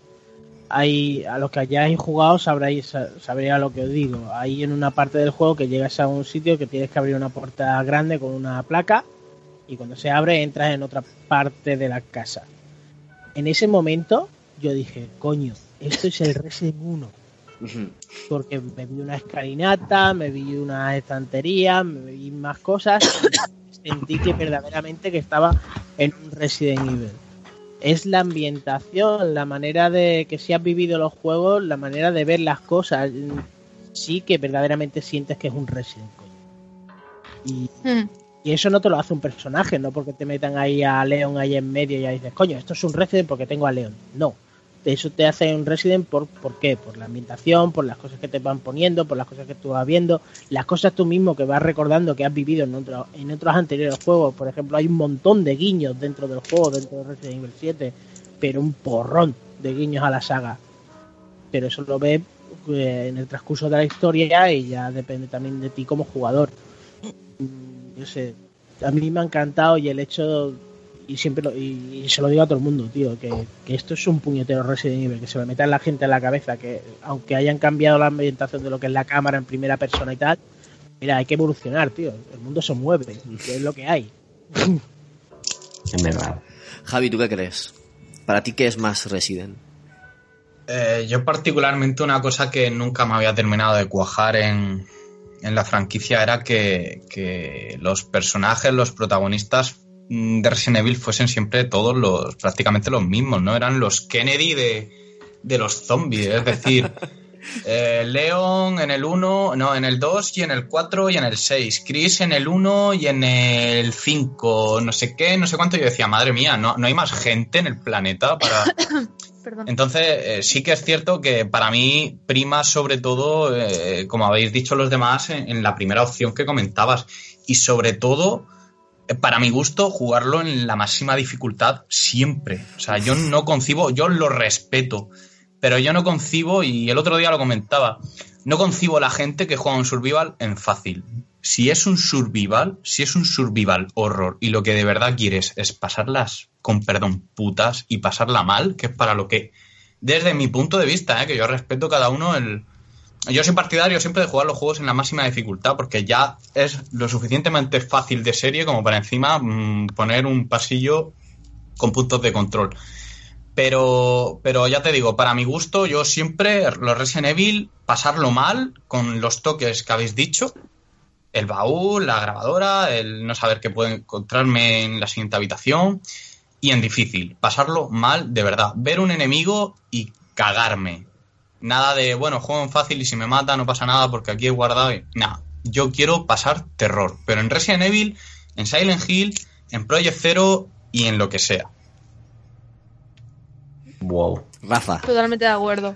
hay a los que hayáis jugado sabréis sabréis a lo que os digo. Hay en una parte del juego que llegas a un sitio que tienes que abrir una puerta grande con una placa y cuando se abre entras en otra parte de la casa. En ese momento yo dije coño esto es el Resident 1 porque me vi una escalinata, me vi una estantería, me vi más cosas y sentí que verdaderamente que estaba en un Resident Evil. Es la ambientación, la manera de que si has vivido los juegos, la manera de ver las cosas, sí que verdaderamente sientes que es un Resident. Y, y eso no te lo hace un personaje, no porque te metan ahí a Leon ahí en medio y dices, coño, esto es un Resident porque tengo a Leon. No, eso te hace un Resident por, ¿por qué? Por la ambientación, por las cosas que te van poniendo, por las cosas que tú vas viendo, las cosas tú mismo que vas recordando que has vivido en, en otros anteriores juegos. Por ejemplo, hay un montón de guiños dentro del juego, dentro de Resident Evil 7, pero un porrón de guiños a la saga. Pero eso lo ves eh, en el transcurso de la historia y ya depende también de ti como jugador. Mm, Yo sé, a mí me ha encantado y el hecho y siempre lo, y, y se lo digo a todo el mundo, tío, que, que esto es un puñetero Resident Evil, que se lo meta en la gente en la cabeza, que aunque hayan cambiado la ambientación de lo que es la cámara en primera persona y tal, mira, hay que evolucionar, tío, el mundo se mueve, que es lo que hay. Es verdad. Javi, ¿tú qué crees? ¿Para ti qué es más Resident? Eh, yo particularmente una cosa que nunca me había terminado de cuajar en, en la franquicia era que, que los personajes, los protagonistas de Resident Evil fuesen siempre todos los, prácticamente los mismos, ¿no? Eran los Kennedy de, de los zombies, es decir, eh, Leon en el 1, no, en el 2 y en el 4 y en el 6, Chris en el 1 y en el 5, no sé qué, no sé cuánto, yo decía, madre mía, no, no hay más gente en el planeta para... Perdón. Entonces, eh, sí que es cierto que para mí prima sobre todo, eh, como habéis dicho los demás, en, en la primera opción que comentabas. Y sobre todo, para mi gusto, jugarlo en la máxima dificultad siempre. O sea, yo no concibo, yo lo respeto, pero yo no concibo, y el otro día lo comentaba, no concibo la gente que juega un survival en fácil. Si es un survival, si es un survival horror y lo que de verdad quieres es pasarlas con perdón putas y pasarla mal, que es para lo que, desde mi punto de vista, ¿eh? que yo respeto cada uno el... Yo soy partidario siempre de jugar los juegos en la máxima dificultad porque ya es lo suficientemente fácil de serie como para encima mm, poner un pasillo con puntos de control. Pero, pero ya te digo, para mi gusto, yo siempre los Resident Evil, pasarlo mal con los toques que habéis dicho. El baúl, la grabadora, el no saber qué puedo encontrarme en la siguiente habitación. Y en difícil, pasarlo mal de verdad. Ver un enemigo y cagarme. Nada de, bueno, juego en fácil y si me mata no pasa nada porque aquí he guardado. y- Nada, yo quiero pasar terror. Pero en Resident Evil, en Silent Hill, en Project Zero y en lo que sea. Wow. Rafa. Totalmente de acuerdo.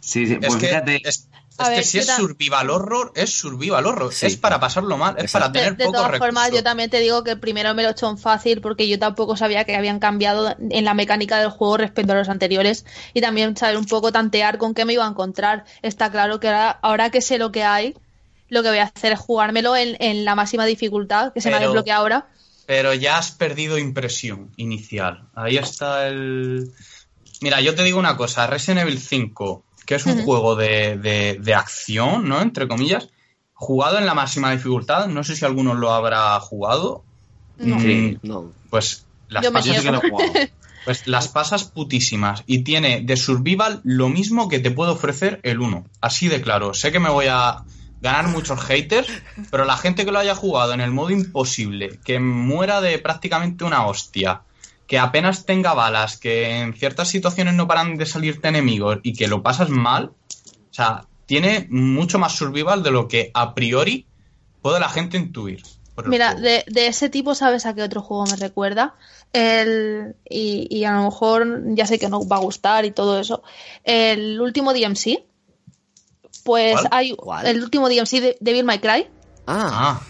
Sí, sí, Es pues que, fíjate. es, A es ver, que si es survival horror, es survival horror. Es para pasarlo mal, es para De, tener de pocos todas recursos. formas, yo también te digo que primero me lo he hecho en fácil porque yo tampoco sabía que habían cambiado en la mecánica del juego respecto a los anteriores y también saber un poco tantear con qué me iba a encontrar. Está claro que ahora, ahora que sé lo que hay, lo que voy a hacer es jugármelo en, en la máxima dificultad, que se me ha Pero- desbloqueado ahora. Pero ya has perdido impresión inicial. Ahí está el. Mira, yo te digo una cosa: Resident Evil 5, que es un juego de, de- de acción, ¿no? Entre comillas, jugado en la máxima dificultad. No sé si alguno lo habrá jugado. No. Mm, Sí, no. Pues las Yo me pasas, niego. pues las pasas putísimas. Y tiene de survival lo mismo que te puede ofrecer el 1. Así de claro. Sé que me voy a ganar muchos haters, pero la gente que lo haya jugado en el modo imposible, que muera de prácticamente una hostia, que apenas tenga balas, que en ciertas situaciones no paran de salirte enemigos y que lo pasas mal, o sea, tiene mucho más survival de lo que a priori puede la gente intuir. Mira, de, de ese tipo, ¿sabes a qué otro juego me recuerda? El, y, y a lo mejor ya sé que no va a gustar y todo eso. El último DMC. Pues ¿Cuál? hay ¿Cuál? el último DMC de Devil May Cry. Ah,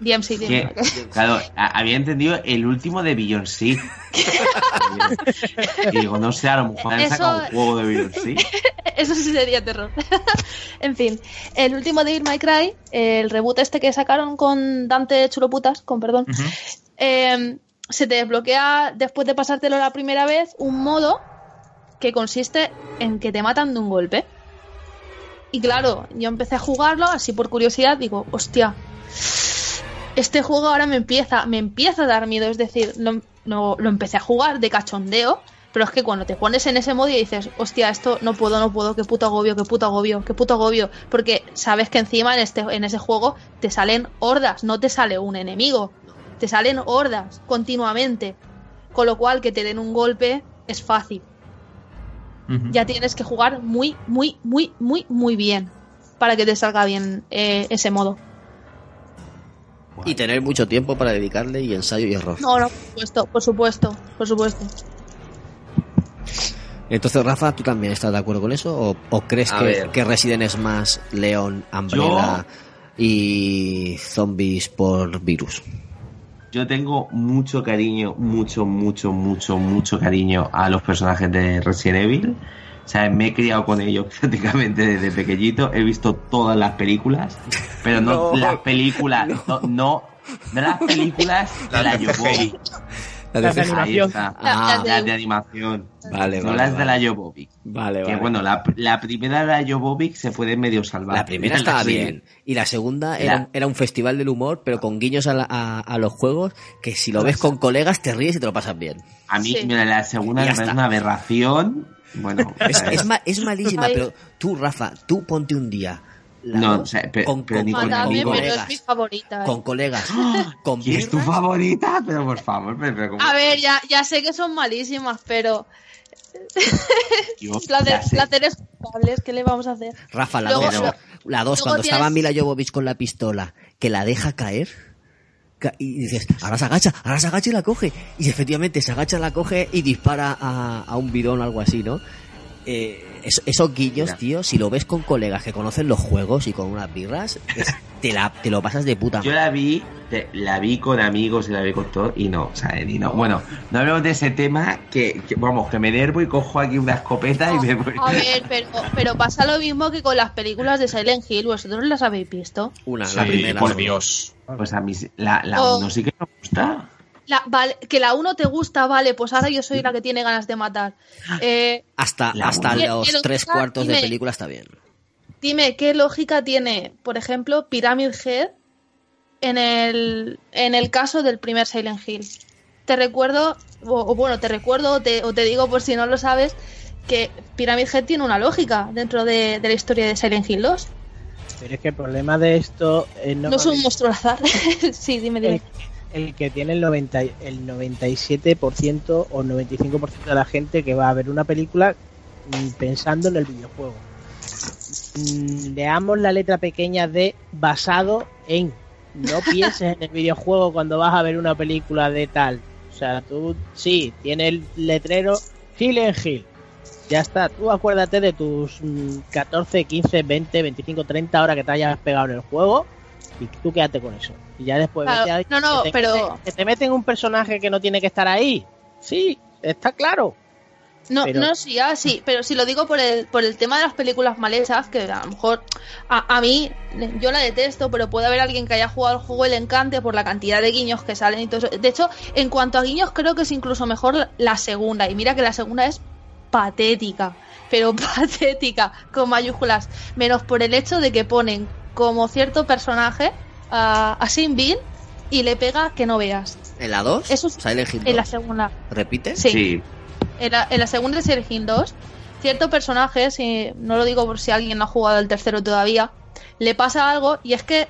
DMC, Devil Que, claro, a- había entendido el último de Beyoncé. y digo, no sé, a lo mejor han sacado un juego de Beyoncé. Eso sí sería terror. en fin, el último Devil May Cry, el reboot este que sacaron con Dante Chuloputas, con perdón, eh, se te desbloquea después de pasártelo la primera vez un modo que consiste en que te matan de un golpe. Y claro, yo empecé a jugarlo así por curiosidad, digo, hostia, este juego ahora me empieza, me empieza a dar miedo, es decir, lo, lo- lo empecé a jugar de cachondeo, pero es que cuando te pones en ese modo y dices, hostia, esto no puedo, no puedo, qué puto agobio, qué puto agobio, qué puto agobio, porque sabes que encima en, este, en ese juego te salen hordas, no te sale un enemigo, te salen hordas continuamente, con lo cual que te den un golpe es fácil, ya tienes que jugar muy, muy, muy, muy, muy bien para que te salga bien eh, ese modo. Y tener mucho tiempo para dedicarle y ensayo y error. No, no, por supuesto, por supuesto, por supuesto. Entonces, Rafa, ¿tú también estás de acuerdo con eso? ¿O, o crees A que, que Resident es más León, Umbrella y zombies por virus? Yo tengo mucho cariño, mucho, mucho, mucho, mucho cariño a los personajes de Resident Evil. O sea, me he criado con ellos prácticamente desde pequeñito. He visto todas las películas, pero no, No. las películas, no, no, no las películas de la de Yobovic. Las de animación. Ah, las de animación. Vale, no vale, las de la vale. Yobovic. Vale, Que vale. bueno, la, la primera de la Yobovic se puede medio salvar. La primera estaba bien. Y la segunda era, La- era un festival del humor, pero con guiños a, la- a- a los juegos, que si lo ves con colegas te ríes y te lo pasas bien. A mí, Sí. mira, la segunda me parece una aberración. Bueno, Es, es, ma- es malísima, Ay. pero tú, Rafa, tú ponte un día. la No, dos, o sea, pe- con, pero con- ni con- con es colegas. mi favorita. eh. Con colegas. Con ¿Quién es tu favorita? Pero por favor, pero, pero. A ver, ya, ya sé que son malísimas, pero Dios, placer- placeres culpables, ¿qué le vamos a hacer? Rafa, la Luego- 2. Pero- La 2, luego cuando tienes- estaba Mila Jovovich con la pistola, que la deja caer. Y dices, ahora se agacha, ahora se agacha y la coge. Y efectivamente se agacha, la coge y dispara a, a un bidón o algo así, ¿no? Eh, es- esos guiños, Mira. tío, si lo ves con colegas que conocen los juegos y con unas birras, es- te, la, te lo pasas de puta Yo la vi, te- la vi con amigos y la vi con todo y no, o sea, y no. Bueno, no hablemos de ese tema que, que, vamos, que me enervo y cojo aquí una escopeta y me voy. A ver, pero, pero pasa lo mismo que con las películas de Silent Hill, ¿vosotros las habéis visto? Una, Sí, la primera. por Dios. Pues a mí sí- la, la Oh. uno sí que me gusta. La, vale, que la uno te gusta, vale, pues ahora yo soy la que tiene ganas de matar. Eh, Hasta, hasta los tres cuartos de película está bien. Dime, ¿qué lógica tiene, por ejemplo, Pyramid Head en el, en el caso del primer Silent Hill? te recuerdo, o, o bueno, te recuerdo o te, o te digo por si no lo sabes, que Pyramid Head tiene una lógica dentro de, de la historia de Silent Hill 2. Pero es que el problema de esto es No es un monstruo al azar. sí, dime, dime. el, el que tiene el, 90, y- el 97% o 95% de la gente que va a ver una película mm, pensando en el videojuego. Mm, Leamos la letra pequeña de basado en. No pienses en el videojuego cuando vas a ver una película de tal. O sea, tú sí, tiene el letrero Silent Hill. Ya está, tú acuérdate de tus mm, 14, 15, 20, 25, 30 horas que te hayas pegado en el juego y tú quédate con eso. Y ya después Claro, vete a- no, no, que te pero- que te meten un personaje que no tiene que estar ahí. Sí, está claro. No, Pero- no, sí, ah, sí, pero si lo digo por el, por el tema de las películas mal hechas, que a lo mejor a, a mí, yo la detesto, pero puede haber alguien que haya jugado el juego y le encante por la cantidad de guiños que salen y todo eso. De hecho, en cuanto a guiños, creo que es incluso mejor la- segunda. Y mira que la segunda es patética, pero patética, con mayúsculas. Menos por el hecho de que ponen como cierto personaje a, a Sin Bin y le pega que no veas. ¿En la 2? Eso es en la 2. segunda. ¿Repite? Sí. En la, en la segunda de Silent Hill 2, cierto personaje, si, no lo digo por si alguien no ha jugado el tercero todavía, le pasa algo y es que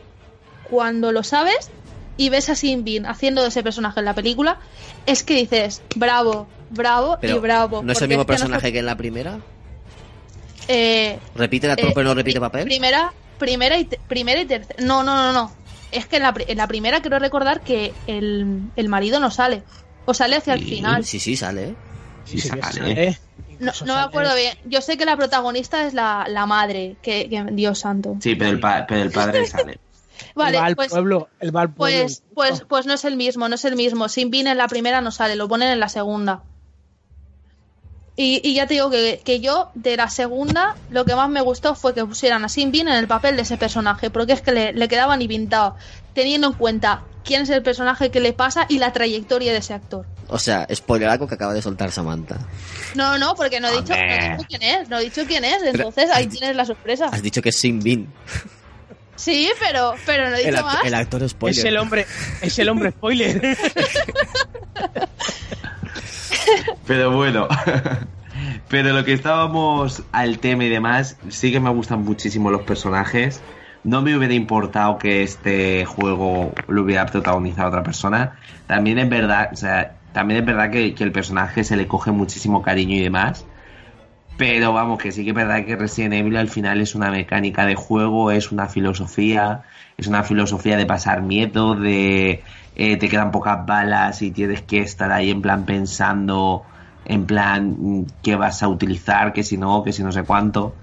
cuando lo sabes y ves a Sin Bin haciendo de ese personaje en la película, es que dices, bravo, bravo Pero, y bravo. ¿No es el mismo que no se- personaje que en la primera? eh, ¿Repite la tropa eh, no repite papel? Primera, primera y, primera y tercera. No, no, no, no. Es que en la, en la primera quiero recordar que el, el marido no sale. O sale hacia el final. Sí, sí, sale. ¿Eh? Sí, sale. sale. No, no me acuerdo bien. Yo sé que la protagonista es la, la madre, que, que- Dios santo. Sí, pero el, pa- pero el padre sale. Vale, el va al pues, pueblo, el va al pueblo. pues, pues, pues no es el mismo, no es el mismo. Sin Bean en la primera no sale, lo ponen en la segunda. Y, y ya te digo que, que yo, de la segunda, lo que más me gustó fue que pusieran a Sin Bean en el papel de ese personaje, porque es que le, le quedaba ni pintado, teniendo en cuenta quién es el personaje que le pasa y la trayectoria de ese actor. O sea, spoiler algo que acaba de soltar Samantha. No, no, porque no he dicho, no he dicho quién es, no he dicho quién es, entonces ahí tienes la sorpresa. Has dicho que es Sin Bin. Sí, pero, pero no he El, dicho act- más. el actor spoiler. Es el hombre, es el hombre spoiler. Pero bueno, pero lo que estábamos al tema y demás, sí que me gustan muchísimo los personajes. No me hubiera importado que este juego lo hubiera protagonizado otra persona. También es verdad, o sea, también es verdad que, el personaje se le coge muchísimo cariño y demás. Pero vamos, que sí que es verdad que Resident Evil al final es una mecánica de juego, es una filosofía, es una filosofía de pasar miedo, de eh, te quedan pocas balas y tienes que estar ahí en plan pensando, en plan mm, qué vas a utilizar, que si no, que si no sé cuánto.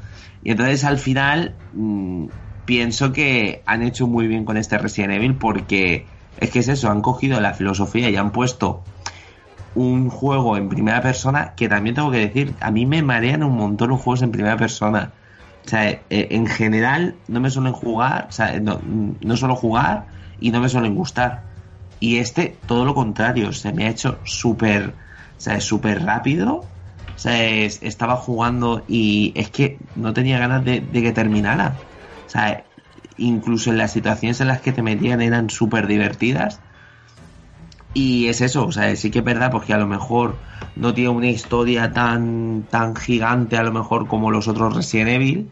Y entonces al final mm, pienso que han hecho muy bien con este Resident Evil porque es que es eso, han cogido la filosofía y han puesto un juego en primera persona que también tengo que decir, a mí me marean un montón los juegos en primera persona. O sea, eh, en general no me suelen jugar, o sea, no, no suelo jugar y no me suelen gustar. Y este, todo lo contrario, se me ha hecho súper, o sea, súper rápido. O sea, es- estaba jugando y es que no tenía ganas de, de que terminara. O sea, incluso en las situaciones en las que te metían eran súper divertidas. Y es eso, o sea, sí que es verdad, porque a lo mejor no tiene una historia tan, tan gigante, a lo mejor como los otros Resident Evil,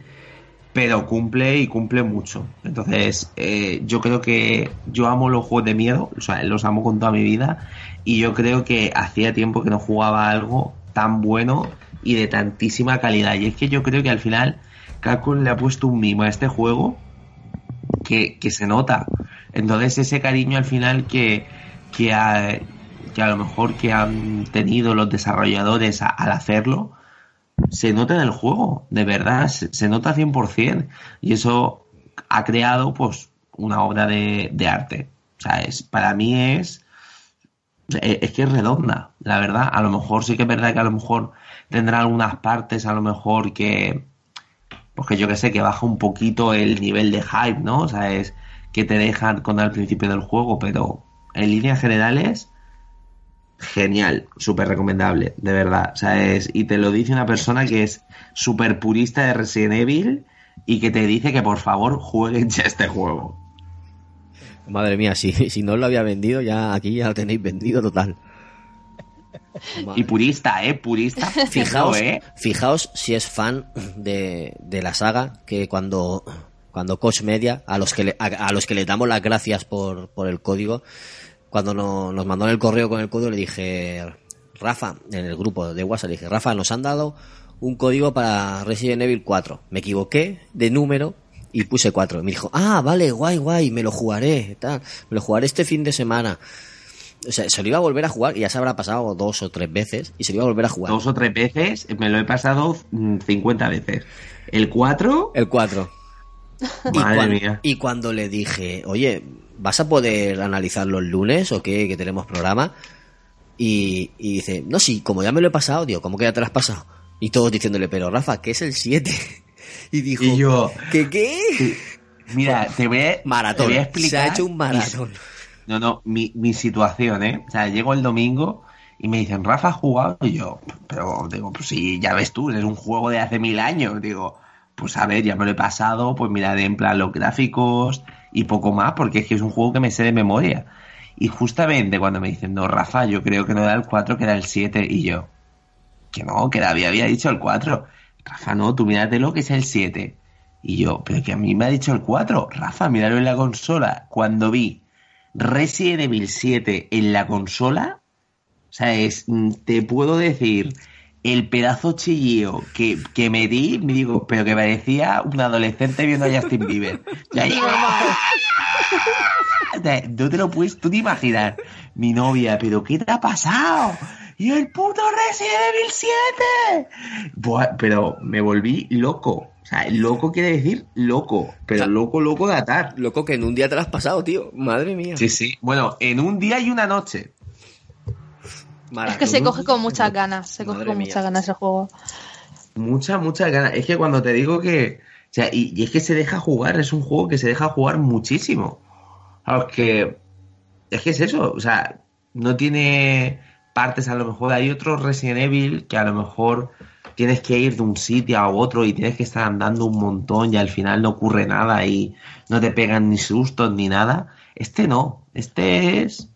pero cumple y cumple mucho. Entonces, eh, yo creo que yo amo los juegos de miedo, o sea, los amo con toda mi vida, y yo creo que hacía tiempo que no jugaba algo tan bueno y de tantísima calidad. Y es que yo creo que al final Capcom le ha puesto un mimo a este juego que, que se nota. Entonces ese cariño al final que, que, a, que a lo mejor que han tenido los desarrolladores al hacerlo, se nota en el juego, de verdad, se, se nota 100%. Y eso ha creado pues una obra de, arte. O sea, es, para mí es, es es que es redonda, la verdad. A lo mejor sí que es verdad que a lo mejor tendrá algunas partes, a lo mejor que, porque yo que sé, que baja un poquito el nivel de hype, ¿no? O sea, es que te dejan con al principio del juego, pero en líneas generales, genial, súper recomendable, de verdad. O sea, es, y te lo dice una persona que es súper purista de Resident Evil y que te dice que por favor jueguen ya este juego. Madre mía, si, si no lo había vendido, ya aquí ya lo tenéis vendido total. Y purista, ¿eh? Purista. Fijaos, ¿eh? fijaos si es fan de, de la saga, que cuando, cuando Coach Media, a los que le, a, a los que le damos las gracias por, por el código, cuando no- nos mandó el correo con el código, le dije, Rafa, en el grupo de WhatsApp, le dije, Rafa, nos han dado un código para Resident Evil 4. Me equivoqué de número y puse 4. Me dijo, ah, vale, guay, guay, me lo jugaré, tal, me lo jugaré este fin de semana. O sea, se lo iba a volver a jugar y ya se habrá pasado dos o tres veces y se lo iba a volver a jugar. Dos o tres veces, me lo he pasado mm, 50 veces. El 4, El 4. Y, madre mía. y cuando le dije, oye, ¿vas a poder analizarlo el lunes o qué? Que tenemos programa. Y, y dice, no, sí, como ya me lo he pasado, digo, ¿cómo que ya te lo has pasado? Y todos diciéndole, pero Rafa, ¿qué es el 7? Y dijo, Y yo, ¿qué qué? mira, te voy a, Maratón. te voy a Se ha hecho un maratón. mi- no, no, mi, mi situación, ¿eh? O sea, llego el domingo y me dicen, Rafa, ¿has jugado? Y yo, pero digo, pues sí, ya ves tú, es un juego de hace mil años. Digo, pues a ver, ya me lo he pasado, pues miraré en plan los gráficos y poco más, porque es que es un juego que me sé de memoria. Y justamente cuando me dicen, no, Rafa, yo creo que no era el 4, que era el 7, y yo, que no, que David había dicho el 4. Rafa, no, tú míratelo que es el 7. Y yo, pero que a mí me ha dicho el 4. Rafa, míralo en la consola. Cuando vi Resident Evil 7 en la consola, o sea, es, mm, te puedo decir, el pedazo chillío que, que me di, me digo, pero que parecía un adolescente viendo a Justin Bieber. Ya. O sea, No te lo puedes tú ni imaginar. Mi novia, pero ¿qué te ha pasado? Y el puto Resident Evil 7. Buah, pero me volví loco. O sea, loco quiere decir loco, pero loco, loco de atar. Loco que en un día te lo has pasado, tío. Madre mía. Sí, sí. Bueno, en un día y una noche. Es que se coge con muchas ganas, se coge con mía. muchas ganas el juego. Muchas, muchas ganas. Es que cuando te digo que. O sea, y, y es que se deja jugar, es un juego que se deja jugar muchísimo. Claro, es que. Es que es eso, o sea, no tiene partes, a lo mejor hay otros Resident Evil que a lo mejor tienes que ir de un sitio a otro y tienes que estar andando un montón y al final no ocurre nada y no te pegan ni sustos ni nada. Este no, este es.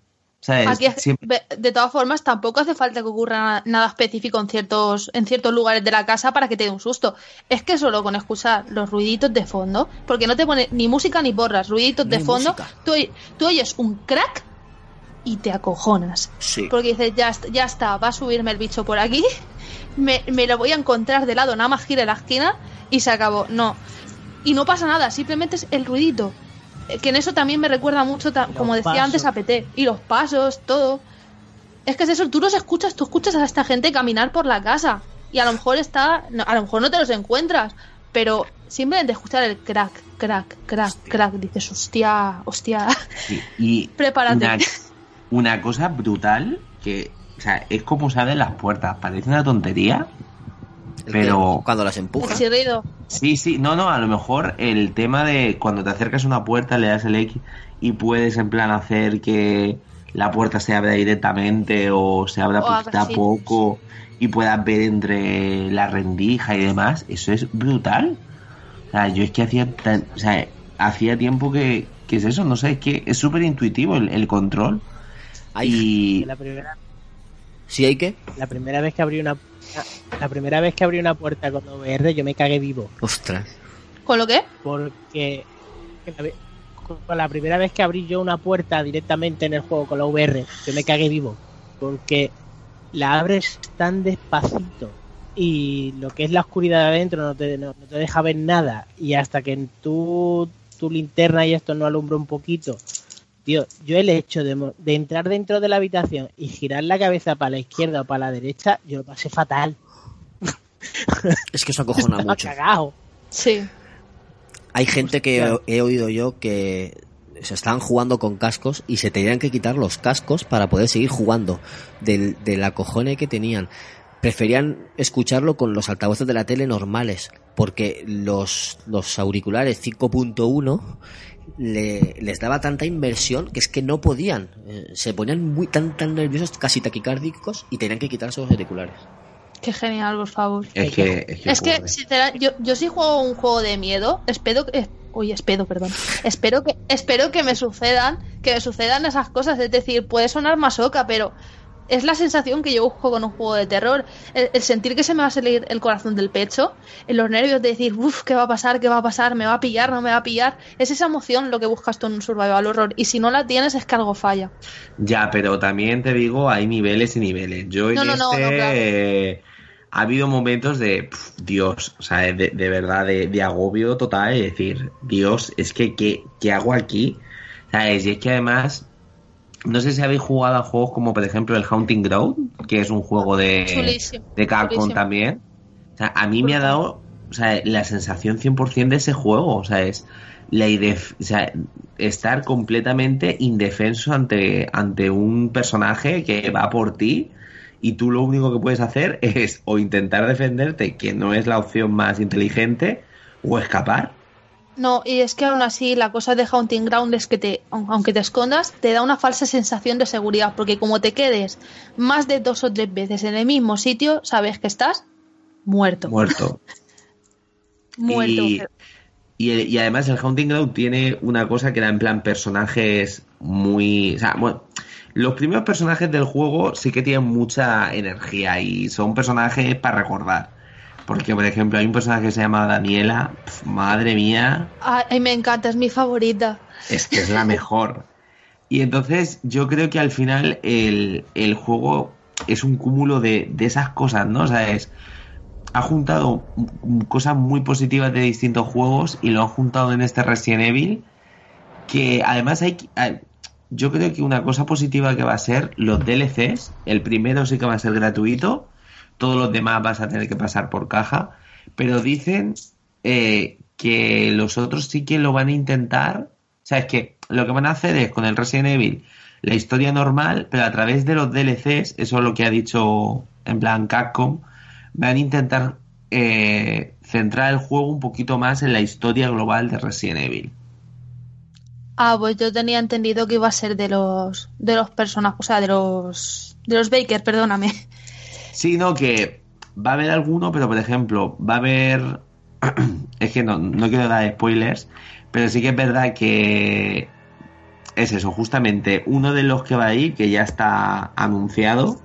Aquí, es- siempre- ve- de todas formas, tampoco hace falta que ocurra na- nada específico en ciertos, en ciertos lugares de la casa para que te dé un susto. Es que solo con escuchar los ruiditos de fondo, porque no te pone ni música ni porras, ruiditos de fondo, tú, tú oyes un crack y te acojonas. Sí. Porque dices, ya, ya está, va a subirme el bicho por aquí, me, me lo voy a encontrar de lado, nada más gire la esquina y se acabó. No. Y no pasa nada, simplemente es el ruidito. Que en eso también me recuerda mucho, como decía pasos. antes, a PT. Y los pasos, todo. Es que es eso, tú los escuchas, tú escuchas a esta gente caminar por la casa. Y a lo mejor está, no, a lo mejor no te los encuentras, pero simplemente escuchar el crack, crack, crack, crack, dices, hostia, hostia. Y Prepárate. Una, una cosa brutal que, o sea, es como se abren las puertas. Parece una tontería, pero Cuando las empujas. sí, sí, no, no, a lo mejor el tema de cuando te acercas a una puerta, le das el X y puedes en plan hacer que la puerta se abra directamente o se abra O poquito a poco y puedas ver entre la rendija y demás, eso es brutal. O sea, yo es que hacía, tan- o sea, hacía tiempo que, que es eso, no sé, es que es súper intuitivo el, el control. Y La primera, ¿Sí hay que? la primera vez que abrí una la primera vez que abrí una puerta con VR yo me cagué vivo. Ostras. ¿Con lo qué? Porque con la primera vez que abrí yo una puerta directamente en el juego con la VR, yo me cagué vivo. Porque la abres tan despacito y lo que es la oscuridad de adentro no te, no, no te deja ver nada. Y hasta que en tu, tu linterna y esto no alumbra un poquito. Tío, yo el hecho de, mo- de entrar dentro de la habitación y girar la cabeza para la izquierda o para la derecha, yo lo pasé fatal. Es que eso acojona Estaba mucho. cagao. Sí. Hay gente que Hostia. he, he oído yo que se están jugando con cascos y se tenían que quitar los cascos para poder seguir jugando del, del acojone que tenían. Preferían escucharlo con los altavoces de la tele normales porque los, los auriculares 5.1 le- les daba tanta inversión que es que no podían. Eh, se ponían muy tan tan nerviosos, casi taquicárdicos y tenían que quitarse los auriculares. Qué genial, por favor. es que, es que, Es que, joder. sinceramente, yo, yo sí juego un juego de miedo, espero que... Uy, espero, perdón. Espero que, espero que me sucedan, que me sucedan esas cosas. Es decir, puede sonar masoca, pero es la sensación que yo busco con un juego de terror. El, el sentir que se me va a salir el corazón del pecho, en los nervios de decir, uff, ¿qué va a pasar? ¿Qué va a pasar? ¿Me va a pillar? ¿No me va a pillar? Es esa emoción lo que buscas tú en un survival horror. Y si no la tienes, es que algo falla. Ya, pero también te digo, hay niveles y niveles. Yo en No, no, este no, claro. eh, ha habido momentos de Dios, o sea, de, de verdad, de, de agobio total, y decir, Dios, es que ¿qué, qué hago aquí? ¿Sabes? Y es que además, no sé si habéis jugado a juegos como por ejemplo el Haunting Ground, que es un juego de, Chulísimo, de Capcom chulísimo. también. O sea, a mí me ha dado o sea, la sensación 100% de ese juego. O sea, es la o sea, estar completamente indefenso ante, ante un personaje que va por ti y tú lo único que puedes hacer es o intentar defenderte, que no es la opción más inteligente, o escapar. No, y es que aún así la cosa de Haunting Ground es que te, aun- aunque te escondas, te da una falsa sensación de seguridad, porque como te quedes más de dos o tres veces en el mismo sitio, sabes que estás muerto. Muerto. Muerto. Y, y, y además el Haunting Ground tiene una cosa que era en plan personajes muy... O sea, bueno, los primeros personajes del juego sí que tienen mucha energía y son personajes para recordar. Porque, por ejemplo, hay un personaje que se llama Daniela. pf, madre mía, Ay, me encanta, es mi favorita. es que es la mejor. Y entonces yo creo que al final el, el juego es un cúmulo de, de esas cosas, ¿no? O sea, es, ha juntado cosas muy positivas de distintos juegos y lo ha juntado en este Resident Evil. Que además hay- yo creo que una cosa positiva que va a ser los DLCs. El primero sí que va a ser gratuito. Todos los demás vas a tener que pasar por caja. Pero dicen eh, que los otros sí que lo van a intentar. O sea, es que lo que van a hacer es con el Resident Evil la historia normal, pero a través de los DLCs, eso es lo que ha dicho en plan Capcom, van a intentar eh, centrar el juego un poquito más en la historia global de Resident Evil. Ah, pues yo tenía entendido que iba a ser de los de los personajes, o sea, de los de los Baker, perdóname. Sí, no, que va a haber alguno, pero por ejemplo, va a haber. es que no, no quiero dar spoilers, pero sí que es verdad que. Es eso, justamente uno de los que va a ir, que ya está anunciado,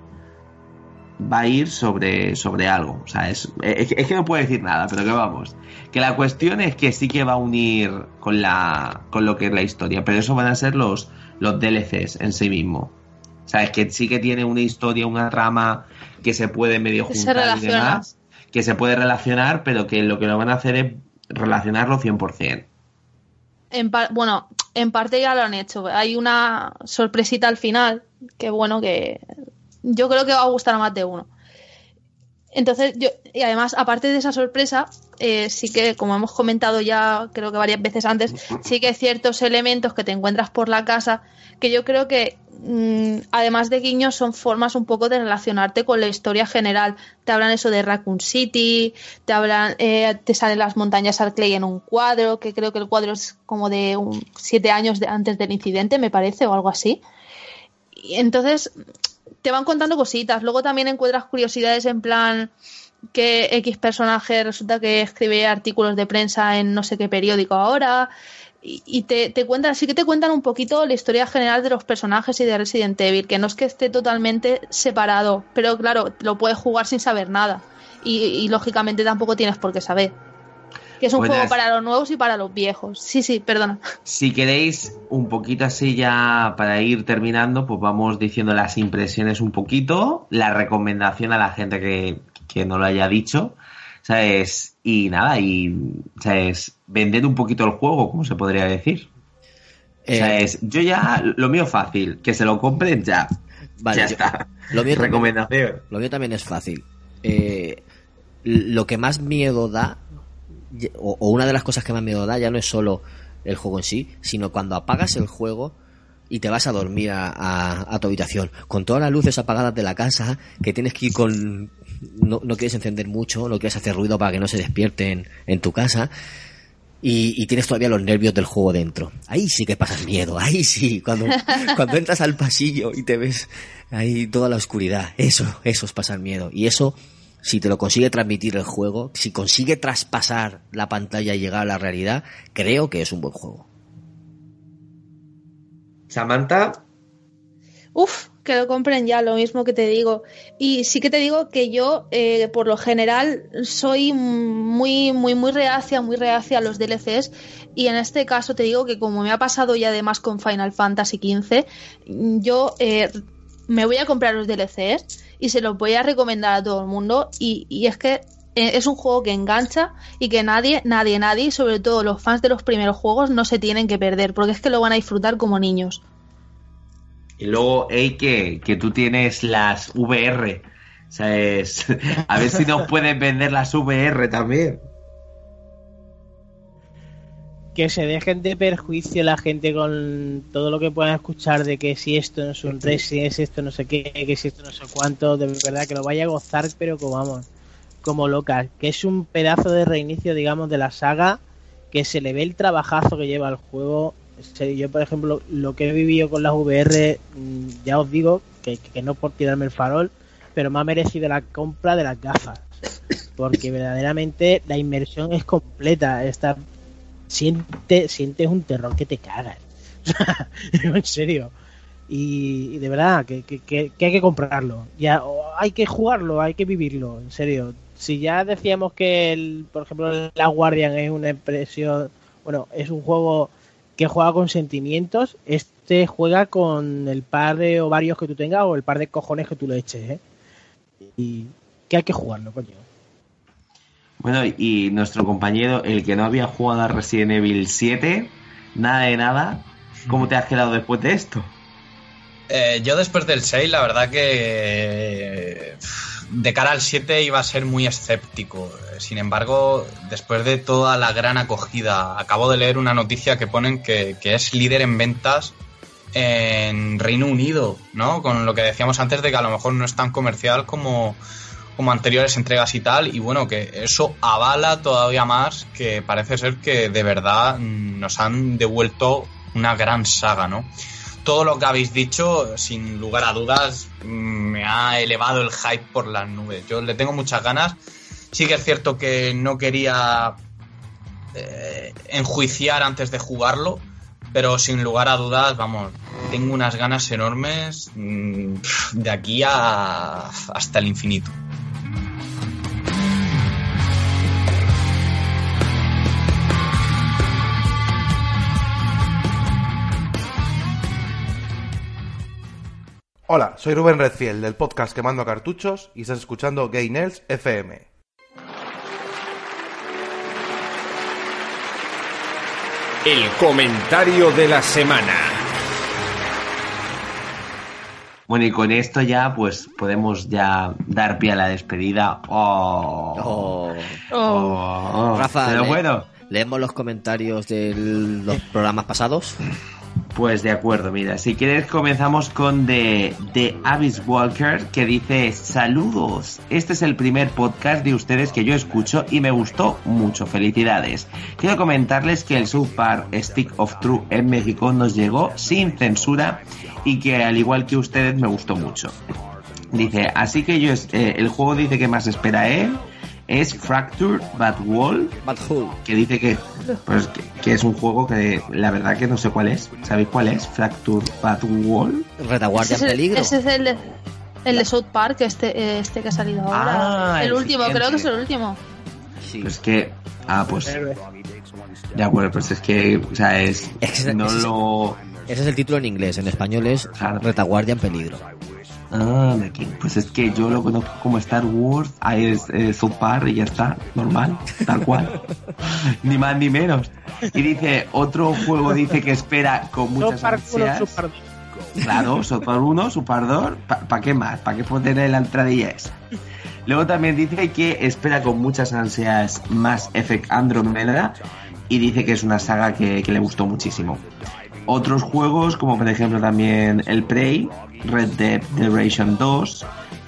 va a ir sobre, sobre algo. O sea, es, es, es que no puedo decir nada, pero que vamos. Que la cuestión es que sí que va a unir con, la, con lo que es la historia, pero eso van a ser los, los DLCs en sí mismo. O sea, es que sí que tiene una historia, una rama que se puede medio juntar y demás, que se puede relacionar, pero que lo que lo van a hacer es relacionarlo 100%. En bueno, en parte ya lo han hecho. Hay una sorpresita al final, que bueno, que yo creo que va a gustar a más de uno. Entonces, yo, y además, aparte de esa sorpresa, eh, sí que, como hemos comentado ya, creo que varias veces antes, sí que hay ciertos elementos que te encuentras por la casa que yo creo que, mm, además de guiños, son formas un poco de relacionarte con la historia general. Te hablan eso de Raccoon City, te hablan, eh, te salen las montañas Arclay en un cuadro, que creo que el cuadro es como de siete años antes del incidente, me parece, o algo así. Y entonces, te van contando cositas. Luego también encuentras curiosidades en plan que X personaje resulta que escribe artículos de prensa en no sé qué periódico ahora. Y, y te, te cuentan, sí que te cuentan un poquito la historia general de los personajes y de Resident Evil, que no es que esté totalmente separado, pero claro, lo puedes jugar sin saber nada. Y, y lógicamente tampoco tienes por qué saber. Que es un Buenas. juego para los nuevos y para los viejos. Sí, sí, perdona. Si queréis un poquito así ya para ir terminando, pues vamos diciendo las impresiones un poquito, la recomendación a la gente que, que no lo haya dicho, ¿sabes? Y nada, y ¿sabes? vender un poquito el juego, como se podría decir. Eh, ¿Sabes? Yo ya, lo mío fácil, que se lo compren ya. Vale, ya yo- está. Lo mío también- Recomendación. Lo mío también es fácil. Eh, lo que más miedo da, o, o una de las cosas que más miedo da, ya no es solo el juego en sí, sino cuando apagas el juego y te vas a dormir a, a- a tu habitación, con todas las luces apagadas de la casa, que tienes que ir con... No, no quieres encender mucho, no quieres hacer ruido para que no se despierten en tu casa. Y, y tienes todavía los nervios del juego dentro. Ahí sí que pasas miedo, ahí sí, cuando, cuando entras al pasillo y te ves ahí toda la oscuridad. Eso, eso es pasar miedo. Y eso, si te lo consigue transmitir el juego, si consigue traspasar la pantalla y llegar a la realidad, creo que es un buen juego. Samantha, Uf, que lo compren ya, lo mismo que te digo. Y sí que te digo que yo, eh, por lo general, soy muy, muy, muy reacia, muy reacia a los DLCs. Y en este caso te digo que como me ha pasado ya además con Final Fantasy XV, yo eh, me voy a comprar los DLCs y se los voy a recomendar a todo el mundo. Y, y es que eh, es un juego que engancha y que nadie, nadie, nadie, sobre todo los fans de los primeros juegos, no se tienen que perder, porque es que lo van a disfrutar como niños. Y luego, hey, que, que tú tienes las VR. O es- a ver si nos pueden vender las VR también. que se dejen de perjuicio la gente con todo lo que puedan escuchar de que si esto no es un Resident, si esto no sé qué, que si esto no sé cuánto, de verdad que lo vaya a gozar, pero como vamos, como locas, que es un pedazo de reinicio, digamos, de la saga, que se le ve el trabajazo que lleva el juego. Yo, por ejemplo, lo que he vivido con las VR, mm, ya os digo que, no por tirarme el farol, pero me ha merecido la compra de las gafas. Porque verdaderamente la inmersión es completa. Está, siente, sientes un terror que te cagas. en serio. Y, de verdad, que, que- hay que comprarlo. Ya, hay que jugarlo, hay que vivirlo, en serio. Si ya decíamos que, por ejemplo, La Guardian es una impresión, bueno, es un juego que juega con sentimientos, este juega con el par de ovarios que tú tengas o el par de cojones que tú le eches, ¿eh? Y que hay que jugarlo, coño. Bueno, y nuestro compañero, el que no había jugado a Resident Evil 7, nada de nada, ¿cómo te has quedado después de esto? Eh, yo después del 6, la verdad que eh, de cara al 7 iba a ser muy escéptico. Sin embargo, después de toda la gran acogida, acabo de leer una noticia que ponen que, es líder en ventas en Reino Unido, ¿no? Con lo que decíamos antes de que a lo mejor no es tan comercial como, como anteriores entregas y tal. Y bueno, que eso avala todavía más que parece ser que de verdad nos han devuelto una gran saga, ¿no? todo lo que habéis dicho, sin lugar a dudas, me ha elevado el hype por las nubes. Yo le tengo muchas ganas. Sí que es cierto que no quería eh, enjuiciar antes de jugarlo, pero sin lugar a dudas, vamos, tengo unas ganas enormes mm, de aquí hasta el infinito. Hola, soy Rubén Redfield del podcast Quemando Cartuchos y estás escuchando Gay Nerds FM. El comentario de la semana. Bueno, y con esto ya, pues podemos ya dar pie a la despedida. Oh, oh, Rafa, Pero le- bueno, leemos los comentarios de los programas pasados. Pues de acuerdo, mira, si quieres comenzamos con The, The Abyss Walker que dice saludos, este es el primer podcast de ustedes que yo escucho y me gustó mucho, felicidades. Quiero comentarles que el South Park Stick of True en México nos llegó sin censura y que al igual que ustedes me gustó mucho. Dice, así que yo, eh, el juego dice que más espera él es Fracture Bad Wall, que dice que, pues, que, que es un juego que la verdad que no sé cuál es. ¿Sabéis cuál es? Fracture Bad Wall. Retaguardia Ese es, el, ese es el de, el de South Park, este, este que ha salido ahora. Ah, el, el último, siguiente. creo que es el último. Pues que, ah, pues, de acuerdo, pues es que, o sea, es, no ese es- lo, Ese es el título en inglés, en español es Retaguardia en peligro. Ah, de aquí. Pues es que yo lo conozco como Star Wars, ahí es eh, South Park y ya está, normal, tal cual. ni más ni menos. Y dice, otro juego dice que espera con muchas ansias. Claro, South Park 1, South Park 2, ¿para qué más? ¿Para qué ponerle la entradilla esa? Luego también dice que espera con muchas ansias Mass Effect Andromeda y dice que es una saga que, que le gustó muchísimo. Otros juegos, como por ejemplo también el Prey, Red Dead Redemption 2,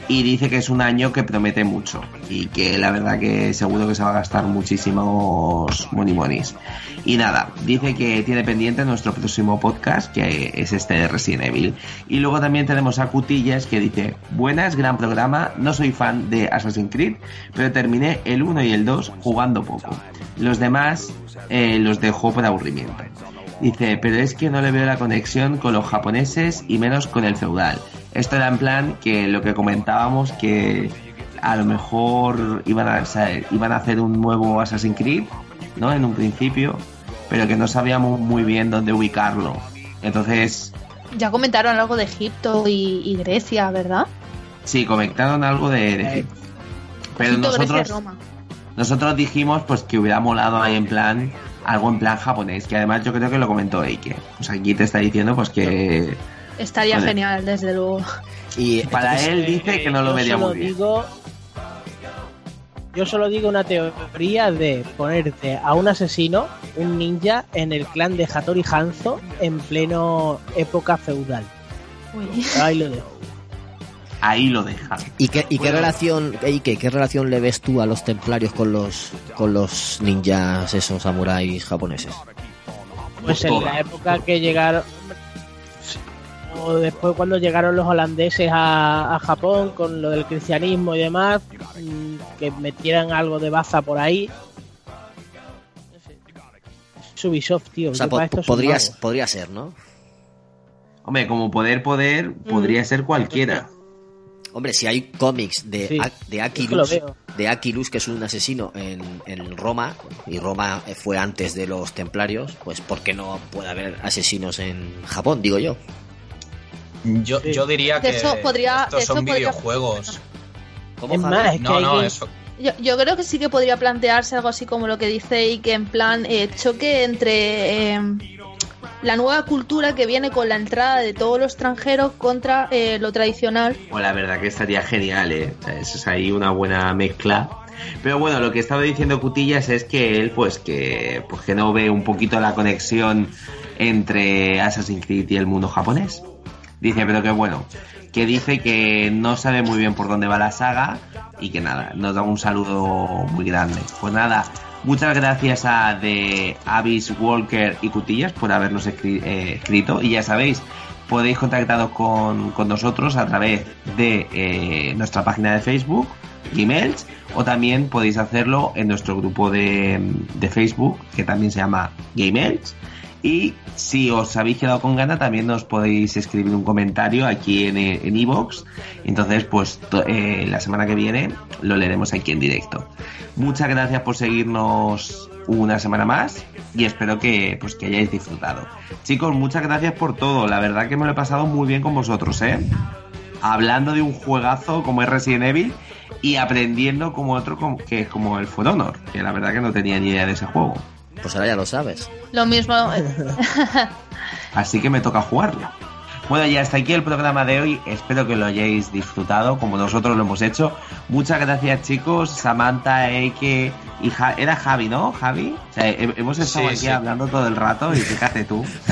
y dice que es un año que promete mucho y que la verdad que seguro que se va a gastar muchísimos money monies. Y nada, dice que tiene pendiente nuestro próximo podcast, que es este de Resident Evil. Y luego también tenemos a Cutillas que dice, buenas, gran programa, no soy fan de Assassin's Creed, pero terminé el 1 y el 2 jugando poco. Los demás eh, los dejo por aburrimiento. Dice, pero es que no le veo la conexión con los japoneses y menos con el feudal. Esto era en plan que lo que comentábamos que a lo mejor iban a, o sea, iban a hacer un nuevo Assassin's Creed, ¿no? En un principio, pero que no sabíamos muy bien dónde ubicarlo. Entonces, Ya comentaron algo de Egipto y, y Grecia, ¿verdad? sí, comentaron algo de, de Egipto. Pero Egipto, Grecia y nosotros, Roma. nosotros dijimos pues que hubiera molado ahí en plan algo en plan japonés, que además yo creo que lo comentó Eike. O sea, aquí te está diciendo pues que Estaría genial, desde luego. Y para entonces, él dice que no lo yo vería solo muy bien. digo yo solo digo una teoría de ponerte a un asesino, un ninja, en el clan de Hattori Hanzo en pleno época feudal. Ahí lo dejo. Ahí lo deja. ¿Y qué, y qué Bueno. relación, Eike, qué relación le ves tú a los templarios con los con los ninjas, esos samuráis japoneses? Pues en la época que llegaron. O después cuando llegaron los holandeses a, a Japón con lo del cristianismo y demás, mm, que metieran algo de baza por ahí. Es Ubisoft, tío. O sea, po- podría, ser, ¿no? Hombre, como poder, poder, podría ser cualquiera. Hombre, si hay cómics de, Sí, A- de es Aquilus, de Aquilus, que es un asesino en, en Roma, y Roma eh, fue antes de los templarios, pues ¿por qué no puede haber asesinos en Japón, digo yo? Yo, yo diría que hecho, podría- estos son podría- videojuegos. Es más, es que no, hay no, que- eso. Yo, yo creo que sí que podría plantearse algo así como lo que dice y que en plan eh, choque entre eh, la nueva cultura que viene con la entrada de todo lo extranjero contra eh, lo tradicional. Pues la verdad que estaría genial, ¿eh? Es ahí una buena mezcla. Pero bueno, lo que estaba diciendo Cutillas es que él, pues que, pues que no ve un poquito la conexión entre Assassin's Creed y el mundo japonés. Dice, pero que bueno, que dice que no sabe muy bien por dónde va la saga y que nada, nos da un saludo muy grande. Pues nada, muchas gracias a de Avis Walker y Cutillas por habernos eh, escrito y ya sabéis, podéis contactaros con, con nosotros a través de eh, nuestra página de Facebook, emails, o también podéis hacerlo en nuestro grupo de, de Facebook, que también se llama Gmails. Y si os habéis quedado con gana, también nos podéis escribir un comentario aquí en eh, en iVoox. Entonces, pues eh, la semana que viene lo leeremos aquí en directo. Muchas gracias por seguirnos una semana más y espero que, pues, que hayáis disfrutado. Chicos, muchas gracias por todo. La verdad que me lo he pasado muy bien con vosotros, ¿eh? Hablando de un juegazo como es Resident Evil y aprendiendo como otro que es como el For Honor, que la verdad que no tenía ni idea de ese juego. Pues ahora ya lo sabes. Lo mismo. Así que me toca jugarlo. Bueno, y hasta aquí el programa de hoy. Espero que lo hayáis disfrutado como nosotros lo hemos hecho. Muchas gracias, chicos. Samantha, Eike y Ja- era Javi, ¿no? Javi. O sea, he- hemos estado Sí, aquí sí. hablando todo el rato y fíjate tú.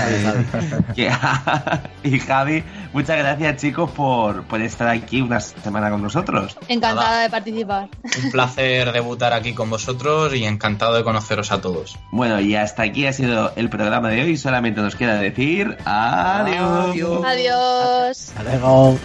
y Javi, muchas gracias, chicos, por, por estar aquí una semana con nosotros. Encantada de participar. Un placer debutar aquí con vosotros y encantado de conoceros a todos. Bueno, y hasta aquí ha sido el programa de hoy. Solamente nos queda decir adiós. Adiós. Hasta luego.